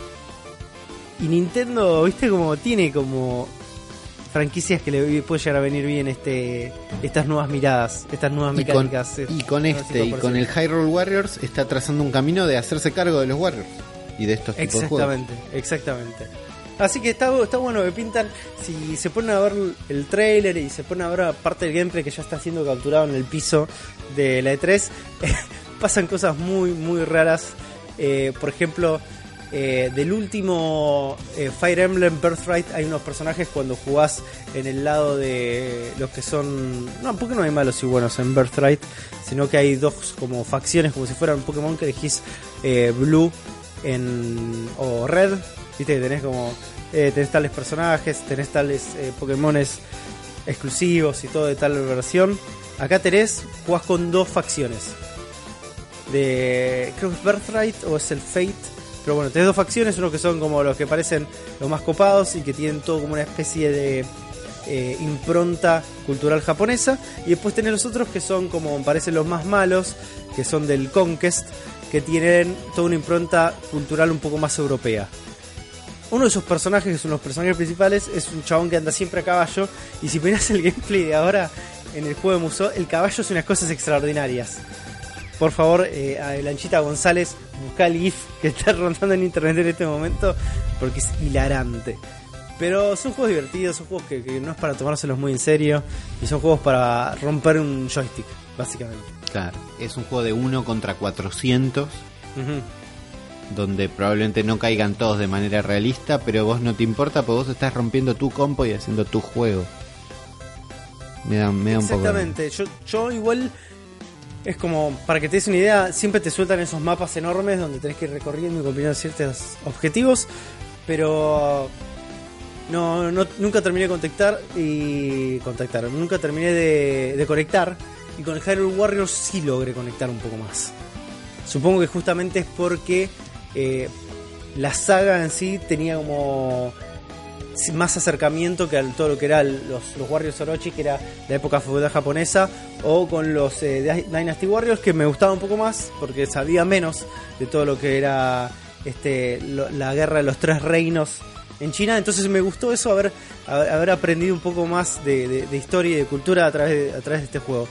y Nintendo, viste, como tiene como franquicias que le puede llegar a venir bien este estas nuevas miradas, estas nuevas Y con, mecánicas. y con este, y con el. Hyrule Warriors, está trazando un camino de hacerse cargo de los Warriors y de estos tipos de juegos. Exactamente, exactamente. Así que está, está bueno que pintan. Si se ponen a ver el trailer y se ponen a ver parte del gameplay que ya está siendo capturado en el piso de la E3, *laughs* pasan cosas muy, muy raras. Eh, por ejemplo, eh, del último eh, Fire Emblem Birthright hay unos personajes cuando jugás en el lado de los que son... No, porque no hay malos y buenos en Birthright, sino que hay dos como facciones, como si fueran Pokémon que elegís Blue en, o Red. Viste que tenés como... eh, tenés tales personajes, tenés tales eh, Pokémones exclusivos y todo de tal versión. Acá tenés, jugás con dos facciones. De. Creo que es Birthright o es el Fate. Pero bueno, tenés dos facciones, uno que son como los que parecen los más copados y que tienen todo como una especie de eh, impronta cultural japonesa. Y después tenés los otros que son como parecen los más malos, que son del Conquest, que tienen toda una impronta cultural un poco más europea. Uno de esos personajes, que son los personajes principales, es un chabón que anda siempre a caballo. Y si miras el gameplay de ahora en el juego de Musou, el caballo hace unas cosas extraordinarias. Por favor, eh, a Lanchita González, busca el GIF que está *laughs* rondando en internet en este momento, porque es hilarante. Pero son juegos divertidos, son juegos que no es para tomárselos muy en serio, y son juegos para romper un joystick, básicamente. Claro, es un juego de 1 contra 400, Ujú. donde probablemente no caigan todos de manera realista, pero vos no te importa porque vos estás rompiendo tu compo y haciendo tu juego. Me da, me da un poco... Exactamente, yo, yo igual es como, para que te des una idea, siempre te sueltan esos mapas enormes donde tenés que ir recorriendo y combinando ciertos objetivos, pero no, no nunca terminé de contactar y contactar, nunca terminé de, de conectar y con el Hyrule Warriors sí logré conectar un poco más. Supongo que justamente es porque eh, la saga en sí tenía como más acercamiento que a todo lo que era los, los Warriors Orochi, que era la época feudal japonesa, o con los eh, Dy- Dynasty Warriors, que me gustaba un poco más, porque sabía menos de todo lo que era este la guerra de los tres reinos en China. Entonces me gustó eso, haber, haber aprendido un poco más de, historia y de cultura a través a través de este juego.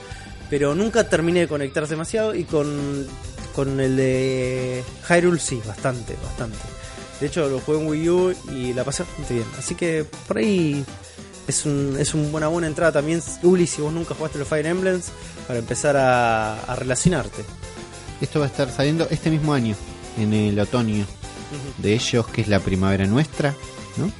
Pero nunca terminé de conectar demasiado y con, con el de Hyrule sí, bastante, bastante. De hecho, lo jugué en Wii U y la pasé bastante bien. Así que por ahí es, un, es un- una buena entrada también, Uli, si vos nunca jugaste los Fire Emblems, para empezar a, a relacionarte. Esto va a estar saliendo este mismo año, en el otoño de ellos, que es la primavera nuestra, ¿no?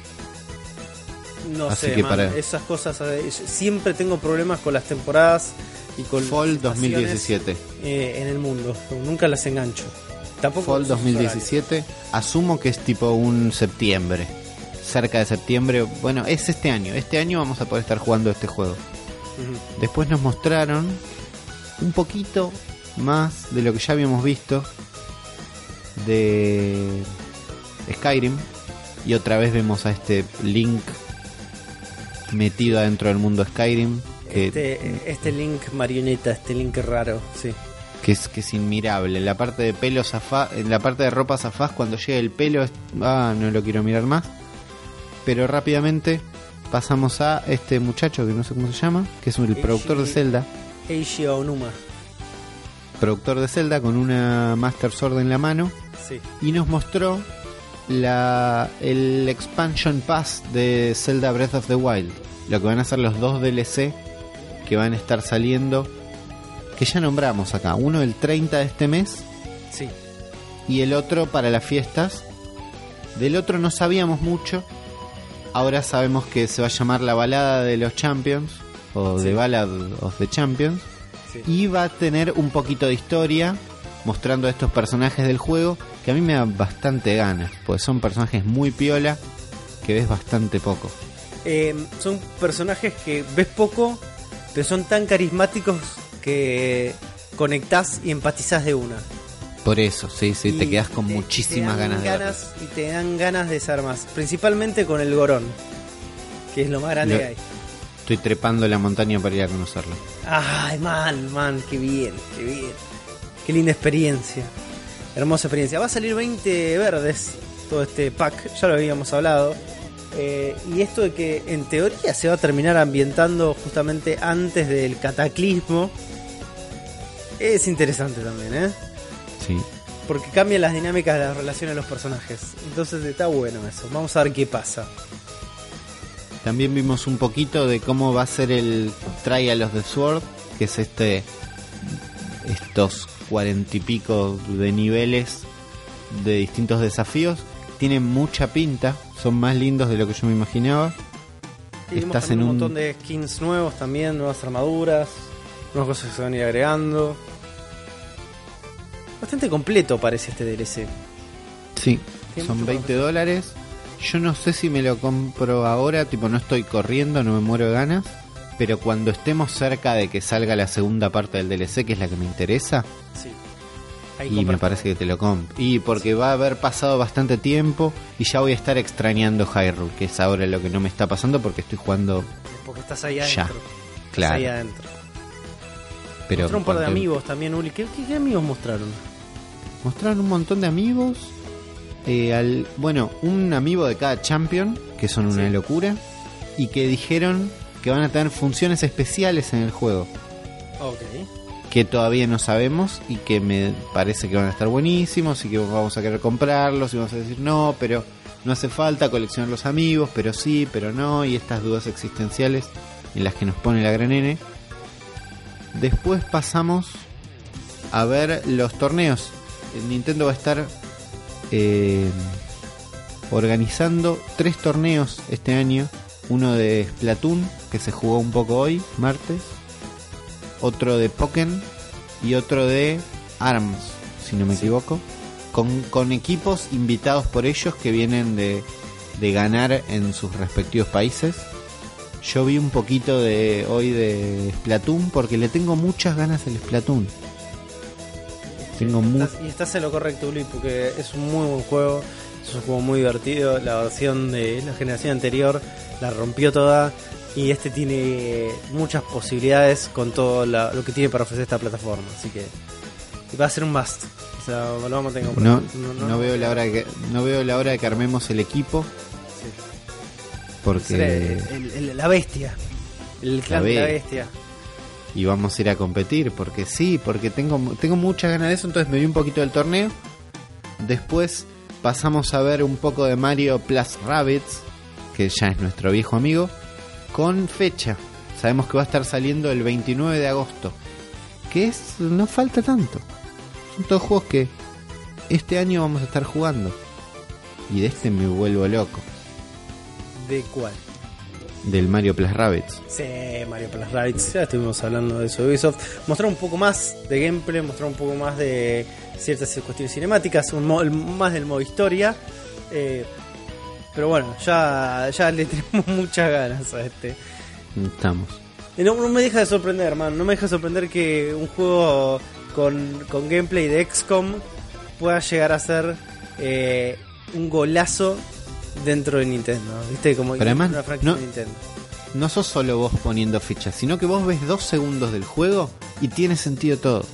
No Así sé, que man, para- esas cosas. eh, siempre tengo problemas con las temporadas y con Fall las estaciones, 2017. eh, en el mundo. Nunca las engancho. Tampoco Fall sus 2017. Asumo que es tipo un septiembre. Cerca de septiembre. Bueno, es este año. Este año vamos a poder estar jugando este juego. Después nos mostraron un poquito más de lo que ya habíamos visto de Skyrim. Y otra vez vemos a este Link metido adentro del mundo Skyrim. Que, Este, este link marioneta, este link raro, sí. que es, que es inmirable. En la parte de pelo zafá, en la parte de ropa zafás, cuando llega el pelo, es- ah, no lo quiero mirar más. Pero rápidamente pasamos a este muchacho que no sé cómo se llama, que es el Eiji- productor de Zelda. Eiji Onuma, Productor de Zelda con una Master Sword en la mano. sí. Y nos mostró la, el expansion pass de Zelda Breath of the Wild. Lo que van a ser los dos DLC que van a estar saliendo. Que ya nombramos acá. Uno el 30 de este mes Sí. y el otro para las fiestas. Del otro no sabíamos mucho. Ahora sabemos que se va a llamar la balada de los Champions. O Sí. The Ballad of the Champions. sí. Y va a tener un poquito de historia. Mostrando a estos personajes del juego. Que a mí me da bastante ganas. Pues son personajes muy piola. Que ves bastante poco. Eh, son personajes que ves poco, pero son tan carismáticos que conectás y empatizás de una. Por eso, sí, sí, te quedas con te- muchísimas te ganas de Y te dan ganas de ser más. Principalmente con el Gorón, que es lo más grande Lo- que hay. Estoy trepando la montaña para ir a conocerlo. Ay, man, man, qué bien, qué bien. Qué linda experiencia. Hermosa experiencia. Va a salir 20 verdes todo este pack, ya lo habíamos hablado. Eh, y esto de que en teoría se va a terminar ambientando justamente antes del cataclismo es interesante también, ¿eh? Sí. Porque cambia las dinámicas de las relaciones de los personajes. Entonces está bueno eso. Vamos a ver qué pasa. También vimos un poquito de cómo va a ser el Trial of the Sword, que es este estos cuarenta y pico de niveles de distintos desafíos. Tienen mucha pinta, son más lindos de lo que yo me imaginaba. Vimos Estás en un montón de skins nuevos también, nuevas armaduras, nuevas cosas que se van a ir agregando. Bastante completo parece este DLC. Sí, son mucho 20 dólares. Yo no sé si me lo compro ahora, tipo no estoy corriendo, no me muero de ganas. Pero cuando estemos cerca de que salga la segunda parte del DLC, que es la que me interesa, Sí. Ahí y me parece que te lo compro. Y porque va a haber pasado bastante tiempo y ya voy a estar extrañando Hyrule, que es ahora lo que no me está pasando porque estoy jugando, Porque estás ahí Ya, adentro. Estás claro. ahí adentro. pero Mostraron un par de amigos también, Uli. ¿Qué, qué- qué amigos mostraron? Mostraron un montón de amigos. eh, al, bueno, un amigo de cada champion, que son una Sí. locura, y que dijeron que van a tener funciones especiales en el juego, Ok. Que todavía no sabemos y que me parece que van a estar buenísimos y que vamos a querer comprarlos y vamos a decir no, pero no hace falta coleccionar los amigos, pero sí, pero no, y estas dudas existenciales en las que nos pone la gran N. Después pasamos a ver los torneos. El Nintendo va a estar eh, organizando tres torneos este año. Uno de Splatoon, que se jugó un poco hoy, martes. Otro de Pokémon y otro de ARMS, si no me equivoco. Con, con equipos invitados por ellos que vienen de, de ganar en sus respectivos países. Yo vi un poquito de hoy de Splatoon porque le tengo muchas ganas al Splatoon. Tengo y estás en lo correcto, Uli, porque es un muy buen juego. Es un juego muy divertido. La versión de la generación anterior la rompió toda. Y este tiene muchas posibilidades con todo la- lo que tiene para ofrecer esta plataforma. Así que va a ser un must. O sea, lo vamos a tener que no, no veo la hora de que, no veo la hora de que armemos el equipo porque Será el- el- la bestia. El clan de la be- bestia. y vamos a ir a competir porque sí, porque tengo tengo muchas ganas de eso, entonces me vi un poquito del torneo. Después pasamos a ver un poco de Mario Plus Rabbits, que ya es nuestro viejo amigo, con fecha. Sabemos que va a estar saliendo el 29 de agosto. Que es no falta tanto. Son todos juegos que este año vamos a estar jugando. Y de este me vuelvo loco, ¿De cuál? del Mario Plus Rabbits. Sí, Mario Plus Rabbids, ya estuvimos hablando de eso de Ubisoft. Mostrar un poco más de gameplay, mostrar un poco más de ciertas cuestiones cinemáticas, un mo- más del modo historia. eh, pero bueno, ya, ya le *laughs* tenemos muchas ganas a este. Estamos. Y no, no me deja de sorprender, man. No me deja de sorprender que un juego con, con gameplay de XCOM pueda llegar a ser eh, un golazo dentro de Nintendo. ¿Viste? Como Pero además, una franquicia no- de Nintendo. no sos solo vos poniendo fichas, sino que vos ves dos segundos del juego y tiene sentido todo.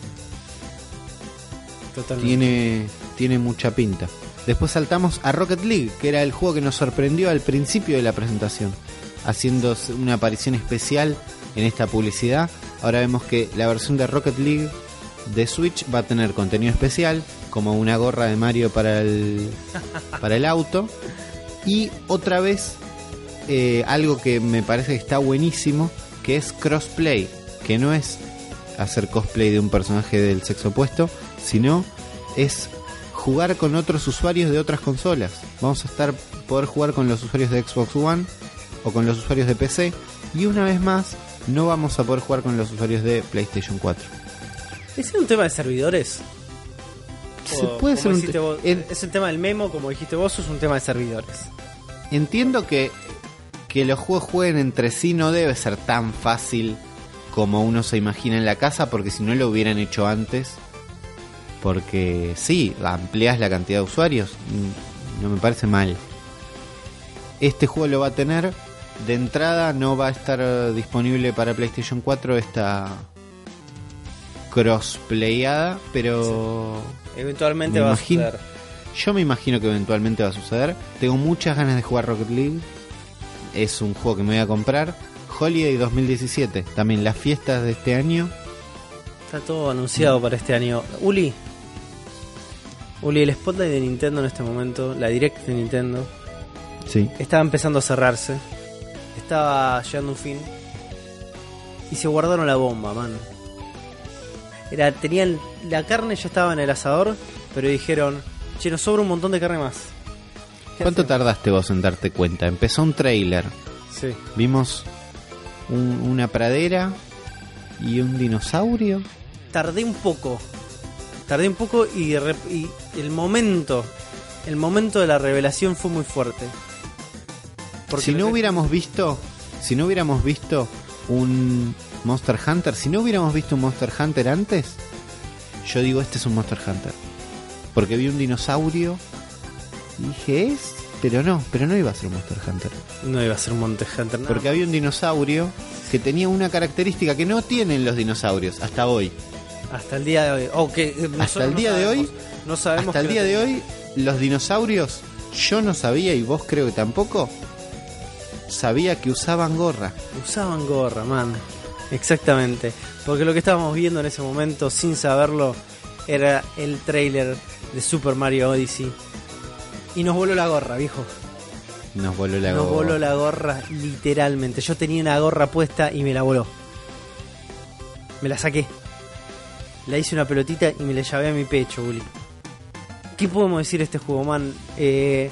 Totalmente. Tiene, tiene mucha pinta. Después saltamos a Rocket League, que era el juego que nos sorprendió al principio de la presentación, haciendo una aparición especial en esta publicidad. Ahora vemos que la versión de Rocket League de Switch va a tener contenido especial, como una gorra de Mario para el, *laughs* para el auto. Y otra vez, eh, algo que me parece que está buenísimo, que es crossplay, que no es hacer cosplay de un personaje del sexo opuesto, sino es jugar con otros usuarios de otras consolas. Vamos a estar poder jugar con los usuarios de Xbox One o con los usuarios de PC y una vez más no vamos a poder jugar con los usuarios de PlayStation 4. ¿Es un tema de servidores? Se puede ser un dijiste te- vos, en- ¿Es el tema del memo, como dijiste vos, es un tema de servidores? Entiendo que, que los juegos jueguen entre sí no debe ser tan fácil como uno se imagina en la casa, porque si no lo hubieran hecho antes. Porque sí, amplias la cantidad de usuarios, mm, no me parece mal. Este juego lo va a tener. De entrada no va a estar eh, disponible para PlayStation 4 esta crossplayada, pero Eventualmente Me va imagino. a suceder. yo me imagino que eventualmente va a suceder. Tengo muchas ganas de jugar Rocket League. Es un juego que me voy a comprar. Holiday 2017. También las fiestas de este año. Está todo anunciado para este año. Uli. Uli, el spotlight de Nintendo en este momento, la direct de Nintendo, Sí. estaba empezando a cerrarse. Estaba llegando un fin. Y se guardaron la bomba, man. Era, tenían. La carne ya estaba en el asador, pero dijeron, che, nos sobra un montón de carne más. ¿Qué ¿Cuánto hacemos? tardaste vos en darte cuenta? Empezó un trailer. Sí. Vimos un- una pradera y un dinosaurio. tardé un poco. Tardé un poco y, y el momento, el momento de la revelación fue muy fuerte. Porque si no hubiéramos visto, si no hubiéramos visto un Monster Hunter, si no hubiéramos visto un Monster Hunter antes, yo digo este es un Monster Hunter. Porque vi un dinosaurio y dije es, pero no, pero no iba a ser un Monster Hunter. no iba a ser un Monte Hunter, nada. Porque había un dinosaurio que tenía una característica que no tienen los dinosaurios hasta hoy. hasta el día de hoy, oh, que, nosotros el no día de hoy- no sabemos Hasta el día de hoy, los dinosaurios, yo no sabía y vos creo que tampoco, sabía que usaban gorra. usaban gorra, man. Exactamente, porque lo que estábamos viendo en ese momento, sin saberlo, era el trailer de Super Mario Odyssey. Y nos voló la gorra, viejo. Nos voló la Nos gorra. voló la gorra, literalmente. Yo tenía una gorra puesta y me la voló. Me la saqué. La hice una pelotita y me la llevé a mi pecho, Uli. ¿Qué podemos decir de este juego, man? Eh,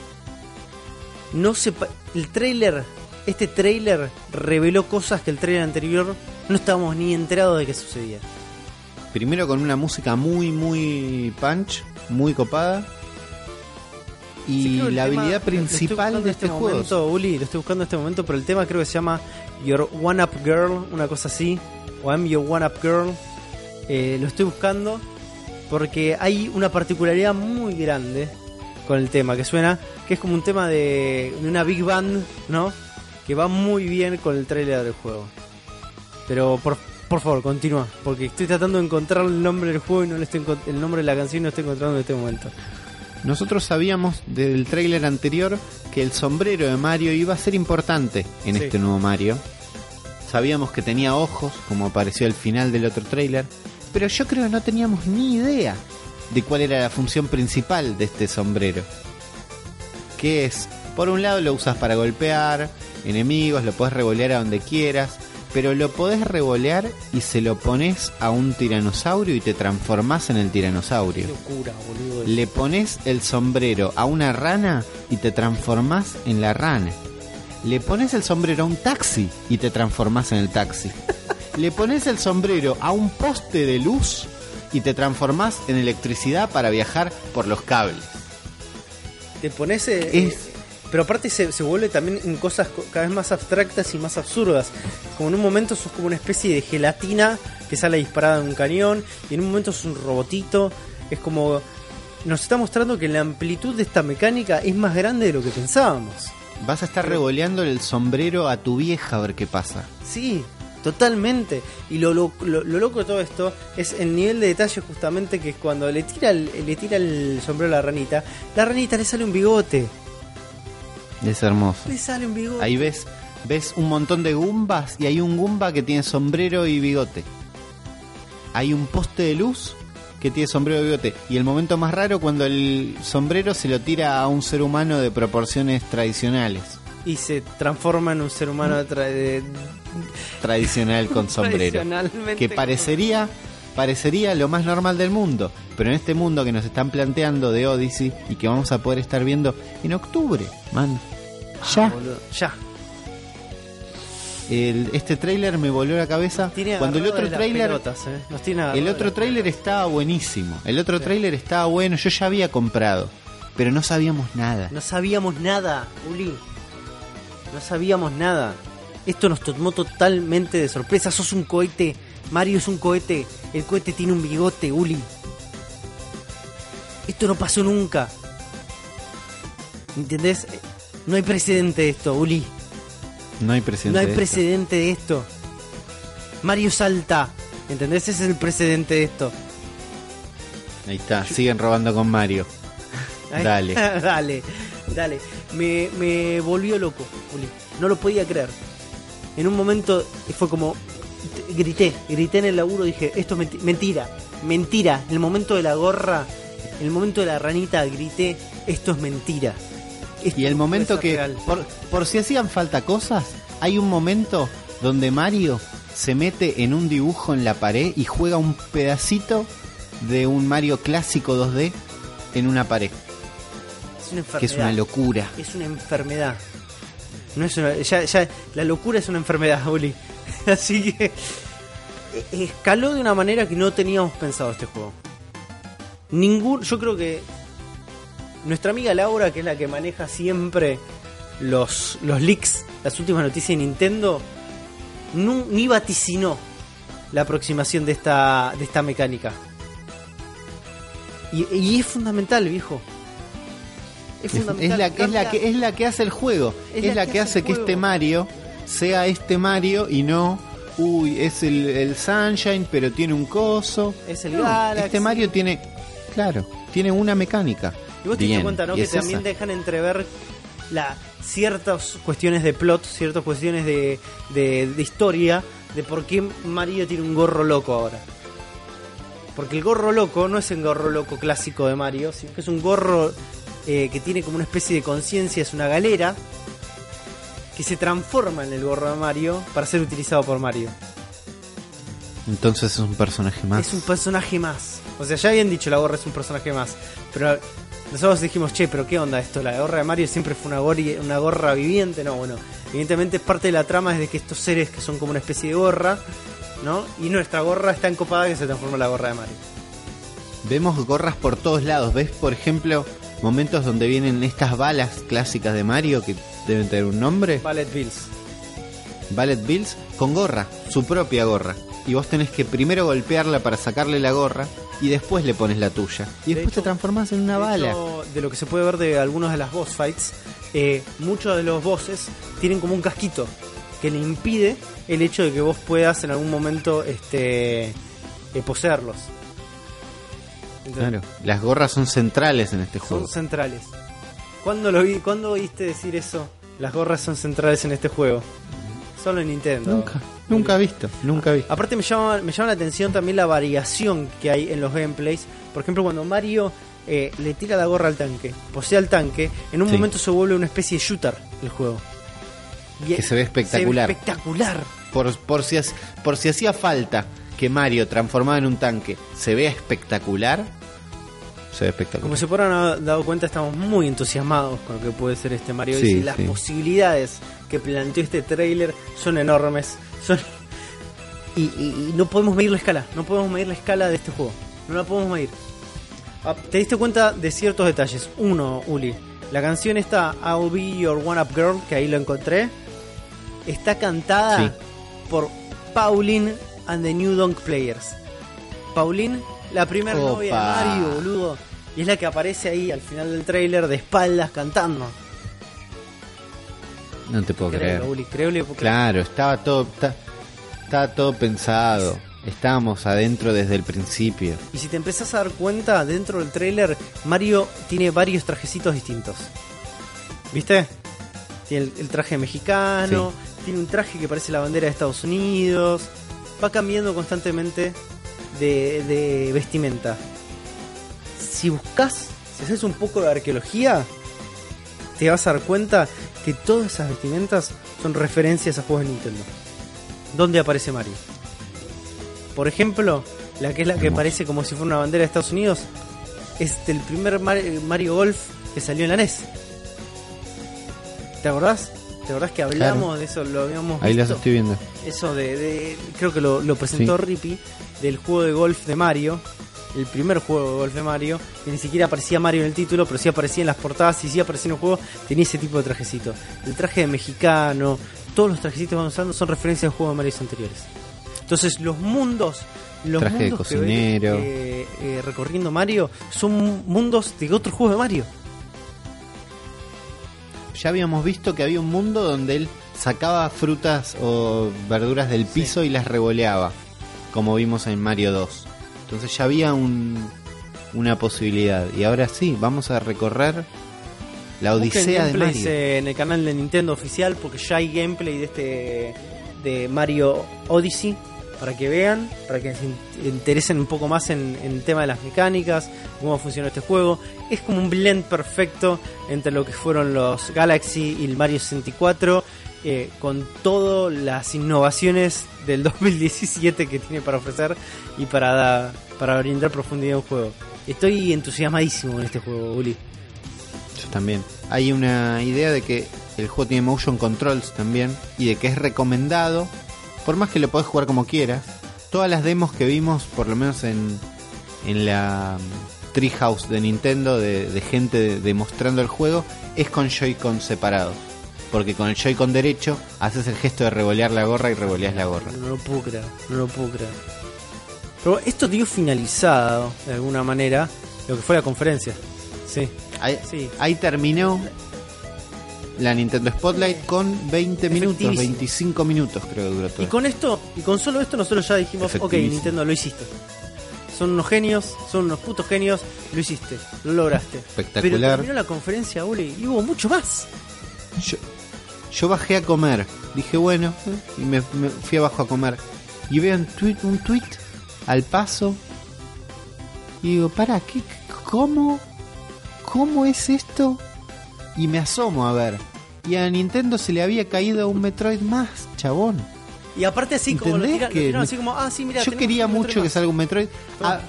no se el trailer, este trailer reveló cosas que el trailer anterior no estábamos ni enterados de que sucedía. Primero con una música muy, muy punch, muy copada. Y Sí, la tema- habilidad principal de en este juego. momento, Uli, lo estoy buscando en este momento, pero el tema creo que se llama Your One Up Girl, una cosa así, o I'm Your One Up Girl. Eh, lo estoy buscando porque hay una particularidad muy grande con el tema que suena, que es como un tema de, de una big band, ¿no? Que va muy bien con el trailer del juego. Pero por, por favor, continúa, porque estoy tratando de encontrar el nombre del juego y no lo estoy el nombre de la canción y no lo estoy encontrando en este momento. Nosotros sabíamos del tráiler anterior que el sombrero de Mario iba a ser importante en Sí. este nuevo Mario. Sabíamos que tenía ojos, como apareció al final del otro tráiler, pero yo creo que no teníamos ni idea de cuál era la función principal de este sombrero. Que es, por un lado lo usas para golpear enemigos, lo podés revolear a donde quieras, pero lo podés revolear y se lo pones a un tiranosaurio y te transformás en el tiranosaurio. Qué locura, boludo. Le pones el sombrero a una rana y te transformás en la rana. Le pones el sombrero a un taxi y te transformás en el taxi. *laughs* Le pones el sombrero a un poste de luz y te transformás en electricidad para viajar por los cables. te pones eh, Es- pero aparte se, se vuelve también en cosas co- cada vez más abstractas y más absurdas como en un momento sos como una especie de gelatina que sale disparada en un cañón y en un momento es un robotito es como nos está mostrando que la amplitud de esta mecánica es más grande de lo que pensábamos Vas a estar revoleando el sombrero a tu vieja a ver qué pasa. sí totalmente y lo, lo, lo- lo loco de todo esto es el nivel de detalle justamente que es cuando le tira el, le tira el sombrero a la ranita la ranita le sale un bigote Es hermoso. le sale un bigote Ahí ves, ves un montón de gumbas y hay un gumba que tiene sombrero y bigote. Hay un poste de luz que tiene sombrero de bigote. Y el momento más raro cuando el sombrero se lo tira a un ser humano de proporciones tradicionales. Y se transforma en un ser humano de, tra- de- Tradicional con sombrero. Que parecería, parecería lo más normal del mundo. Pero en este mundo que nos están planteando de Odyssey y que vamos a poder estar viendo en octubre, man. Ya. Ah, ya. El- este tráiler me voló la cabeza. Tiene Cuando el otro tráiler eh. El otro tráiler estaba buenísimo. El otro tráiler estaba bueno. Yo ya había comprado. Pero no sabíamos nada. No sabíamos nada, Uli. No sabíamos nada. Esto nos tomó totalmente de sorpresa. Sos un cohete. Mario es un cohete. El cohete tiene un bigote, Uli. Esto no pasó nunca. ¿Entendés? Eh, No hay precedente de esto, Uli. No hay precedente. No hay de esto. precedente de esto. Mario salta. ¿Entendés? Ese es el precedente de esto. Ahí está. Siguen robando con Mario. Dale. *laughs* dale, dale. Me, me volvió loco, Uli. No lo podía creer. En un momento fue como. Grité, grité en el laburo, dije, esto es menti- mentira, mentira. En el momento de la gorra, en el momento de la ranita, grité, esto es mentira. Esto Y el momento que, ser real". por, por si hacían falta cosas, hay un momento donde Mario se mete en un dibujo en la pared y juega un pedacito de un Mario clásico 2D en una pared, es una enfermedad. que es una locura. Es una enfermedad. No es ya, la locura es una enfermedad, *laughs* Uli. Así que e- escaló de una manera que no teníamos pensado este juego. Ningún, yo creo que nuestra amiga Laura, que es la que maneja siempre los, los leaks, las últimas noticias de Nintendo, nu- ni vaticinó la aproximación de esta, de esta mecánica. Y, y es fundamental, viejo. Es Es, fundamental. es la, es, la que, es la que hace el juego. Es, la, que, hace que juego. este Mario sea este Mario y no, uy, es el, el Sunshine, pero tiene un coso. Es el No, Galaxy. Este Mario tiene, claro, tiene una mecánica. Y vos te diste cuenta, ¿no? Que es también esa. dejan entrever la, ciertas cuestiones de plot, ciertas cuestiones de, de, de historia, de por qué Mario tiene un gorro loco ahora. Porque el gorro loco no es el gorro loco clásico de Mario, sino que es un gorro eh, que tiene como una especie de conciencia, es una galera que se transforma en el gorro de Mario para ser utilizado por Mario. Entonces es un personaje más. Es un personaje más. O sea, ya habían dicho la gorra es un personaje más. Pero nosotros dijimos, che, pero ¿qué onda esto? La gorra de Mario siempre fue una, gori- una gorra viviente. No, bueno, evidentemente parte de la trama es de que estos seres que son como una especie de gorra, ¿no? Y nuestra gorra está encopada que se transforma en la gorra de Mario. Vemos gorras por todos lados. ¿Ves, por ejemplo, momentos donde vienen estas balas clásicas de Mario que deben tener un nombre? Ballet Bills. Ballet Bills con gorra, su propia gorra. Y vos tenés que primero golpearla para sacarle la gorra y después le pones la tuya. Y De después hecho- te transformás en una De bala. hecho, de lo que se puede ver de algunos de las boss fights, eh, muchos de los bosses tienen como un casquito que le impide el hecho de que vos puedas en algún momento este, eh, poseerlos. Entonces, Claro, las gorras son centrales en este Son juego. centrales. ¿Cuándo, lo vi, ¿Cuándo oíste decir eso? Las gorras son centrales en este juego. Solo en Nintendo. Nunca, nunca visto, nunca visto. Aparte me llama, me llama la atención también la variación que hay en los gameplays. Por ejemplo, cuando Mario eh, le tira la gorra al tanque, posee al tanque, en un Sí. momento se vuelve una especie de shooter el juego. Y- Que se ve espectacular. espectacular. Por, por, si, por si hacía falta que Mario transformado en un tanque se vea espectacular, se ve espectacular. Como se podrán haber dado cuenta, estamos muy entusiasmados con lo que puede ser este Mario Sí, Odyssey. Las sí. posibilidades que planteó este tráiler son enormes. Son... *laughs* Y, y- y no podemos medir la escala. No podemos medir la escala de este juego. No la podemos medir. Ah, Te diste cuenta de ciertos detalles. Uno, Uli. La canción está I'll Be Your One Up Girl, que ahí lo encontré. Está cantada Sí. por Pauline and the New Donk Players. Pauline, la primera novia de. Mario, boludo. Y es la que aparece ahí al final del tráiler de espaldas cantando. No te puedo creer. Uli, porque Claro, estaba todo, está- estaba todo pensado. Estábamos adentro desde el principio. Y si te empezás a dar cuenta, dentro del tráiler, Mario tiene varios trajecitos distintos. ¿Viste? Tiene el, el traje mexicano, tiene un traje que parece la bandera de Estados Unidos. Va cambiando constantemente de, de vestimenta. si buscas, si haces un poco de arqueología, te vas a dar cuenta que todas esas vestimentas son referencias a juegos de Nintendo. ¿Dónde aparece Mario? Por ejemplo, la que es la que parece como si fuera una bandera de Estados Unidos, es del primer Mar- Mario Golf que salió en la NES. ¿Te acordás? ¿Te acordás que hablamos de eso? Lo habíamos Ahí las visto. estoy viendo. Eso de, de- creo que lo, lo presentó Sí. Rippy del juego de golf de Mario, el primer juego de golf de Mario, que ni siquiera aparecía Mario en el título, pero sí aparecía en las portadas y sí aparecía en el juego, tenía ese tipo de trajecito. El traje de mexicano, todos los trajecitos que van usando son referencias a juegos de Mario anteriores. Entonces los mundos, los Traje de mundos que eh, eh, recorriendo Mario son mundos de otros juegos de Mario. Ya habíamos visto que había un mundo donde él sacaba frutas o verduras del piso y las revoleaba, como vimos en Mario 2. Entonces ya había un, una posibilidad. Y ahora sí, vamos a recorrer la odisea de Mario. en el canal de Nintendo oficial porque ya hay gameplay de este de Mario Odyssey para que vean, para que se in- interesen un poco más en, el tema de las mecánicas, cómo funciona este juego. Es como un blend perfecto entre lo que fueron los Galaxy y el Mario 64, eh, con todas las innovaciones del *laughs* 2017 que tiene para ofrecer y para, da- para brindar profundidad a un juego. Estoy entusiasmadísimo en este juego, Uli. Yo también. Hay una idea de que el juego tiene motion controls también y de que es recomendado, por más que lo podés jugar como quieras. Todas las demos que vimos, por lo menos en, en la mm, Treehouse de Nintendo, de, de gente de- demostrando el juego, es con Joy-Con separados. Porque con el Joy-Con derecho haces el gesto de revolear la gorra y revoleas la gorra. No lo puedo creer, no lo puedo creer. Pero esto dio finalizado, de alguna manera, lo que fue la conferencia. Sí, Ahí, sí. ahí terminó la Nintendo Spotlight con 20 minutos, Efectivísimo. 25 minutos creo que duró todo. Y con esto, y con solo esto, nosotros ya dijimos, ok. Nintendo, lo hiciste. Son unos genios, son unos putos genios, lo hiciste, lo lograste. Espectacular. Pero terminó la conferencia, Uli, y hubo mucho más. Yo, yo bajé a comer. Dije, bueno, y me, me fui abajo a comer. Y veo un tweet, un tweet al paso. Y digo, para, ¿qué, ¿cómo? ¿Cómo es esto? Y me asomo a ver. Y a Nintendo se le había caído un Metroid más, chabón. Y aparte así como lo ¿Entendés tiran, lo que así como, ah, sí, mira, Yo quería mucho que salga un Metroid. Ah,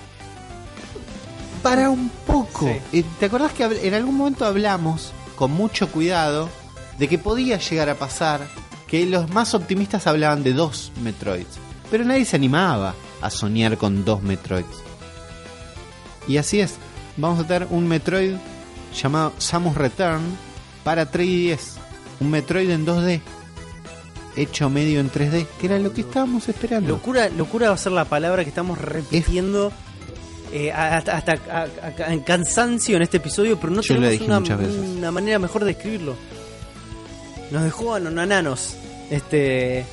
para un poco. Sí. Eh, ¿Te acordás que en algún momento hablamos con mucho cuidado de que podía llegar a pasar que los más optimistas hablaban de dos Metroids? Pero nadie se animaba a soñar con dos Metroids. Y así es. Vamos a tener un Metroid llamado Samus Return para 3DS. Un Metroid en 2D. Hecho medio en 3D, que era lo que estábamos esperando. Locura, locura va a ser la palabra que estamos repitiendo eh, hasta, hasta a- cansancio en este episodio, pero no Yo tenemos dije una, una manera mejor de describirlo. Nos dejó anonananos, este,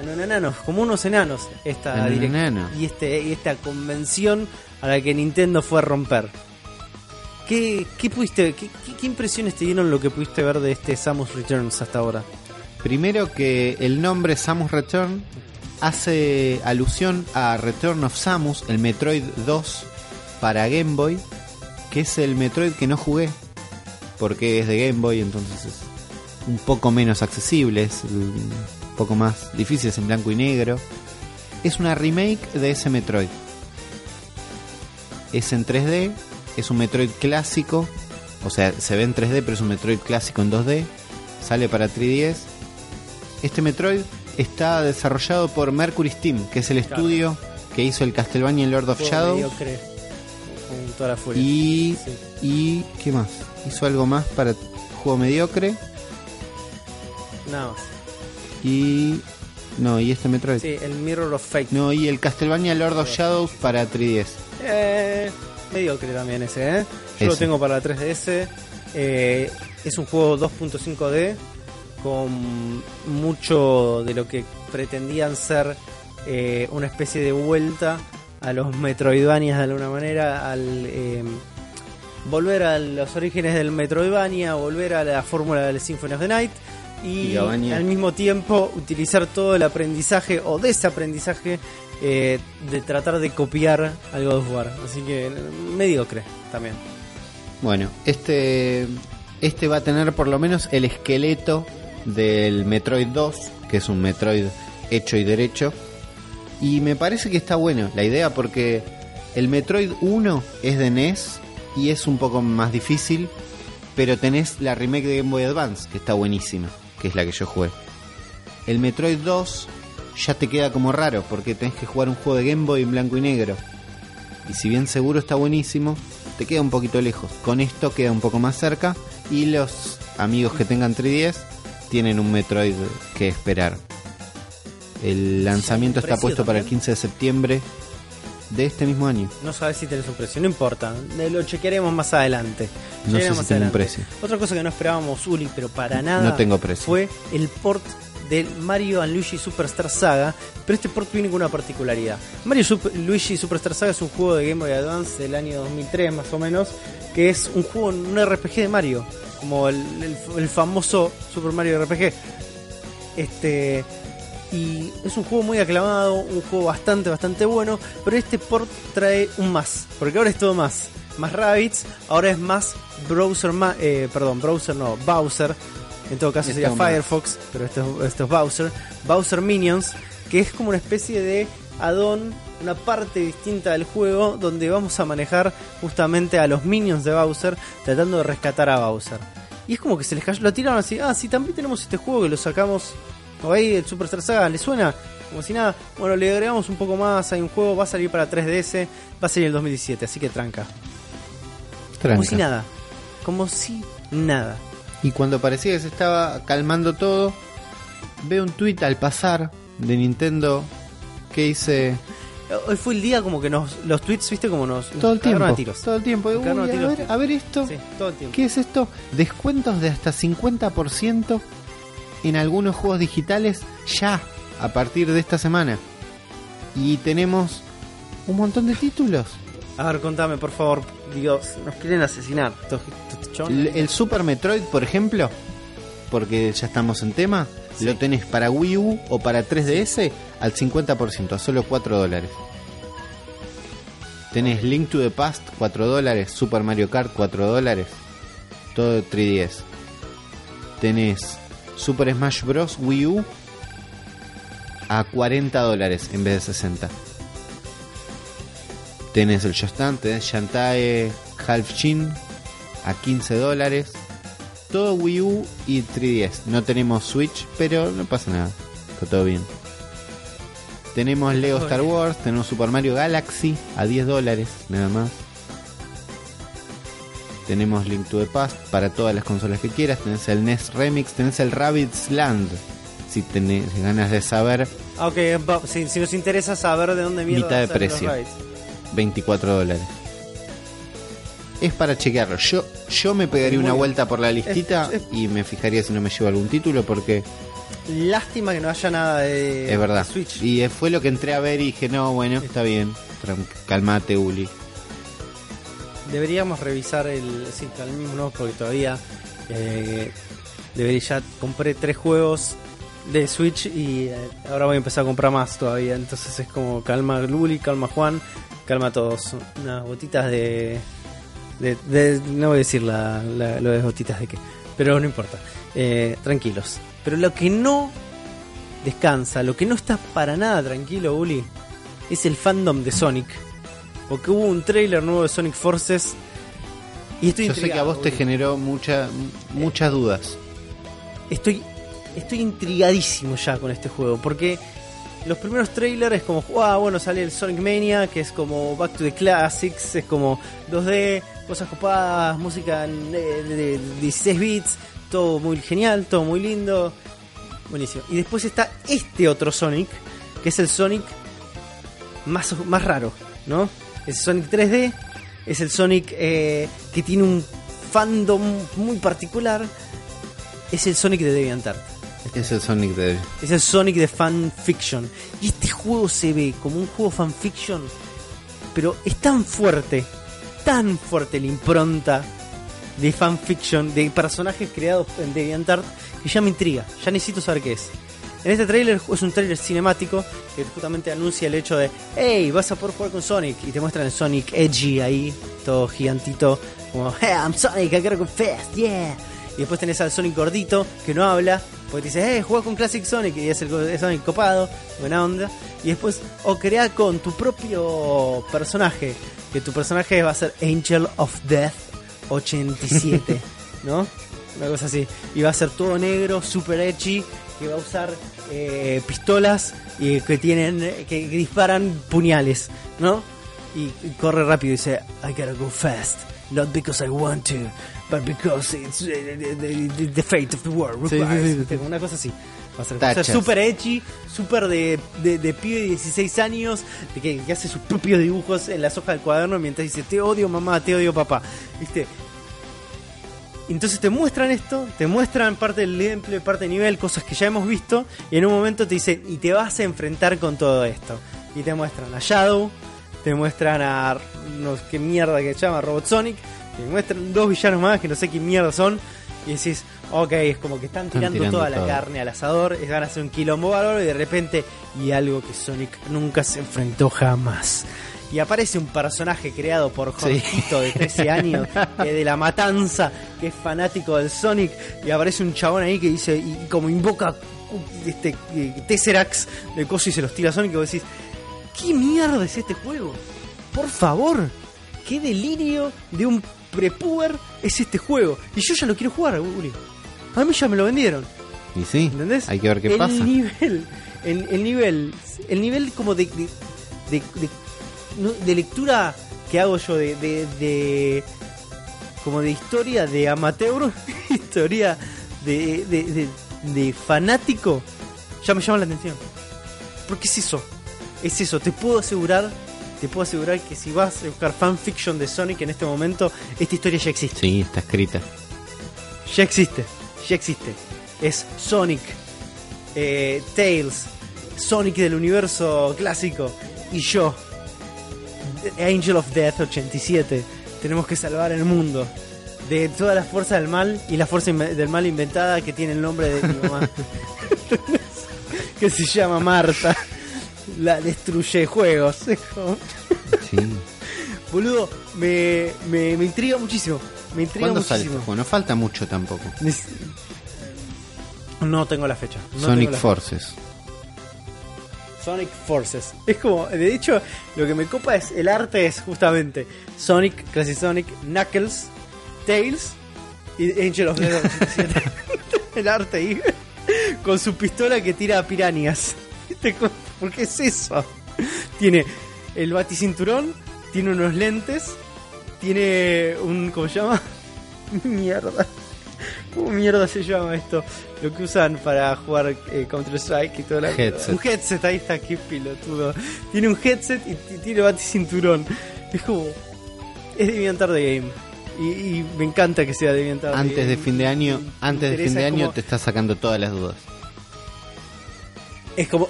anonananos, como unos enanos esta direct- y este y esta convención a la que Nintendo fue a romper. ¿Qué, qué qué, qué- impresiones te dieron lo que pudiste ver de este Samus Returns hasta ahora? Primero que el nombre Samus Return hace alusión a Return of Samus, el Metroid 2 para Game Boy, que es el Metroid que no jugué, porque es de Game Boy, entonces es un poco menos accesible, es un poco más difícil, es en blanco y negro. Es una remake de ese Metroid. Es en 3D, es un Metroid clásico, o sea, se ve en 3D, pero es un Metroid clásico en 2D. Sale para 3DS. Este Metroid está desarrollado por Mercury Steam, que es el Claro. estudio que hizo el Castlevania Lord of Juego Shadows. mediocre, con toda la furia. Y, Sí. y. ¿Qué más? Hizo algo más para juego mediocre. Nada más. Y. No, y este Metroid. Sí, el Mirror of Fate. No, y el Castlevania Lord of Shadows para 3DS. Eh, mediocre también ese, ¿eh? Yo lo tengo para la 3DS. Eh, es un juego 2.5D con mucho de lo que pretendían ser eh, una especie de vuelta a los Metroidvanias de alguna manera, al eh, volver a los orígenes del Metroidvania, volver a la fórmula del Symphony of the Night y, al mismo tiempo utilizar todo el aprendizaje o desaprendizaje eh, de tratar de copiar al God of War. Así que mediocre también. Bueno, este, este va a tener por lo menos el esqueleto del Metroid 2, que es un Metroid hecho y derecho. Y me parece que está bueno la idea porque el Metroid 1 es de NES y es un poco más difícil, pero tenés la remake de Game Boy Advance, que está buenísima, que es la que yo jugué. El Metroid 2 ya te queda como raro porque tenés que jugar un juego de Game Boy en blanco y negro. Y si bien seguro está buenísimo, te queda un poquito lejos. Con esto queda un poco más cerca y los amigos que tengan 3DS tienen un Metroid que esperar. El lanzamiento está puesto para el también? 15 de septiembre de este mismo año. No sabes si tenés un precio, no importa, eh, lo chequearemos más adelante. No sé si tiene un precio. Otra cosa que no esperábamos, Uli, pero para nada No tengo precio. fue el port del Mario and Luigi Superstar Saga, pero este port viene con una particularidad. Mario Luigi Superstar Saga es un juego de Game Boy Advance del año 2003 más o menos, que es un juego, un RPG de Mario, como el famoso Super Mario RPG. Este y es un juego muy aclamado, un juego bastante, bastante bueno, pero este port trae un más, porque ahora es todo más. Más Rabbits, ahora es más Browser, ma- eh, perdón, Browser no, Bowser, en todo caso Esto sería. Firefox, pero esto, es- esto es Bowser, Bowser Minions, que es como una especie de add-on, una parte distinta del juego, donde vamos a manejar justamente a los minions de Bowser, tratando de rescatar a Bowser. Y es como que se les cayó, lo tiraron así, ah, sí, también tenemos este juego que lo sacamos o ahí el Superstar Saga, ¿le suena? Como si nada, bueno, le agregamos un poco más, hay un juego, va a salir para 3DS, va a salir en el 2017, así que tranca. Como Tranca. si nada, como si nada. Y cuando parecía que se estaba calmando todo, veo un tweet al pasar de Nintendo que dice Hoy fue el día como que nos, los tweets, viste, como nos, todo el tiempo, a tiros. todo el tiempo, "Uy, a a, tiros". ver, a ver esto, Sí, todo el tiempo. ¿qué es esto? Descuentos de hasta 50% en algunos juegos digitales ya a partir de esta semana. Y tenemos un montón de títulos. A ver, contame, por favor, Dios, nos quieren asesinar. estos- estos El, el Super Metroid, por ejemplo, porque ya estamos en tema, Sí. lo tenés para Wii U o para 3DS al 50%, a solo 4 dólares. Tenés Link to the Past, 4 dólares, Super Mario Kart, 4 dólares, todo 3DS. Tenés Super Smash Bros. Wii U a 40 dólares en vez de 60. Tenés el Just tenés Shantae Half Chin a 15 dólares. Todo Wii U y 3DS. No tenemos Switch, pero no pasa nada. Está todo bien. Tenemos Lego Star Wars, tenemos Super Mario Galaxy a 10 dólares, nada más. Tenemos Link to the Past para todas las consolas que quieras. Tenés el NES Remix, tenés el Rabbids Land. Si tenés ganas de saber, Ah, ok, si, si nos interesa saber de dónde mierda Mitad de precio. raids. 24 dólares. Es para chequearlo. Yo, yo me pegaría Muy una vuelta por la listita Es- es- y me fijaría si no me llevo algún título porque Lástima que no haya nada de, es verdad. de Switch. Y eh, fue lo que entré a ver y dije, no, bueno, está bien. Calmate, Uli. Deberíamos revisar el. Sí, mismo no, porque todavía. Eh, debería ya compré tres juegos de Switch y eh, ahora voy a empezar a comprar más todavía. Entonces es como calma Luli, calma Juan, calma a todos. Unas gotitas de. De, de- no voy a decir la, la- lo de gotitas de qué, pero no importa. Eh, tranquilos. Pero lo que no descansa, lo que no está para nada tranquilo, Uli, es el fandom de Sonic. Porque hubo un trailer nuevo de Sonic Forces. Y estoy Yo sé que a vos te generó mucha, muchas dudas. Estoy, estoy intrigadísimo ya con este juego. Porque los primeros trailers es como, ah, bueno, sale el Sonic Mania, que es como Back to the Classics, es como 2D, cosas copadas, música de 16 bits, todo muy genial, todo muy lindo. Buenísimo. Y después está este otro Sonic, que es el Sonic más, más raro, ¿no? Es Sonic 3D, es el Sonic eh, que tiene un fandom muy particular, es el Sonic de DeviantArt. Es el Sonic de... Es el Sonic de fanfiction. Y este juego se ve como un juego fanfiction, pero es tan fuerte, tan fuerte la impronta de fanfiction, de personajes creados en DeviantArt, que ya me intriga, ya necesito saber qué es. En este tráiler es un tráiler cinemático que justamente anuncia el hecho de, hey, vas a poder jugar con Sonic y te muestran el Sonic Edgy ahí, todo gigantito, como, hey, I'm Sonic, I gotta go fast, yeah. Y después tenés al Sonic gordito que no habla, porque te dice, hey, juega con Classic Sonic y es el Sonic copado, buena onda. Y después, o crea con tu propio personaje, que tu personaje va a ser Angel of Death 87, *laughs* ¿no? Una cosa así. Y va a ser todo negro, super edgy, que va a usar eh, pistolas y que tienen que, que disparan puñales, ¿no? Y, y corre rápido y dice, I gotta go fast, not because I want to, but because it's eh, the, the- fate of the world Sí, sí, requires". sí, sí. Una cosa así. Va a ser, super edgy, super de, de, de pibe de 16 años, de que, que hace sus propios dibujos en las hojas del cuaderno mientras dice, te odio mamá, te odio papá. ¿Viste? Entonces te muestran esto, te muestran parte del gameplay, parte del nivel, cosas que ya hemos visto, y en un momento te dicen, y te vas a enfrentar con todo esto. Y te muestran a Shadow, te muestran a no sé qué mierda que se llama Robot Sonic, te muestran dos villanos más que no sé qué mierda son, y decís, ok, es como que están Están tirando, toda la carne al asador, es- van a hacer un quilombo bárbaro, y de repente, y algo que Sonic nunca se enfrentó jamás. Y aparece un personaje creado por Sí. Jorgito de 13 *laughs* años, que de la matanza, que es fanático del Sonic, y aparece un chabón ahí que dice, y como invoca uh, este eh, Tesseract de coso y se los tira a Sonic, y vos decís, ¿qué mierda es este juego? Por favor, qué delirio de un prepuber es este juego. Y yo ya lo quiero jugar, Uri. A mí ya me lo vendieron. Y sí, ¿Entendés? hay que ver qué el pasa. Nivel, el, el nivel, el nivel como de, de, de, de- de lectura que hago yo de, de, como de historia de amateur, *laughs* historia de, de fanático, ya me llama la atención. Porque es eso, es eso, te puedo asegurar, te puedo asegurar que si vas a buscar fanfiction de Sonic en este momento, esta historia ya existe. Sí, está escrita. Ya existe, ya existe. Es Sonic, eh, Tails, Sonic del universo clásico y yo, Angel of Death 87. Tenemos que salvar el mundo de toda la fuerza del mal y la fuerza del mal inventada que tiene el nombre de mi mamá. *laughs* que se llama Marta. La destruye juegos. Sí. Boludo, me, me, me intriga muchísimo. Me intriga ¿Cuándo sale muchísimo. este juego? No falta mucho tampoco. No tengo la fecha. no Sonic la- Forces. Sonic Forces. Es como, de hecho, lo que me copa es el arte es justamente Sonic, Classic Sonic, Knuckles, Tails y Angel of the Dead 87. *laughs* el arte ahí con su pistola que tira. ¿Viste cómo? ¿Por qué es eso? Tiene el baticinturón, tiene unos lentes, tiene un ¿cómo se llama? *laughs* Mierda. ¿Cómo mierda se llama esto? Lo que usan para jugar eh, Counter Strike y todo la Headset. Un headset, ahí está, qué pilotudo. Tiene un headset y tiene baticinturón. Es como. Es DeviantArt de Game. Y, y me encanta que sea DeviantArt Antes Game. de fin de año, Me antes de fin de año como- te está sacando todas las dudas. Es como.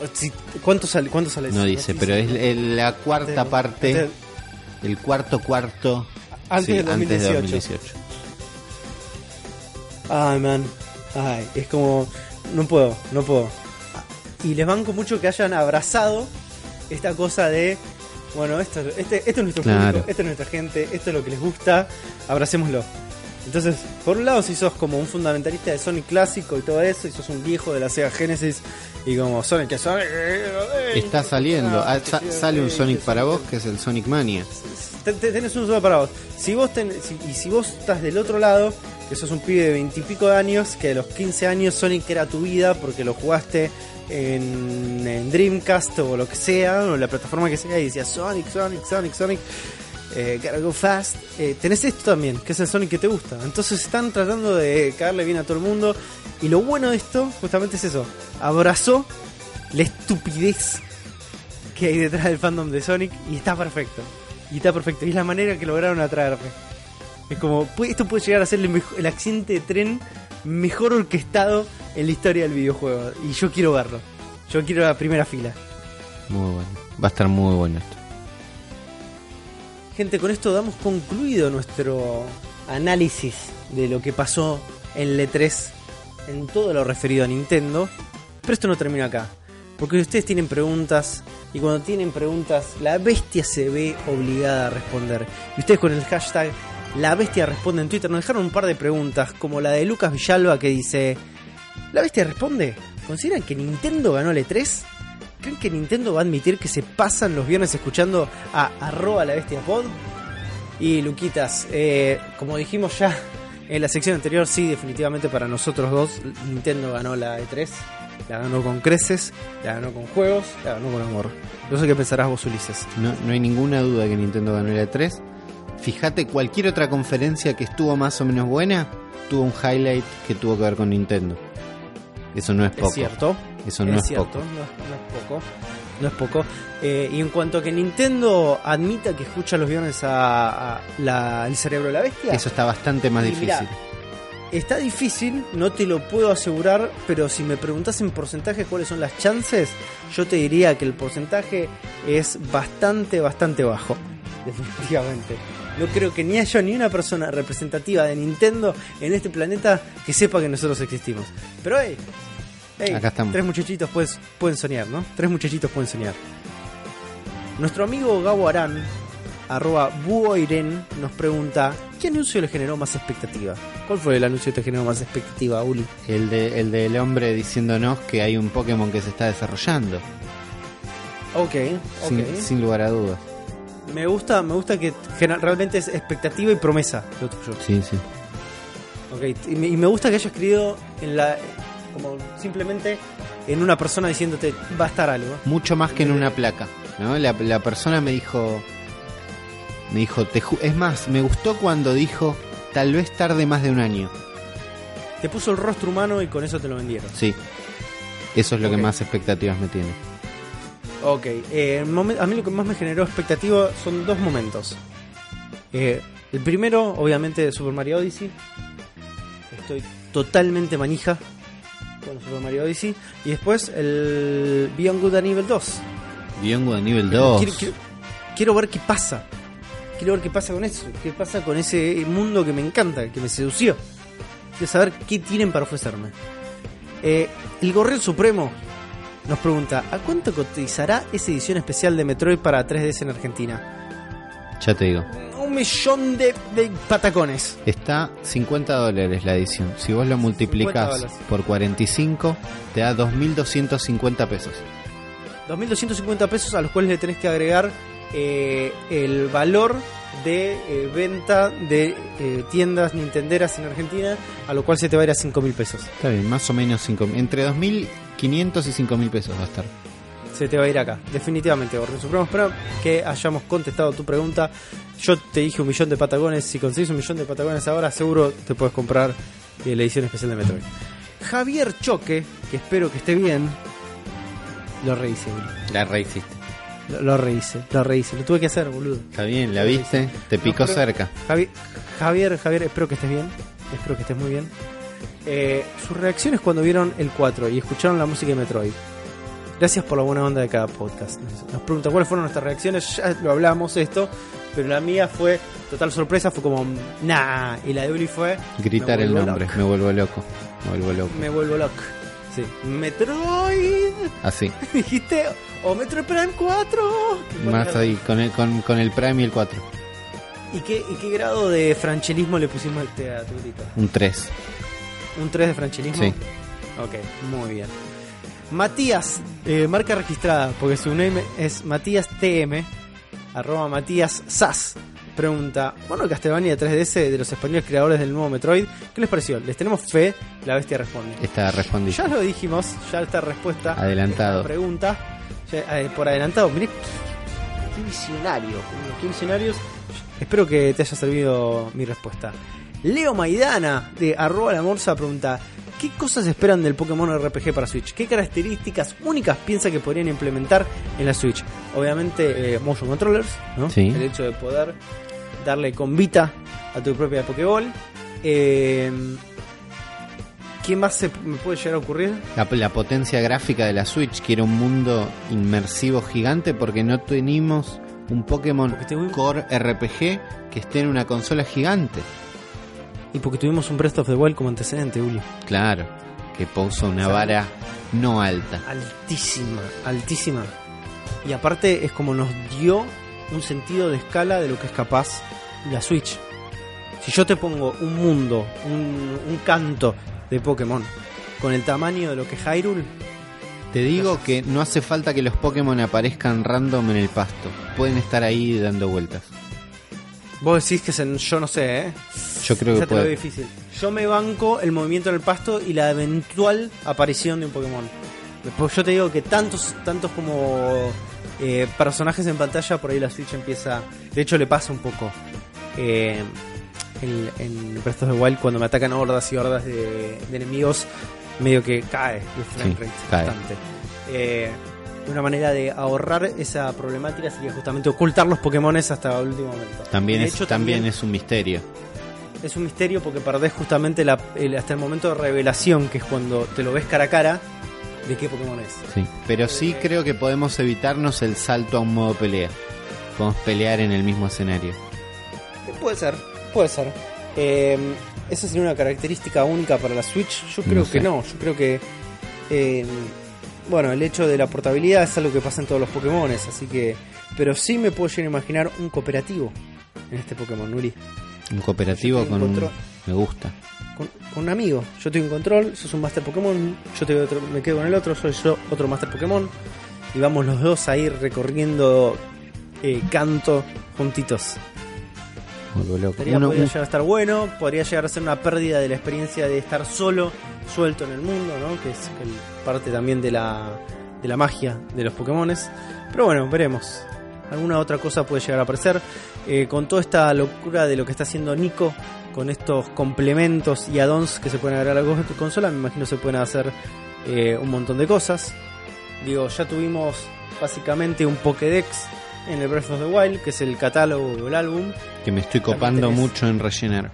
¿Cuánto sale? ¿Cuánto sale No dice, pero es la cuarta Antes- parte, antes- el cuarto cuarto, Antes sí, del antes de 2018. 2018. Ay, man. Ay, es como. No puedo, no puedo. Y les banco mucho que hayan abrazado esta cosa de. Bueno, esto, este, esto es nuestro Claro. público, esto es nuestra gente, esto es lo que les gusta, abracémoslo. Entonces, por un lado, si sos como un fundamentalista de Sonic clásico y todo eso, y sos un viejo de la Sega Genesis, y como Sonic que Sonic. Está saliendo, Ah, ah, sa- sale un Sonic para vos que es el Sonic Mania. Te- te- tenés un solo para vos. Si vos ten- si- y si vos estás del otro lado, que sos un pibe de veintipico de años, que a los 15 años Sonic era tu vida porque lo jugaste en, en Dreamcast o lo que sea, o la plataforma que sea, y decías Sonic, Sonic, Sonic, Sonic, eh, gotta go fast. Eh, tenés esto también, que es el Sonic que te gusta. Entonces están tratando de caerle bien a todo el mundo. Y lo bueno de esto, justamente es eso. Abrazó la estupidez que hay detrás del fandom de Sonic y está perfecto. Y está perfecto. Y es la manera que lograron atraerme. Es como, esto puede llegar a ser el, accidente de tren mejor orquestado en la historia del videojuego. Y yo quiero verlo. Yo quiero la primera fila. Muy bueno. Va a estar muy bueno esto. Gente, con esto damos concluido nuestro análisis de lo que pasó en el E3 en todo lo referido a Nintendo. Pero esto no termina acá. Porque ustedes tienen preguntas y cuando tienen preguntas la bestia se ve obligada a responder. Y ustedes con el hashtag la bestia responde en Twitter nos dejaron un par de preguntas como la de Lucas Villalba que dice ¿La bestia responde? ¿Consideran que Nintendo ganó el E3? ¿Creen que Nintendo va a admitir que se pasan los viernes escuchando a arroba la bestia pod? Y Luquitas, eh, como dijimos ya en la sección anterior, sí, definitivamente para nosotros dos, Nintendo ganó la E3. La ganó con creces, la ganó con juegos, la ganó con amor. No sé qué pensarás vos, Ulises. No, no hay ninguna duda que Nintendo ganó el E3. Fíjate, cualquier otra conferencia que estuvo más o menos buena, tuvo un highlight que tuvo que ver con Nintendo. Eso no es poco. Es cierto. Eso no es, cierto, poco. No, no es poco. No es poco. Eh, y en cuanto a que Nintendo admita que escucha los viernes a, a la- el cerebro de la bestia, Eso está bastante más difícil. mirá, está difícil, no te lo puedo asegurar, pero si me preguntas en porcentaje cuáles son las chances, yo te diría que el porcentaje es bastante, bastante bajo. *laughs* Definitivamente. No creo que ni haya ni una persona representativa de Nintendo en este planeta que sepa que nosotros existimos. Pero hey, hey, Acá estamos. tres muchachitos pues, pueden soñar, ¿no? Tres muchachitos pueden soñar. Nuestro amigo Gabo Arán, arroba buoiren, nos pregunta, ¿qué anuncio le generó más expectativa? ¿Cuál fue el anuncio que te generó más expectativa, Uli? El, de, el del hombre diciéndonos que hay un Pokémon que se está desarrollando. Ok, ok. Sin, sin lugar a dudas. Me gusta, me gusta que realmente es expectativa y promesa lo tuyo. Sí, sí. Ok, y me, y me gusta que hayas escrito en la como simplemente en una persona diciéndote va a estar algo. Mucho más que en una placa. ¿no? La, la persona me dijo. Me dijo, te ju- es más, me gustó cuando dijo, tal vez tarde más de un año. Te puso el rostro humano y con eso te lo vendieron. Sí. Eso es lo que más expectativas me tiene. Ok, eh, a mí lo que más me generó expectativa son dos momentos. Eh, el primero, obviamente, Super Mario Odyssey. Estoy totalmente manija con Super Mario Odyssey. Y después el Beyond Good and Evil 2. Beyond de nivel 2. Quiero, quiero- quiero ver qué pasa. Quiero ver qué pasa con eso. Qué pasa con ese mundo que me encanta, que me sedució. Quiero saber qué tienen para ofrecerme. Eh, el Gorrión Supremo nos pregunta: ¿A cuánto cotizará esa edición especial de Metroid para 3DS en Argentina? Ya te digo. Un millón de, de patacones. Está 50 dólares la edición. Si vos lo 50 multiplicás por 45, te da 2.250 pesos. 2.250 pesos a los cuales le tenés que agregar eh, el valor de eh, venta de eh, tiendas nintenderas en Argentina, a lo cual se te va a ir a 5.000 pesos. Está bien, más o menos 5, entre 2.500 y 5.000 pesos va a estar. Se te va a ir acá, definitivamente, Gorrión Supremo. Espero que hayamos contestado tu pregunta. Yo te dije un millón de patagones. Si conseguís un millón de patagones ahora, seguro te puedes comprar la edición especial de Metroid. Javier Choque, que espero que esté bien, lo boludo. La rehiciste. Lo, lo rehice, lo rehice. Lo tuve que hacer, boludo. Está bien, la viste, te picó No, pero- cerca. Javi- Javier, Javier, espero que estés bien. Espero que estés muy bien. Eh, sus reacciones cuando vieron el 4 y escucharon la música de Metroid. Gracias por la buena onda de cada podcast. Nos- pregunta cuáles fueron nuestras reacciones. Ya lo hablamos esto, pero la mía fue total sorpresa. Fue como, nah. Y la de Uli fue, Gritar el nombre, loco. me vuelvo loco. Me vuelvo loco. me vuelvo loco. Sí. Metroid. Así, *laughs* Dijiste, o Metroid Prime 4. Qué más ahí, con el, con, con el Prime y el 4. ¿Y qué, ¿Y qué grado de franchelismo le pusimos al te- a tu grito? Un 3. ¿Un 3 de franchelismo? Sí. Ok, muy bien. Matías, eh, marca registrada, porque su name es Matías TM, arroba Matías Sas. Pregunta, bueno, Castlevania 3DS de los españoles creadores del nuevo Metroid, ¿qué les pareció? ¿Les tenemos fe? La bestia responde. Está respondido. Ya lo dijimos, ya está respuesta. Adelantado. Esta pregunta, ya, eh, por adelantado, miré, qué visionario, qué visionarios. Espero que te haya servido mi respuesta. Leo Maidana, de arroba la morsa, pregunta, ¿qué cosas esperan del Pokémon RPG para Switch? ¿Qué características únicas piensa que podrían implementar en la Switch? Obviamente, eh, motion controllers, ¿no? Sí. El hecho de poder darle convita a tu propia Pokéball. Eh, ¿Qué más se me puede llegar a ocurrir? La, la potencia gráfica de la Switch quiere un mundo inmersivo gigante porque no tenemos un Pokémon Core RPG que esté en una consola gigante. Y porque tuvimos un Breath of the Wild como antecedente, Uli. Claro, que puso una vara no alta. Altísima, altísima. Y aparte es como nos dio un sentido de escala de lo que es capaz la Switch. Si yo te pongo un mundo, un, un canto de Pokémon con el tamaño de lo que es Hyrule, Te digo que no hace falta que los Pokémon aparezcan random en el pasto. Pueden estar ahí dando vueltas. vos decís que se- yo no sé, ¿eh? Yo creo que puede. difícil. Yo me banco el movimiento en el pasto y la eventual aparición de un Pokémon. Después yo te digo que tantos, tantos como eh, personajes en pantalla, por ahí la Switch empieza. De hecho, le pasa un poco. eh, en, en Breath of the Wild, cuando me atacan hordas y hordas de, de enemigos, medio que cae el frame rate bastante. Eh, una manera de ahorrar esa problemática sería justamente ocultar los Pokémones hasta el último momento. También, De es, hecho, también es un misterio. es un misterio porque perdés justamente la- el- hasta el momento de revelación, que es cuando te lo ves cara a cara, de qué Pokémon es. Sí. Pero sí creo que podemos evitarnos el salto a un modo pelea. Podemos pelear en el mismo escenario. Puede ser, puede ser. Eh, esa sería una característica única para la Switch. Yo creo No que no. Yo creo que. eh, bueno, el hecho de la portabilidad es algo que pasa en todos los Pokémon, así que. Pero sí me puedo llegar a imaginar un cooperativo en este Pokémon, Uri. Un cooperativo con un... control. Me gusta. Con, con un amigo. Yo tengo un control, sos un Master Pokémon, yo te otro- me quedo con el otro, soy yo otro Master Pokémon. Y vamos los dos a ir recorriendo eh, canto juntitos. Loco. Uno- podría llegar a estar bueno, podría llegar a ser una pérdida de la experiencia de estar solo, suelto en el mundo, ¿no? Que es parte también de la, de la magia de los Pokémones. Pero bueno, veremos. Alguna otra cosa puede llegar a aparecer. Eh, con toda esta locura de lo que está haciendo Nico, con estos complementos y add-ons que se pueden agregar a la co- consola, me imagino se pueden hacer eh, un montón de cosas. Digo, ya tuvimos básicamente un Pokédex en el Breath of the Wild, que es el catálogo del álbum. que me estoy copando mucho en rellenar.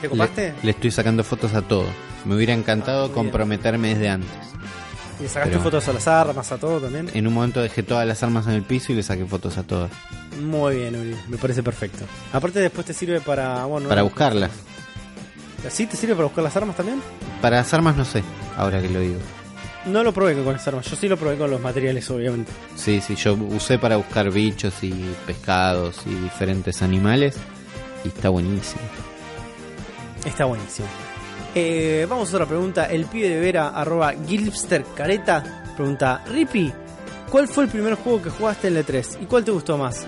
¿Te copaste? Le, le estoy sacando fotos a todo. Me hubiera encantado Ah, comprometerme desde antes. ¿Le sacaste Pero- fotos a las armas, a todo también? En un momento dejé todas las armas en el piso y le saqué fotos a todas. Muy bien, Uri, me parece perfecto. Aparte después te sirve para... Bueno, Para buscarlas. ¿Sí te sirve para buscar las armas también? Para las armas no sé, ahora que lo digo. No lo probé con las armas, yo sí lo probé con los materiales, obviamente. Sí, sí, yo usé para buscar bichos y pescados y diferentes animales y está buenísimo. Está buenísimo. Eh, vamos a otra pregunta. El pibe de Vera, arroba Gilpster Careta, pregunta, Rippy, ¿cuál fue el primer juego que jugaste en E3? ¿Y cuál te gustó más?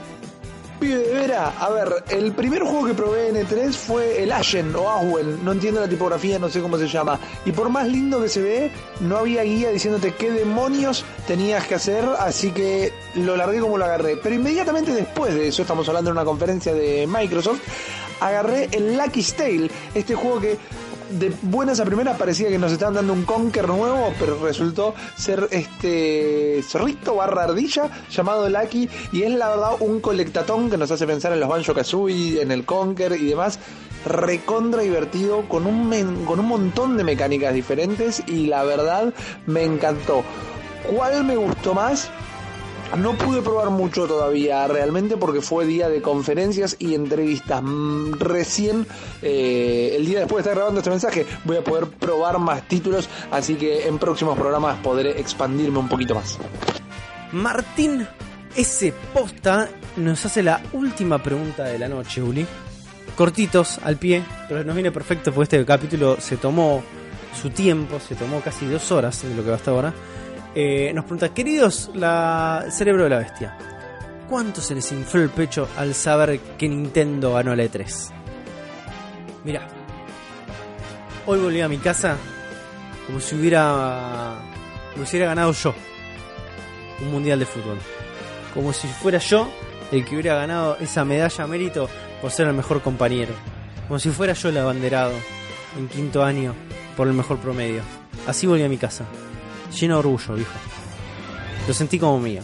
Pibe de Vera, a ver, el primer juego que probé en E3 fue el Ashen o Aswell, no entiendo la tipografía, no sé cómo se llama. Y por más lindo que se ve, no había guía diciéndote qué demonios tenías que hacer, así que lo largué como lo agarré. Pero inmediatamente después de eso, estamos hablando de una conferencia de Microsoft, agarré el Lucky Tale, este juego que de buenas a primeras parecía que nos estaban dando un Conker nuevo, pero resultó ser este zorrito barra ardilla llamado Lucky y es la verdad un colectatón que nos hace pensar en los Banjo Kazooie, en el Conker y demás. Recontra divertido con un, con un montón de mecánicas diferentes y la verdad me encantó. ¿Cuál me gustó más? No pude probar mucho todavía realmente porque fue día de conferencias y entrevistas. Mm, Recién, eh, el día después de estar grabando este mensaje, voy a poder probar más títulos, así que en próximos programas podré expandirme un poquito más. Martín S. Posta nos hace la última pregunta de la noche, Uli. Cortitos, al pie, pero nos viene perfecto porque este capítulo se tomó su tiempo, se tomó casi dos horas de lo que va hasta ahora. Eh, nos pregunta, queridos, la cerebro de la bestia, ¿cuánto se les infló el pecho al saber que Nintendo ganó la E3? Mira, hoy volví a mi casa como si hubiera, como si hubiera ganado yo un mundial de fútbol. Como si fuera yo el que hubiera ganado esa medalla a mérito por ser el mejor compañero. Como si fuera yo el abanderado en quinto año por el mejor promedio. Así volví a mi casa. Lleno de orgullo, viejo. Lo sentí como mío.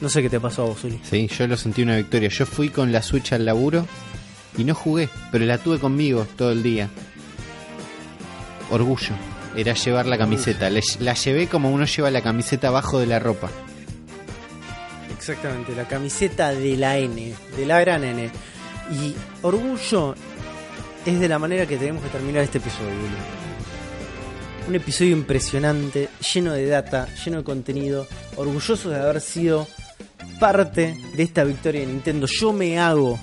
No sé qué te pasó a vos, Uli. Sí, yo lo sentí una victoria. Yo fui con la Switch al laburo y no jugué, pero la tuve conmigo todo el día. Orgullo. Era llevar la camiseta. Le- La llevé como uno lleva la camiseta abajo de la ropa. Exactamente, la camiseta de la N, de la gran N. Y orgullo es de la manera que tenemos que terminar este episodio. Un episodio impresionante, lleno de data, lleno de contenido, orgulloso de haber sido parte de esta victoria de Nintendo. Yo me hago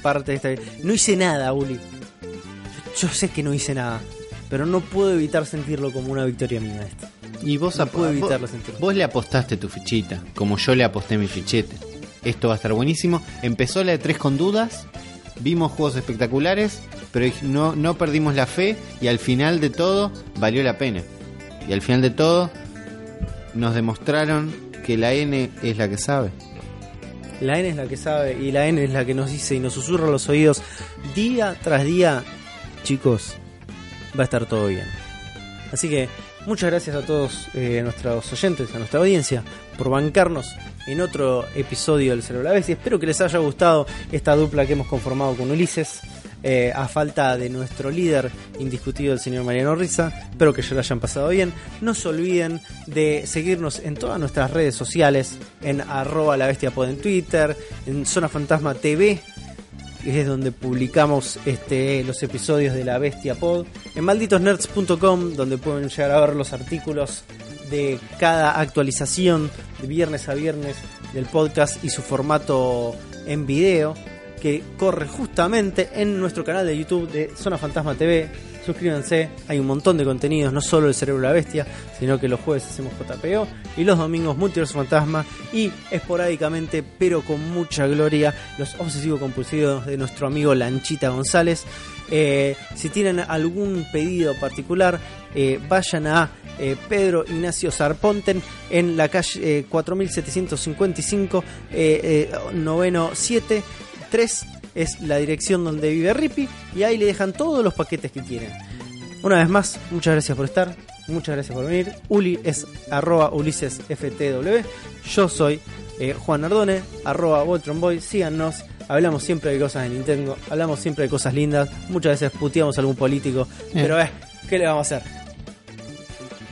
parte de esta victoria. No hice nada, Uli. Yo, yo sé que no hice nada, pero no puedo evitar sentirlo como una victoria mía esto. Y vos, No puedo evitarlo vos, sentirlo. vos le apostaste tu fichita, como yo le aposté mi fichete. Esto va a estar buenísimo. Empezó la de 3 con dudas, vimos juegos espectaculares, pero no, no perdimos la fe y al final de todo valió la pena. Y al final de todo nos demostraron que la N es la que sabe. La N es la que sabe y la N es la que nos dice y nos susurra los oídos día tras día, chicos, va a estar todo bien. Así que muchas gracias a todos eh, nuestros oyentes, a nuestra audiencia, por bancarnos en otro episodio del Cerebro la Bestia. Espero que les haya gustado esta dupla que hemos conformado con Ulises. eh, a falta de nuestro líder indiscutido, el señor Mariano Risa. Espero que ya lo hayan pasado bien. No se olviden de seguirnos en todas nuestras redes sociales, en arroba la bestia pod en Twitter, en Zona Fantasma TV, que es donde publicamos este, los episodios de la Bestia Pod, en malditosnerds.com, donde pueden llegar a ver los artículos de cada actualización de viernes a viernes del podcast y su formato en video, que corre justamente en nuestro canal de YouTube de Zona Fantasma TV. Suscríbanse, hay un montón de contenidos, no solo el cerebro de la bestia, sino que los jueves hacemos JPO y los domingos Multiverso Fantasma y esporádicamente, pero con mucha gloria, los obsesivos compulsivos de nuestro amigo Lanchita González. Eh, si tienen algún pedido particular, eh, vayan a eh, Pedro Ignacio Sarponten en la calle eh, 4755, eh, eh, noveno 7, 3 es la dirección donde vive Rippy y ahí le dejan todos los paquetes que quieren. Una vez más, muchas gracias por estar, muchas gracias por venir. Uli es arroba Ulises FTW, yo soy Juan Ardone, arroba Voltron Boy, síganos. Hablamos siempre de cosas de Nintendo, hablamos siempre de cosas lindas, muchas veces puteamos a algún político, pero eh, ¿qué le vamos a hacer?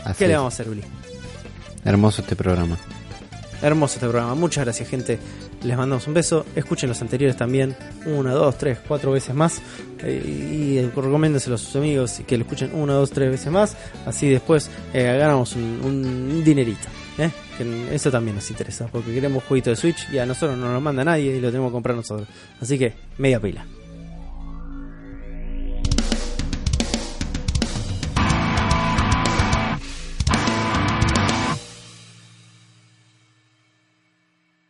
Así ¿Qué le vamos a hacer, Uli? Hermoso este programa. Hermoso este programa. Muchas gracias, gente. Les mandamos un beso. Escuchen los anteriores también. Una, dos, tres, cuatro veces más. Eh, y recomiéndenselo a sus amigos y que lo escuchen una, dos, tres veces más. Así después eh, ganamos un, un dinerito. ¿eh? Que eso también nos interesa. Porque queremos jueguito de Switch y a nosotros no nos manda nadie y lo tenemos que comprar nosotros. Así que, media pila.